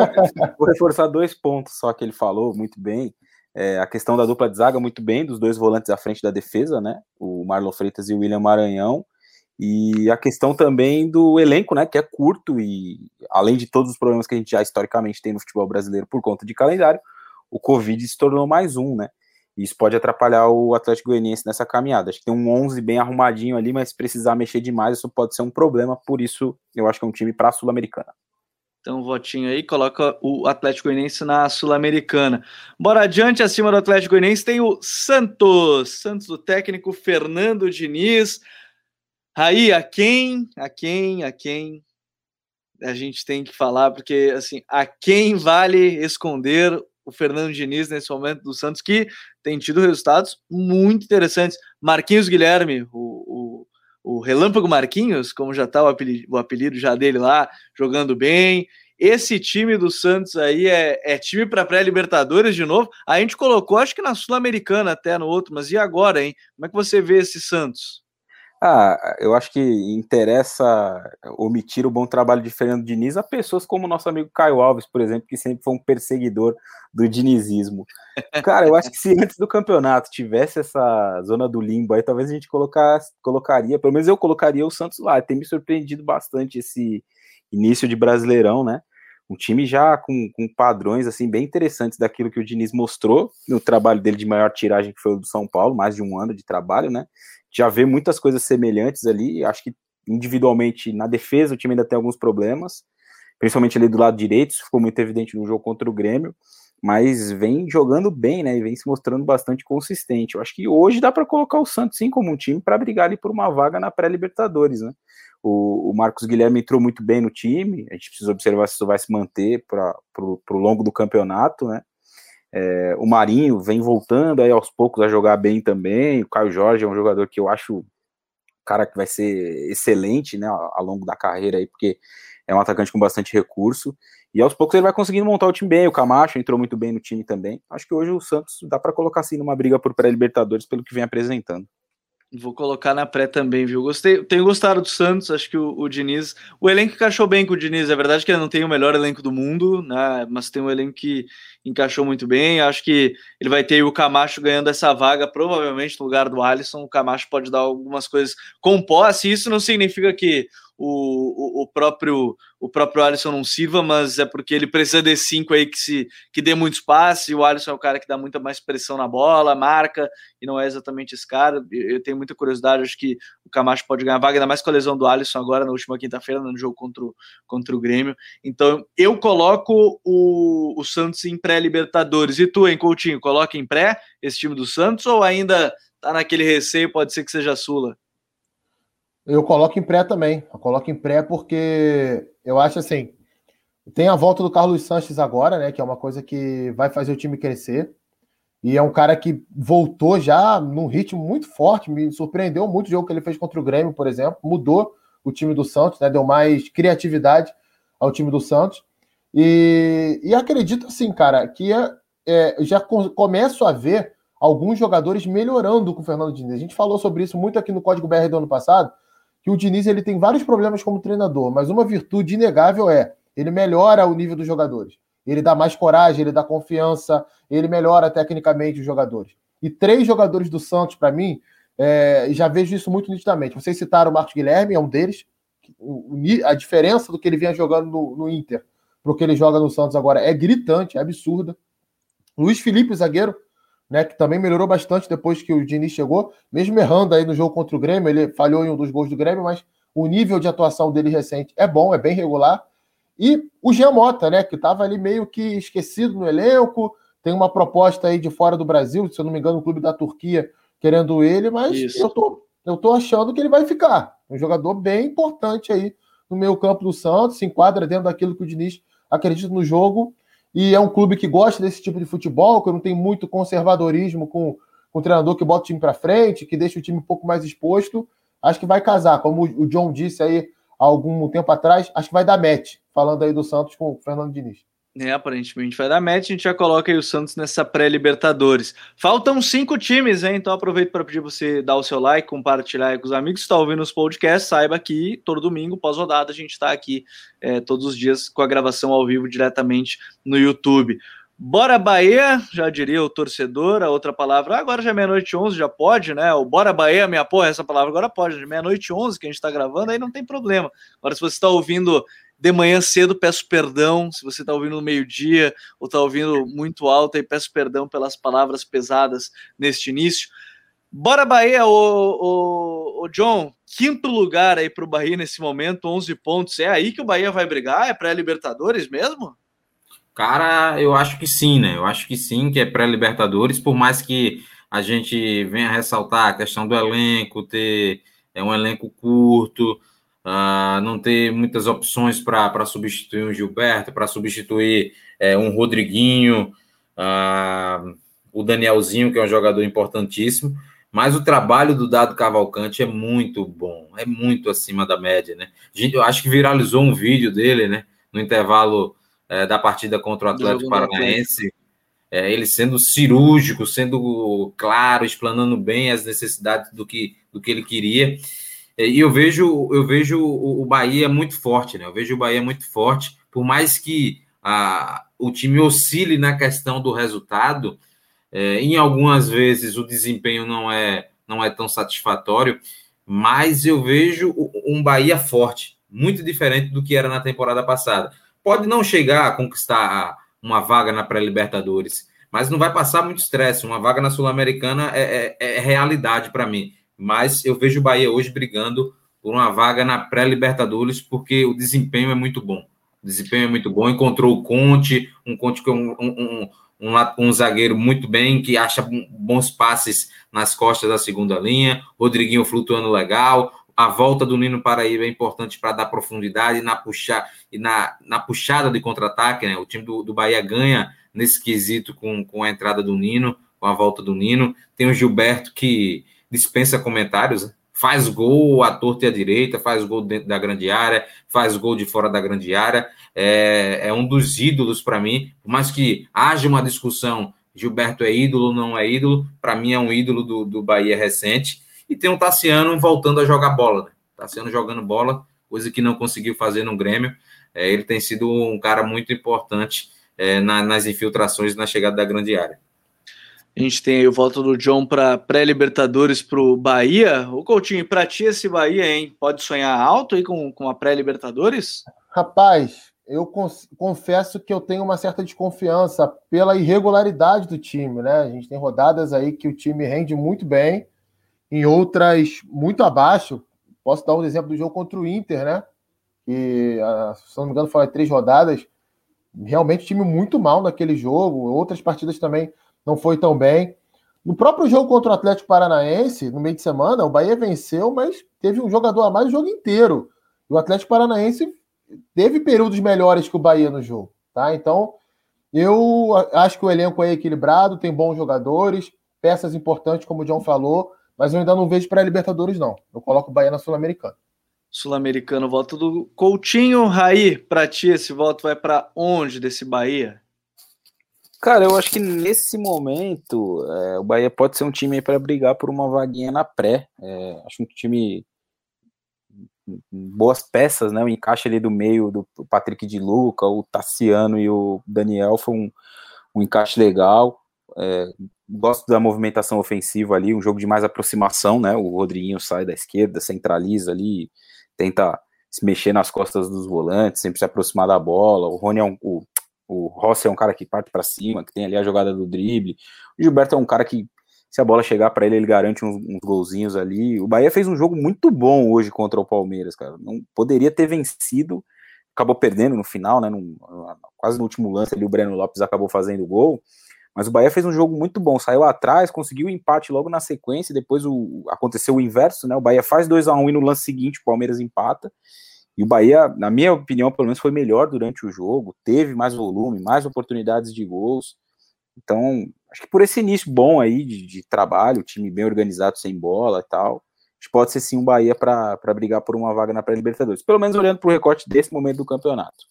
vou reforçar dois pontos só que ele falou muito bem. É, a questão da dupla de zaga muito bem, dos dois volantes à frente da defesa, né? O Marlon Freitas e o William Maranhão. E a questão também do elenco, né? Que é curto e além de todos os problemas que a gente já historicamente tem no futebol brasileiro por conta de calendário, o Covid se tornou mais um, né? Isso pode atrapalhar o Atlético Goianiense nessa caminhada. Acho que tem um 11 bem arrumadinho ali, mas se precisar mexer demais, isso pode ser um problema. Por isso, eu acho que é um time para a Sul-Americana. Então, votinho aí, coloca o Atlético Goianiense na Sul-Americana. Bora adiante, acima do Atlético Goianiense tem o Santos. Santos do técnico Fernando Diniz. Aí, a quem, a quem, a quem a gente tem que falar, porque assim, a quem vale esconder o Fernando Diniz nesse momento do Santos, que tem tido resultados muito interessantes. Marquinhos Guilherme, o, o, Relâmpago Marquinhos, como já está o apelido, o apelido já dele lá, jogando bem. Esse time do Santos aí é, é time para pré-Libertadores de novo. A gente colocou, acho que na Sul-Americana até no outro, mas e agora, hein? Como é que você vê esse Santos? Ah, eu acho que interessa omitir o bom trabalho de Fernando Diniz a pessoas como o nosso amigo Caio Alves, por exemplo, que sempre foi um perseguidor do dinizismo. Cara, eu acho que se antes do campeonato tivesse essa zona do limbo aí, talvez a gente colocasse, colocaria, pelo menos eu colocaria o Santos lá. Tem me surpreendido bastante esse início de Brasileirão, né? Um time já com, com padrões assim bem interessantes daquilo que o Diniz mostrou no trabalho dele de maior tiragem, que foi o do São Paulo, mais de um ano de trabalho, né? Já vê muitas coisas semelhantes ali. Acho que individualmente na defesa o time ainda tem alguns problemas, principalmente ali do lado direito, isso ficou muito evidente no jogo contra o Grêmio, mas vem jogando bem, né? E vem se mostrando bastante consistente. Eu acho que hoje dá para colocar o Santos sim como um time para brigar ali por uma vaga na pré-Libertadores, né? O, o, Marcos Guilherme entrou muito bem no time, a gente precisa observar se isso vai se manter para o longo do campeonato, né? É, o Marinho vem voltando aí aos poucos a jogar bem também. O Caio Jorge é um jogador que eu acho cara que vai ser excelente, né, ao longo da carreira aí, porque é um atacante com bastante recurso. E aos poucos ele vai conseguindo montar o time bem. O Camacho entrou muito bem no time também. Acho que hoje o Santos dá para colocar assim numa briga por pré-Libertadores pelo que vem apresentando. Vou colocar na pré também, viu? Gostei, tenho gostado do Santos, acho que o, o, Diniz. O elenco encaixou bem com o Diniz. É verdade que ele não tem o melhor elenco do mundo, né? Mas tem um elenco que encaixou muito bem. Acho que ele vai ter o Camacho ganhando essa vaga, provavelmente no lugar do Alisson. O Camacho pode dar algumas coisas com posse. Isso não significa que o, o, próprio o próprio Alisson não sirva, mas é porque ele precisa de cinco aí que se que dê muito espaço, e o Alisson é o cara que dá muita mais pressão na bola, marca, e não é exatamente esse cara. Eu tenho muita curiosidade, acho que o Camacho pode ganhar vaga, ainda mais com a lesão do Alisson agora na última quinta-feira, no jogo contra o, contra o Grêmio. Então, eu coloco o, o Santos em pré-Libertadores. E tu, hein, Coutinho, coloca em pré esse time do Santos ou ainda tá naquele receio, pode ser que seja Sula? Eu coloco em pré também. Eu coloco em pré porque eu acho assim. Tem a volta do Carlos Sanches agora, né? Que é uma coisa que vai fazer o time crescer. E é um cara que voltou já num ritmo muito forte. Me surpreendeu muito o jogo que ele fez contra o Grêmio, por exemplo. Mudou o time do Santos, né? Deu mais criatividade ao time do Santos. E, e acredito, assim, cara, que é, é, já com, começo a ver alguns jogadores melhorando com o Fernando Diniz. A gente falou sobre isso muito aqui no Código BR do ano passado que o Diniz ele tem vários problemas como treinador, mas uma virtude inegável é ele melhora o nível dos jogadores. Ele dá mais coragem, ele dá confiança, ele melhora tecnicamente os jogadores. E três jogadores do Santos, para mim, é, já vejo isso muito nitidamente. Vocês citaram o Marcos Guilherme, é um deles. A diferença do que ele vinha jogando no, no Inter para o que ele joga no Santos agora é gritante, é absurda. Luiz Felipe, zagueiro, né, que também melhorou bastante depois que o Diniz chegou, mesmo errando aí no jogo contra o Grêmio, ele falhou em um dos gols do Grêmio, mas o nível de atuação dele recente é bom, é bem regular. E o Jean Mota, né, que estava ali meio que esquecido no elenco, tem uma proposta aí de fora do Brasil, se eu não me engano, o clube da Turquia querendo ele, mas eu tô, eu tô achando que ele vai ficar. Um jogador bem importante aí no meio campo do Santos, se enquadra dentro daquilo que o Diniz acredita no jogo e é um clube que gosta desse tipo de futebol, que não tem muito conservadorismo com, com o treinador que bota o time para frente, que deixa o time um pouco mais exposto. Acho que vai casar, como o John disse aí há algum tempo atrás, acho que vai dar match, falando aí do Santos com o Fernando Diniz. É, aparentemente vai dar match, a gente já coloca aí o Santos nessa pré-Libertadores. Faltam cinco times, hein? Então aproveito para pedir você dar o seu like, compartilhar aí com os amigos. Se está ouvindo os podcasts, saiba que todo domingo, pós-rodada, a gente está aqui é, todos os dias com a gravação ao vivo diretamente no YouTube. Bora Bahia, já diria o torcedor, a outra palavra, agora já é meia-noite 11, já pode, né? O Bora Bahia, minha porra, essa palavra agora pode, meia-noite 11 que a gente está gravando, aí não tem problema. Agora, se você está ouvindo de manhã cedo, peço perdão se você está ouvindo no meio-dia ou está ouvindo muito alto, e peço perdão pelas palavras pesadas neste início. Bora Bahia, o, o, John, quinto lugar aí para o Bahia nesse momento, 11 pontos. É aí que o Bahia vai brigar? É pré-Libertadores mesmo? Cara, eu acho que sim, né? Eu acho que sim, que é pré-Libertadores, por mais que a gente venha ressaltar a questão do elenco, ter é um elenco curto, uh, não ter muitas opções para substituir um Gilberto, para substituir é, um Rodriguinho, uh, o Danielzinho, que é um jogador importantíssimo. Mas o trabalho do Dado Cavalcante é muito bom, é muito acima da média, né? Eu acho que viralizou um vídeo dele, né? No intervalo é, da partida contra o Atlético Paranaense, é, ele sendo cirúrgico, sendo claro, explanando bem as necessidades do que, do que ele queria. E eu vejo, eu vejo o Bahia muito forte, né? Eu vejo o Bahia muito forte, por mais que a, o time oscile na questão do resultado, é, em algumas vezes o desempenho não é, não é tão satisfatório, mas eu vejo um Bahia forte, muito diferente do que era na temporada passada. Pode não chegar a conquistar uma vaga na pré-Libertadores, mas não vai passar muito estresse. Uma vaga na Sul-Americana é, é, é realidade para mim mas eu vejo o Bahia hoje brigando por uma vaga na pré-Libertadores, porque o desempenho é muito bom. O desempenho é muito bom. Encontrou o Conte, um Conte que é um, um, um, um, zagueiro muito bem, que acha bons passes nas costas da segunda linha. Rodriguinho flutuando legal. A volta do Nino Paraíba é importante para dar profundidade na, puxa, e na, na puxada de contra-ataque. Né? O time do, do Bahia ganha nesse quesito com, com a entrada do Nino, com a volta do Nino. Tem o Gilberto que dispensa comentários, né? faz gol à torta e à direita, faz gol dentro da grande área, faz gol de fora da grande área, é, é um dos ídolos para mim, por mais que haja uma discussão, Gilberto é ídolo ou não é ídolo, para mim é um ídolo do, do Bahia recente, e tem o Tassiano voltando a jogar bola, né? Tassiano jogando bola, coisa que não conseguiu fazer no Grêmio, é, ele tem sido um cara muito importante é, na, nas infiltrações na chegada da grande área. A gente tem aí o voto do John para pré-Libertadores para o Bahia. O Coutinho, para ti esse Bahia, hein? Pode sonhar alto aí com, com a pré-Libertadores? Rapaz, eu confesso que eu tenho uma certa desconfiança pela irregularidade do time, né? A gente tem rodadas aí que o time rende muito bem, em outras muito abaixo. Posso dar um exemplo do jogo contra o Inter, né? Que, ah, se não me engano, foi três rodadas. Realmente, time muito mal naquele jogo. Outras partidas também não foi tão bem. No próprio jogo contra o Atlético Paranaense, no meio de semana, o Bahia venceu, mas teve um jogador a mais o jogo inteiro. o Atlético Paranaense teve períodos melhores que o Bahia no jogo, tá? Então, eu acho que o elenco é equilibrado, tem bons jogadores, peças importantes, como o John falou, mas eu ainda não vejo para Libertadores, não. Eu coloco o Bahia na Sul-Americana. Sul-Americano, voto do Coutinho. Raí, para ti, esse voto vai para onde desse Bahia? Cara, eu acho que nesse momento é, o Bahia pode ser um time para brigar por uma vaguinha na pré. É, acho um time boas peças, né? O encaixe ali do meio do Patrick de Luca, o Tassiano e o Daniel foi um, um encaixe legal. É, gosto da movimentação ofensiva ali, um jogo de mais aproximação, né? O Rodriguinho sai da esquerda, centraliza ali, tenta se mexer nas costas dos volantes, sempre se aproximar da bola. O Rony é um, o o Rossi é um cara que parte para cima, que tem ali a jogada do drible. O Gilberto é um cara que, se a bola chegar para ele, ele garante uns, uns, golzinhos ali. O Bahia fez um jogo muito bom hoje contra o Palmeiras, cara. Não poderia ter vencido, acabou perdendo no final, né? No, quase no último lance ali, o Breno Lopes acabou fazendo gol. Mas o Bahia fez um jogo muito bom, saiu atrás, conseguiu o empate logo na sequência, depois o, aconteceu o inverso, né? O Bahia faz 2 a 1 um, e no lance seguinte o Palmeiras empata. E o Bahia, na minha opinião, pelo menos foi melhor durante o jogo, teve mais volume, mais oportunidades de gols. Então, acho que por esse início bom aí de, de trabalho, time bem organizado sem bola e tal, acho que pode ser sim um Bahia para brigar por uma vaga na pré-Libertadores. Pelo menos olhando para o recorte desse momento do campeonato.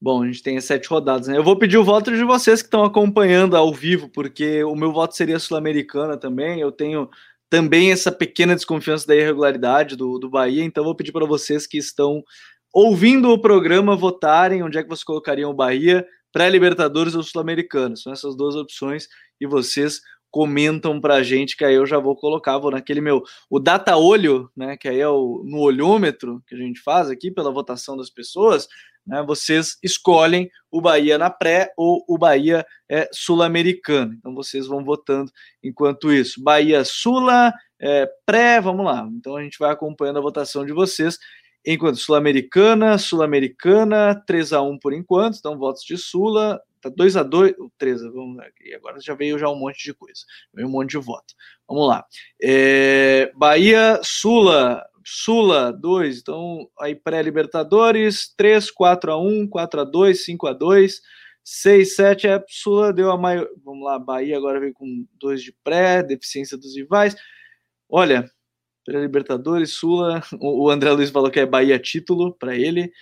Bom, a gente tem sete rodadas, né? Eu vou pedir o voto de vocês que estão acompanhando ao vivo, porque o meu voto seria sul-americana também. Eu tenho também essa pequena desconfiança da irregularidade do, do Bahia. Então, vou pedir para vocês que estão ouvindo o programa votarem onde é que vocês colocariam o Bahia, pré-Libertadores ou Sul-Americano. São essas duas opções e vocês comentam para a gente, que aí eu já vou colocar, vou naquele meu, o data olho, né, que aí é o no olhômetro que a gente faz aqui pela votação das pessoas, né, vocês escolhem o Bahia na pré ou o Bahia é, sul-americano. Então vocês vão votando enquanto isso. Bahia Sula, é, pré, vamos lá. Então a gente vai acompanhando a votação de vocês. Enquanto Sul-Americana, Sul-Americana, 3 a 1 por enquanto, então votos de Sula, tá 2 a 2 3 vamos aqui, agora já veio já um monte de coisa, veio um monte de voto. Vamos lá. É, Bahia, Sula, Sula, 2. Então, aí pré-Libertadores, 3, 4 a 1 4 a 2 5 a 2 6, 7 é Sula, deu a maior. Vamos lá, Bahia agora veio com 2 de pré, deficiência dos rivais. Olha, pré-Libertadores, Sula, o André Luiz falou que é Bahia título para ele,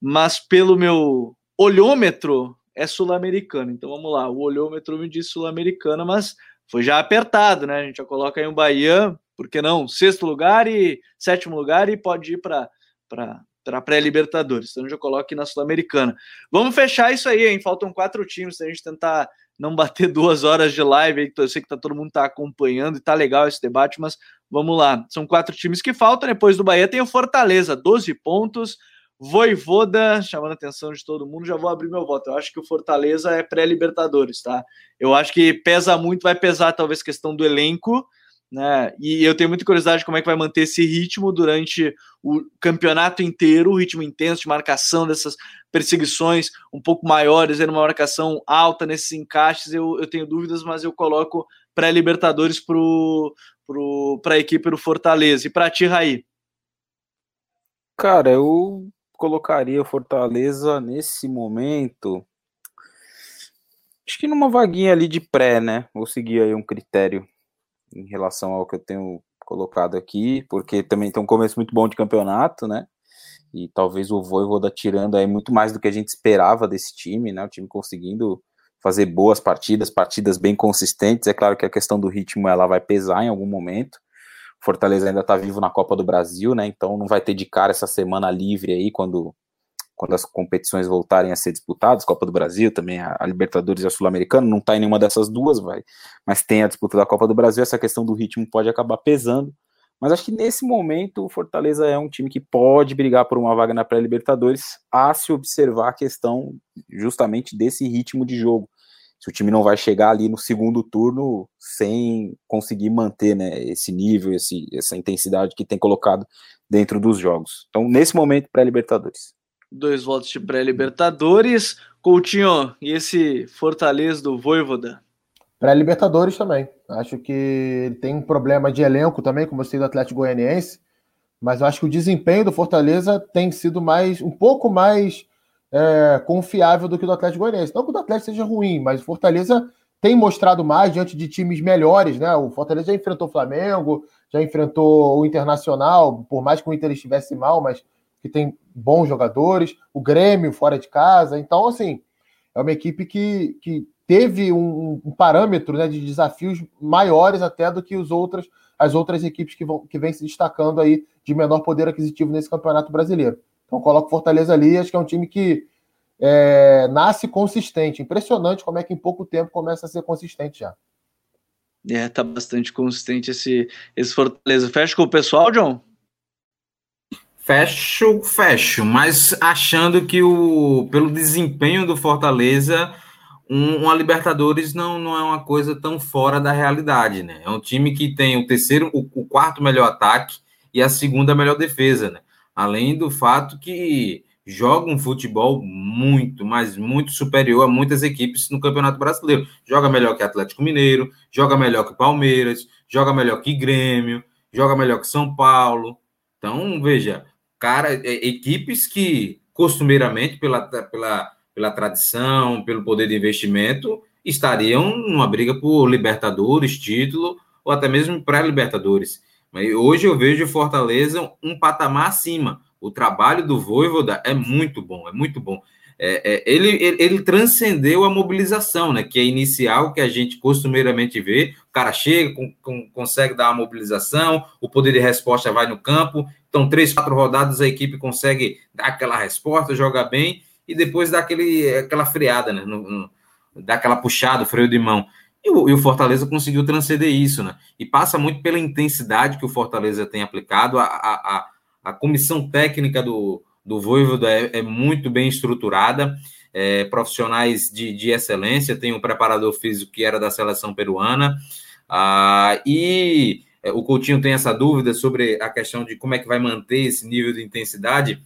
mas pelo meu olhômetro é sul-americano. Então vamos lá, o olhômetro me diz sul-americana, mas foi já apertado, né? A gente já coloca aí um Bahia, por que não? Sexto lugar e sétimo lugar e pode ir para para pré-Libertadores. Então já coloca aqui na Sul-Americana. Vamos fechar isso aí, hein? Faltam quatro times, se a gente tentar não bater (laughs) duas horas de live. Eu sei que tá, todo mundo está acompanhando e tá legal esse debate, mas vamos lá. São quatro times que faltam. Depois do Bahia tem o Fortaleza, 12 pontos. Voivoda, chamando a atenção de todo mundo, já vou abrir meu voto. Eu acho que o Fortaleza é pré-Libertadores, tá? Eu acho que pesa muito, vai pesar talvez questão do elenco, né? E eu tenho muita curiosidade de como é que vai manter esse ritmo durante o campeonato inteiro, o ritmo intenso de marcação dessas perseguições um pouco maiores, uma marcação alta nesses encaixes. Eu, eu tenho dúvidas, mas eu coloco pré-Libertadores para pro, a equipe do Fortaleza. E para ti, Raí? Cara, eu colocaria o Fortaleza nesse momento. Acho que numa vaguinha ali de pré, né? Vou seguir aí um critério em relação ao que eu tenho colocado aqui, porque também tem um começo muito bom de campeonato, né? E talvez o Voivoda tirando aí muito mais do que a gente esperava desse time, né? O time conseguindo fazer boas partidas, partidas bem consistentes. É claro que a questão do ritmo ela vai pesar em algum momento, Fortaleza ainda está vivo na Copa do Brasil, né? Então não vai ter de cara essa semana livre aí quando, quando as competições voltarem a ser disputadas, Copa do Brasil, também a, Libertadores e a Sul-Americana, não está em nenhuma dessas duas, vai. Mas tem a disputa da Copa do Brasil, essa questão do ritmo pode acabar pesando. Mas acho que nesse momento o Fortaleza é um time que pode brigar por uma vaga na pré-Libertadores, a se observar a questão justamente desse ritmo de jogo se o time não vai chegar ali no segundo turno sem conseguir manter né, esse nível, esse, essa intensidade que tem colocado dentro dos jogos. Então, nesse momento, pré-Libertadores. Dois votos de pré-Libertadores. Coutinho, e esse Fortaleza do Voivoda? Pré-Libertadores também. Acho que ele tem um problema de elenco também, como eu sei do Atlético Goianiense, mas eu acho que o desempenho do Fortaleza tem sido mais um pouco mais é, confiável do que o do Atlético Goianiense. Não que o do Atlético seja ruim, mas o Fortaleza tem mostrado mais diante de times melhores, né? O Fortaleza já enfrentou o Flamengo, já enfrentou o Internacional, por mais que o Inter estivesse mal, mas que tem bons jogadores, o Grêmio fora de casa. Então, assim, é uma equipe que, que teve um, um parâmetro né, de desafios maiores até do que os outros, as outras equipes que, vão, que vêm se destacando aí de menor poder aquisitivo nesse campeonato brasileiro. Então coloco Fortaleza ali, acho que é um time que é, nasce consistente. Impressionante como é que em pouco tempo começa a ser consistente já. É, tá bastante consistente esse, esse Fortaleza. Fecha com o pessoal, John? Fecho, fecho, mas achando que o pelo desempenho do Fortaleza, um, uma Libertadores não, não é uma coisa tão fora da realidade, né? É um time que tem o terceiro, o, o quarto melhor ataque e a segunda melhor defesa, né? Além do fato que joga um futebol muito, mas muito superior a muitas equipes no Campeonato Brasileiro. Joga melhor que Atlético Mineiro, joga melhor que Palmeiras, joga melhor que Grêmio, joga melhor que São Paulo. Então, veja, cara, é, equipes que costumeiramente, pela, pela, pela tradição, pelo poder de investimento, estariam numa briga por Libertadores, título, ou até mesmo pré-Libertadores. Mas hoje eu vejo Fortaleza um patamar acima. O trabalho do Voivoda é muito bom, é muito bom. É, é, ele, ele, ele, transcendeu a mobilização, né? Que é inicial, que a gente costumeiramente vê. O cara chega, com, com, consegue dar a mobilização, o poder de resposta vai no campo. Então, três, quatro rodadas, a equipe consegue dar aquela resposta, joga bem, e depois dá aquele, aquela freada, né? No, no, dá aquela puxada, freio de mão. E o, e o, Fortaleza conseguiu transcender isso, né? E passa muito pela intensidade que o Fortaleza tem aplicado. A, a, a comissão técnica do, do Voivoda é, é muito bem estruturada, é, profissionais de, de excelência. Tem um preparador físico que era da seleção peruana. Ah, e o Coutinho tem essa dúvida sobre a questão de como é que vai manter esse nível de intensidade.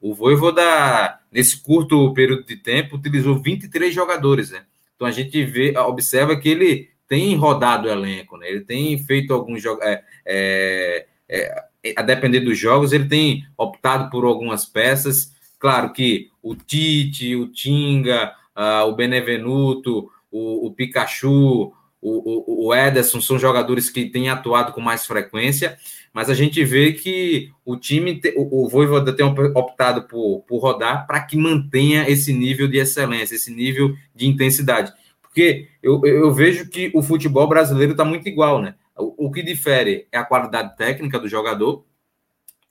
O Voivoda, nesse curto período de tempo, utilizou 23 jogadores, né? Então a gente vê, observa que ele tem rodado o elenco, né? Ele tem feito alguns jogos. É, é, é, a depender dos jogos, ele tem optado por algumas peças. Claro que o Tite, o Tinga, uh, o Benevenuto, o, o Pikachu, o, o, o, Ederson são jogadores que têm atuado com mais frequência, mas a gente vê que o time, o, o Voivoda tem optado por, por rodar para que mantenha esse nível de excelência, esse nível de intensidade. Porque eu, eu vejo que o futebol brasileiro está muito igual, né? O, o que difere é a qualidade técnica do jogador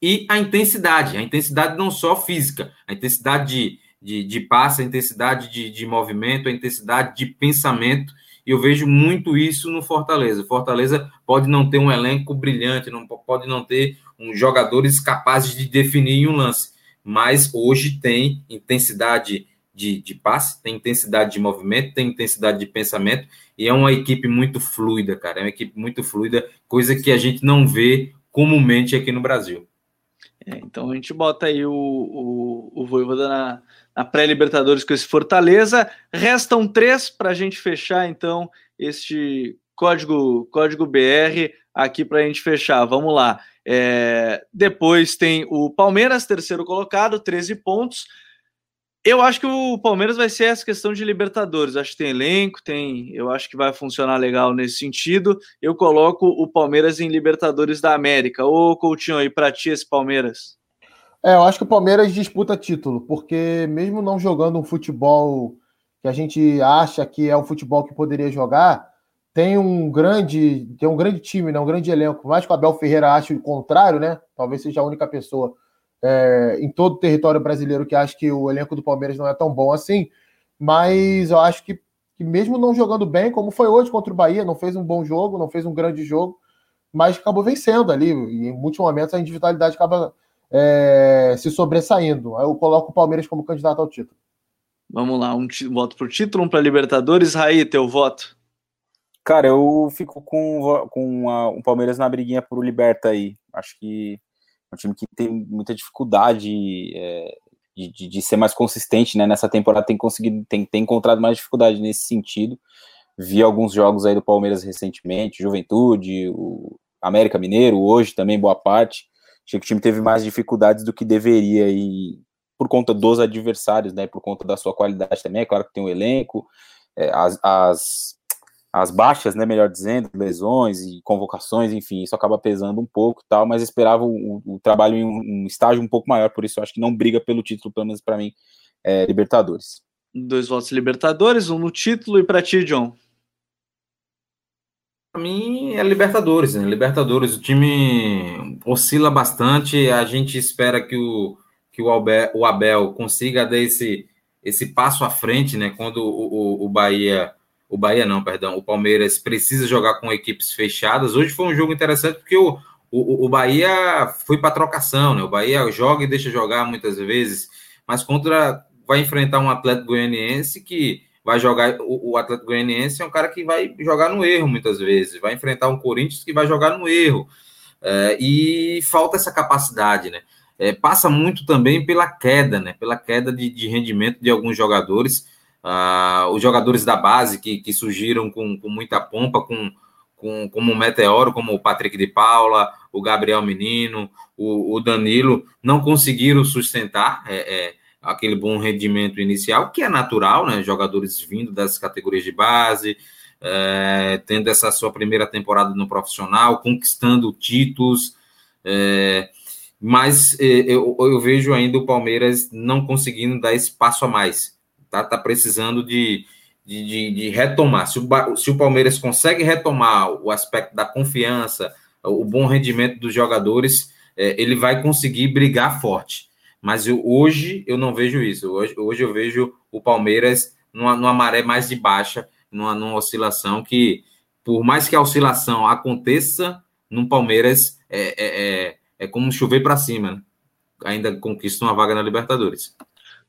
e a intensidade. A intensidade não só física, a intensidade de, de, de passe, a intensidade de, de movimento, a intensidade de pensamento e eu vejo muito isso no Fortaleza. Fortaleza pode não ter um elenco brilhante, não pode não ter um, jogadores capazes de definir um lance, mas hoje tem intensidade de, de passe, tem intensidade de movimento, tem intensidade de pensamento e é uma equipe muito fluida, cara. É uma equipe muito fluida, coisa que a gente não vê comumente aqui no Brasil. É, então a gente bota aí o, o, o Voivoda na, na pré-Libertadores com esse Fortaleza. Restam três para a gente fechar, então, este código, código BR aqui para a gente fechar. Vamos lá. É, depois tem o Palmeiras, terceiro colocado, 13 pontos. Eu acho que o Palmeiras vai ser essa questão de Libertadores. Acho que tem elenco, tem. Eu acho que vai funcionar legal nesse sentido. Eu coloco o Palmeiras em Libertadores da América. Ô, Coutinho, aí para ti esse Palmeiras? É, eu acho que o Palmeiras disputa título, porque mesmo não jogando um futebol que a gente acha que é o futebol que poderia jogar, tem um grande, tem um grande time, né, um grande elenco. Mais que o Abel Ferreira ache o contrário, né? Talvez seja a única pessoa é, em todo o território brasileiro que acha que o elenco do Palmeiras não é tão bom assim. Mas eu acho que, que mesmo não jogando bem, como foi hoje contra o Bahia, não fez um bom jogo, não fez um grande jogo, mas acabou vencendo ali. E em muitos momentos a individualidade acaba é, se sobressaindo. Aí eu coloco o Palmeiras como candidato ao título. Vamos lá, um voto por título, um para Libertadores. Raí, teu voto? Cara, eu fico com, com a, o Palmeiras na briguinha por Liberta aí. Acho que é um time que tem muita dificuldade é, de, de, de, ser mais consistente, né? Nessa temporada tem conseguido, tem, tem encontrado mais dificuldade nesse sentido. Vi alguns jogos aí do Palmeiras recentemente, Juventude, o América Mineiro, hoje também, boa parte. Achei que o time teve mais dificuldades do que deveria e por conta dos adversários, né? Por conta da sua qualidade também. É claro que tem um elenco, é, as, as, as baixas, né? Melhor dizendo, lesões e convocações, enfim, isso acaba pesando um pouco tal, mas esperava o, o trabalho em um, um, estágio um pouco maior, por isso acho que não briga pelo título, pelo menos para mim, é, Libertadores. Dois votos Libertadores, um no título e para ti, John para mim é Libertadores, né? Libertadores, o time oscila bastante. A gente espera que o, que o, Abel, o Abel consiga dar esse, esse passo à frente, né? Quando o, o, o Bahia, o Bahia não, perdão, o Palmeiras precisa jogar com equipes fechadas. Hoje foi um jogo interessante porque o, o, o Bahia foi para trocação, né? O Bahia joga e deixa jogar muitas vezes, mas contra vai enfrentar um Atlético Goianiense que vai jogar. O, o Atlético Goianiense é um cara que vai jogar no erro muitas vezes, vai enfrentar um Corinthians que vai jogar no erro. É, e falta essa capacidade, né? É, passa muito também pela queda, né? Pela queda de, de rendimento de alguns jogadores. Ah, os jogadores da base que, que surgiram com, com muita pompa, com, com, como o Meteoro, como o Patrick de Paula, o Gabriel Menino, o, o Danilo, não conseguiram sustentar é, é, aquele bom rendimento inicial, que é natural, né? Jogadores vindo das categorias de base, é, tendo essa sua primeira temporada no profissional, conquistando títulos, é, mas é, eu, eu, vejo ainda o Palmeiras não conseguindo dar espaço a mais, tá, tá precisando de, de, de, de retomar. Se o, se o Palmeiras consegue retomar o aspecto da confiança, o bom rendimento dos jogadores, é, ele vai conseguir brigar forte. Mas eu, hoje eu não vejo isso. Hoje, hoje eu vejo o Palmeiras numa, numa maré mais de baixa, numa, numa oscilação que, por mais que a oscilação aconteça, no Palmeiras é, é, é, é como chover para cima. Né? Ainda conquista uma vaga na Libertadores.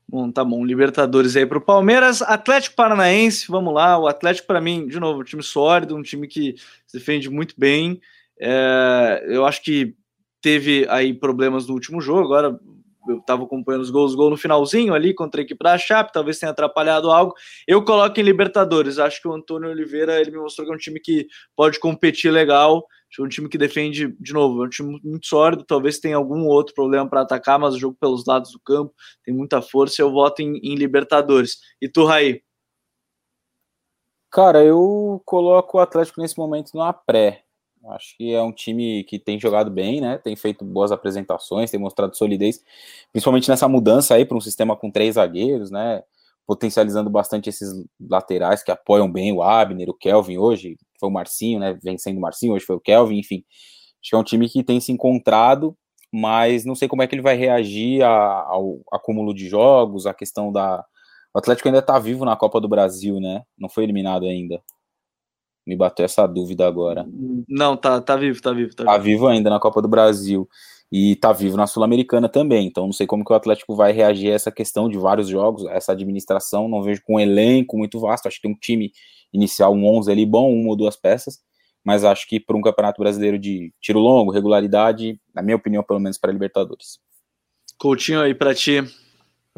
Bom, tá bom. Libertadores aí para o Palmeiras. Atlético Paranaense, vamos lá. O Atlético, para mim, de novo, um time sólido, um time que se defende muito bem. É, eu acho que teve aí problemas no último jogo, agora eu estava acompanhando os gols, gol no finalzinho ali contra a equipe da Chape, talvez tenha atrapalhado algo. Eu coloco em Libertadores. Acho que o Antônio Oliveira ele me mostrou que é um time que pode competir legal. É um time que defende, de novo, é um time muito sólido. Talvez tenha algum outro problema para atacar, mas o jogo pelos lados do campo tem muita força. Eu voto em, em Libertadores. E tu, Raí? Cara, eu coloco o Atlético nesse momento numa pré. Acho que é um time que tem jogado bem, né? Tem feito boas apresentações, tem mostrado solidez, principalmente nessa mudança aí para um sistema com três zagueiros, né? Potencializando bastante esses laterais que apoiam bem o Abner, o Kelvin hoje, foi o Marcinho, né? Vencendo o Marcinho, hoje foi o Kelvin, enfim. Acho que é um time que tem se encontrado, mas não sei como é que ele vai reagir ao acúmulo de jogos, a questão da, o Atlético ainda tá vivo na Copa do Brasil, né? Não foi eliminado ainda. Me bateu essa dúvida agora. Não, tá, tá vivo, tá vivo. Tá, tá vivo. vivo ainda na Copa do Brasil. E tá vivo na Sul-Americana também. Então não sei como que o Atlético vai reagir a essa questão de vários jogos, essa administração. Não vejo com um elenco muito vasto. Acho que tem um time inicial, um 11 ali bom, uma ou duas peças. Mas acho que para um campeonato brasileiro de tiro longo, regularidade, na minha opinião, pelo menos para Libertadores. Coutinho aí para ti,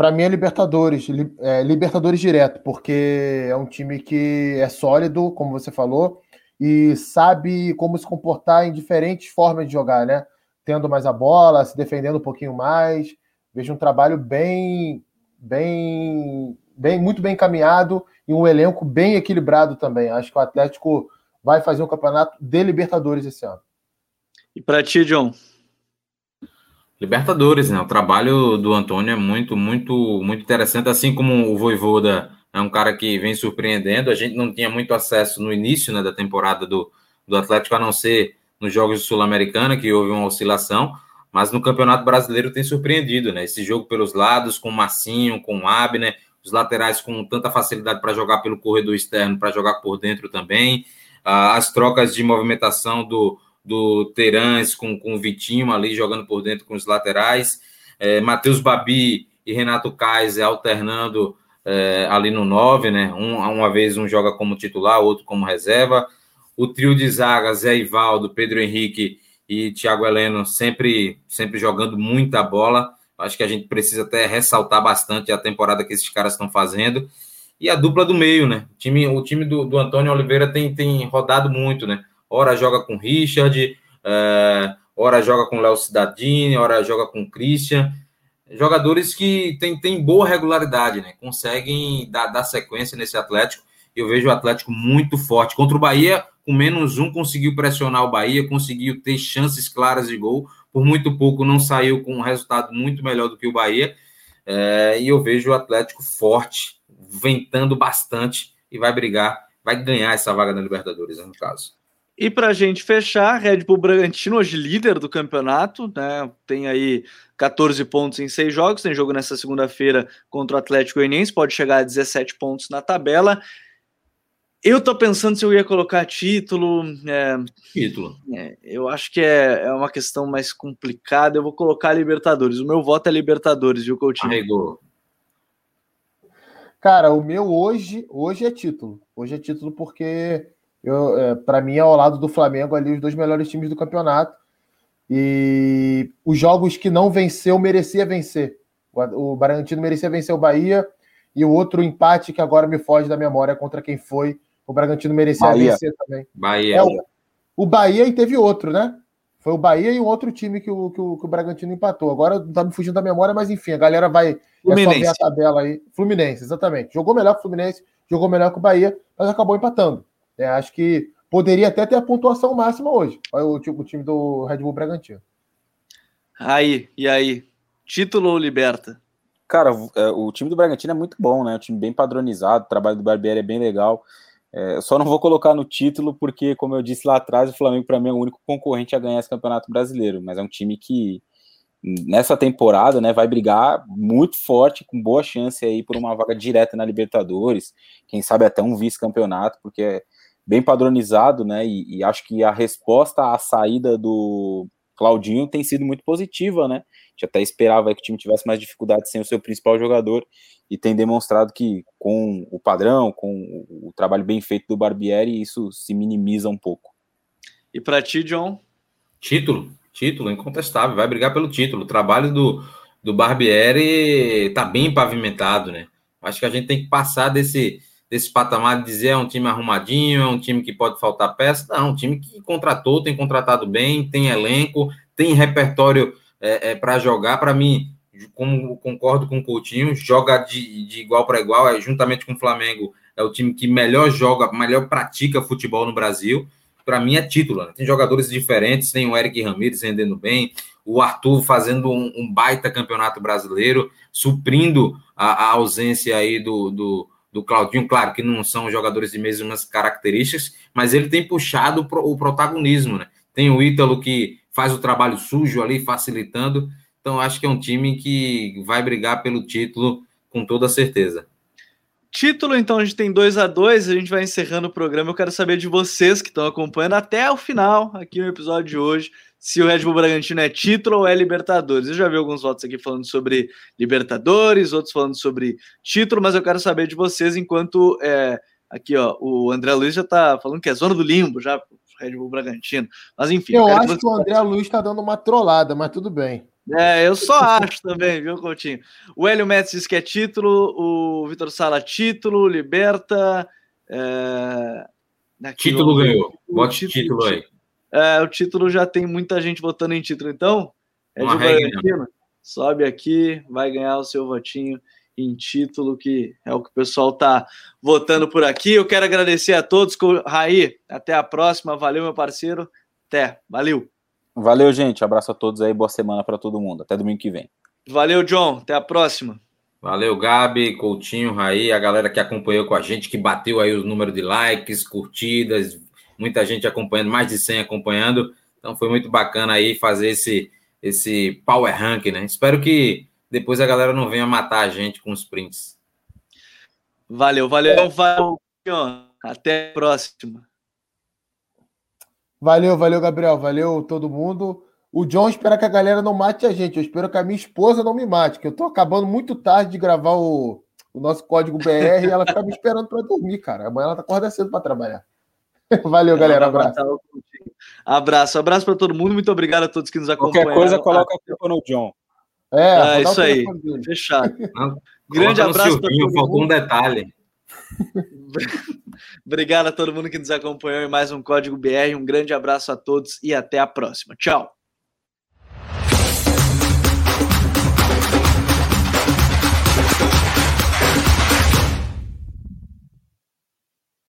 para mim é Libertadores, é, Libertadores direto, porque é um time que é sólido, como você falou, e sabe como se comportar em diferentes formas de jogar, né? Tendo mais a bola, se defendendo um pouquinho mais. Vejo um trabalho bem, bem, bem, muito bem encaminhado e um elenco bem equilibrado também. Acho que o Atlético vai fazer um campeonato de Libertadores esse ano. E para ti, John? Libertadores, né? O trabalho do Antônio é muito, muito, muito interessante, assim como o Voivoda é um cara que vem surpreendendo. A gente não tinha muito acesso no início né, da temporada do, do Atlético, a não ser nos jogos sul-americana, que houve uma oscilação, mas no Campeonato Brasileiro tem surpreendido, né? Esse jogo pelos lados, com o Massinho, com o Abner, os laterais com tanta facilidade para jogar pelo corredor externo, para jogar por dentro também, ah, as trocas de movimentação do, do Terãs com, com o Vitinho ali jogando por dentro com os laterais, é, Matheus Babi e Renato Kaiser alternando é, ali no 9, né? Um, uma vez um joga como titular, outro como reserva. O trio de zaga, Zé Ivaldo, Pedro Henrique e Thiago Heleno sempre, sempre jogando muita bola. Acho que a gente precisa até ressaltar bastante a temporada que esses caras estão fazendo. E a dupla do meio, né? O time, o time do, do Antônio Oliveira tem, tem rodado muito, né? Ora joga com Richard, é, ora joga com Léo Cidadini, ora joga com Christian. Jogadores que têm, têm boa regularidade, né? Conseguem dar, dar sequência nesse Atlético. Eu vejo o Atlético muito forte. Contra o Bahia, com menos um, conseguiu pressionar o Bahia, conseguiu ter chances claras de gol. Por muito pouco não saiu com um resultado muito melhor do que o Bahia. É, e eu vejo o Atlético forte, ventando bastante e vai brigar, vai ganhar essa vaga na Libertadores, no caso. E para a gente fechar, Red Bull Bragantino, hoje líder do campeonato, né? Tem aí 14 pontos em seis jogos, tem jogo nessa segunda-feira contra o Atlético Goianiense, pode chegar a 17 pontos na tabela. Eu tô pensando se eu ia colocar título. É, título. É, eu acho que é, é uma questão mais complicada. Eu vou colocar Libertadores. O meu voto é Libertadores, viu, Coutinho? Arregou. Cara, o meu hoje, hoje é título. Hoje é título porque eu, é, para mim, é ao lado do Flamengo ali, os dois melhores times do campeonato. E os jogos que não venceu, merecia vencer. O, o Bragantino merecia vencer o Bahia. E o outro empate que agora me foge da memória contra quem foi, o Bragantino merecia Bahia. vencer também. Bahia. É, o, o Bahia e teve outro, né? Foi o Bahia e um outro time que o, que o, que o Bragantino empatou. Agora tá me fugindo da memória, mas enfim, a galera vai Fluminense. É só ver a tabela aí. Fluminense, exatamente. Jogou melhor que o Fluminense, jogou melhor que o Bahia, mas acabou empatando. É, acho que poderia até ter a pontuação máxima hoje. Olha o, o time do Red Bull Bragantino. Aí, e aí? Título ou liberta? Cara, é, o time do Bragantino é muito bom, né? Um time bem padronizado, o trabalho do Barbieri é bem legal. É, eu só não vou colocar no título porque, como eu disse lá atrás, o Flamengo para mim é o único concorrente a ganhar esse campeonato brasileiro. Mas é um time que nessa temporada, né, vai brigar muito forte, com boa chance aí por uma vaga direta na Libertadores, quem sabe até um vice-campeonato, porque bem padronizado, né? E, e, acho que a resposta à saída do Claudinho tem sido muito positiva, né? A gente até esperava que o time tivesse mais dificuldade sem o seu principal jogador e tem demonstrado que com o padrão, com o trabalho bem feito do Barbieri, isso se minimiza um pouco. E para ti, John? Título, título incontestável, vai brigar pelo título. O trabalho do, do Barbieri está bem pavimentado, né? Acho que a gente tem que passar desse, desse patamar de dizer é um time arrumadinho, é um time que pode faltar peça. Não, um time que contratou, tem contratado bem, tem elenco, tem repertório é, é para jogar. Para mim, como concordo com o Coutinho, joga de, de igual para igual, é, juntamente com o Flamengo, é o time que melhor joga, melhor pratica futebol no Brasil. Para mim é título. Né? Tem jogadores diferentes, tem o Eric Ramírez rendendo bem, o Arthur fazendo um, um baita campeonato brasileiro, suprindo a, a ausência aí do, do, do, Claudinho. Claro que não são jogadores de mesmas características, mas ele tem puxado o protagonismo. Né? Tem o Ítalo que faz o trabalho sujo ali, facilitando. Então, acho que é um time que vai brigar pelo título com toda certeza. Título, então, a gente tem 2 a 2 a gente vai encerrando o programa. Eu quero saber de vocês que estão acompanhando até o final, aqui no episódio de hoje, se o Red Bull Bragantino é título ou é Libertadores. Eu já vi alguns votos aqui falando sobre Libertadores, outros falando sobre título, mas eu quero saber de vocês, enquanto é, aqui, ó, o André Luiz já tá falando que é zona do limbo já, Red Bull Bragantino. Mas enfim. Eu, eu acho que, que o André Luiz está dando uma trollada, mas tudo bem. É, eu só acho também, viu, Coutinho? O Hélio Metz diz que é título, o Vitor Sala, título, Liberta. É... Aqui, título ganhou. Bote título, título aí. É, o título já tem muita gente votando em título, então. É de Bragantino. Sobe aqui, vai ganhar o seu votinho em título, que é o que o pessoal tá votando por aqui. Eu quero agradecer a todos. Raí, até a próxima. Valeu, meu parceiro. Até. Valeu. Valeu, gente. Abraço a todos aí. Boa semana para todo mundo. Até domingo que vem. Valeu, John. Até a próxima. Valeu, Gabi, Coutinho, Raí, a galera que acompanhou com a gente, que bateu aí o número de likes, curtidas, muita gente acompanhando, mais de 100 acompanhando. Então foi muito bacana aí fazer esse, esse power rank, né? Espero que depois a galera não venha matar a gente com os prints. Valeu, valeu, valeu. Até a próxima. Valeu, valeu, Gabriel. Valeu todo mundo. O John espera que a galera não mate a gente. Eu espero que a minha esposa não me mate, que eu tô acabando muito tarde de gravar o, o nosso código BR e ela fica me esperando para dormir, cara. Amanhã ela tá acordando cedo para trabalhar. (laughs) Valeu, galera. Abraço. Abraço, abraço para todo mundo. Muito obrigado a todos que nos acompanham. Qualquer coisa, coloca a culpa no John. É, é isso aí. Fechado. (laughs) Grande abraço para todo mundo. Faltou um detalhe. (laughs) Obrigado a todo mundo que nos acompanhou em mais um Código BR. Um grande abraço a todos e até a próxima. Tchau.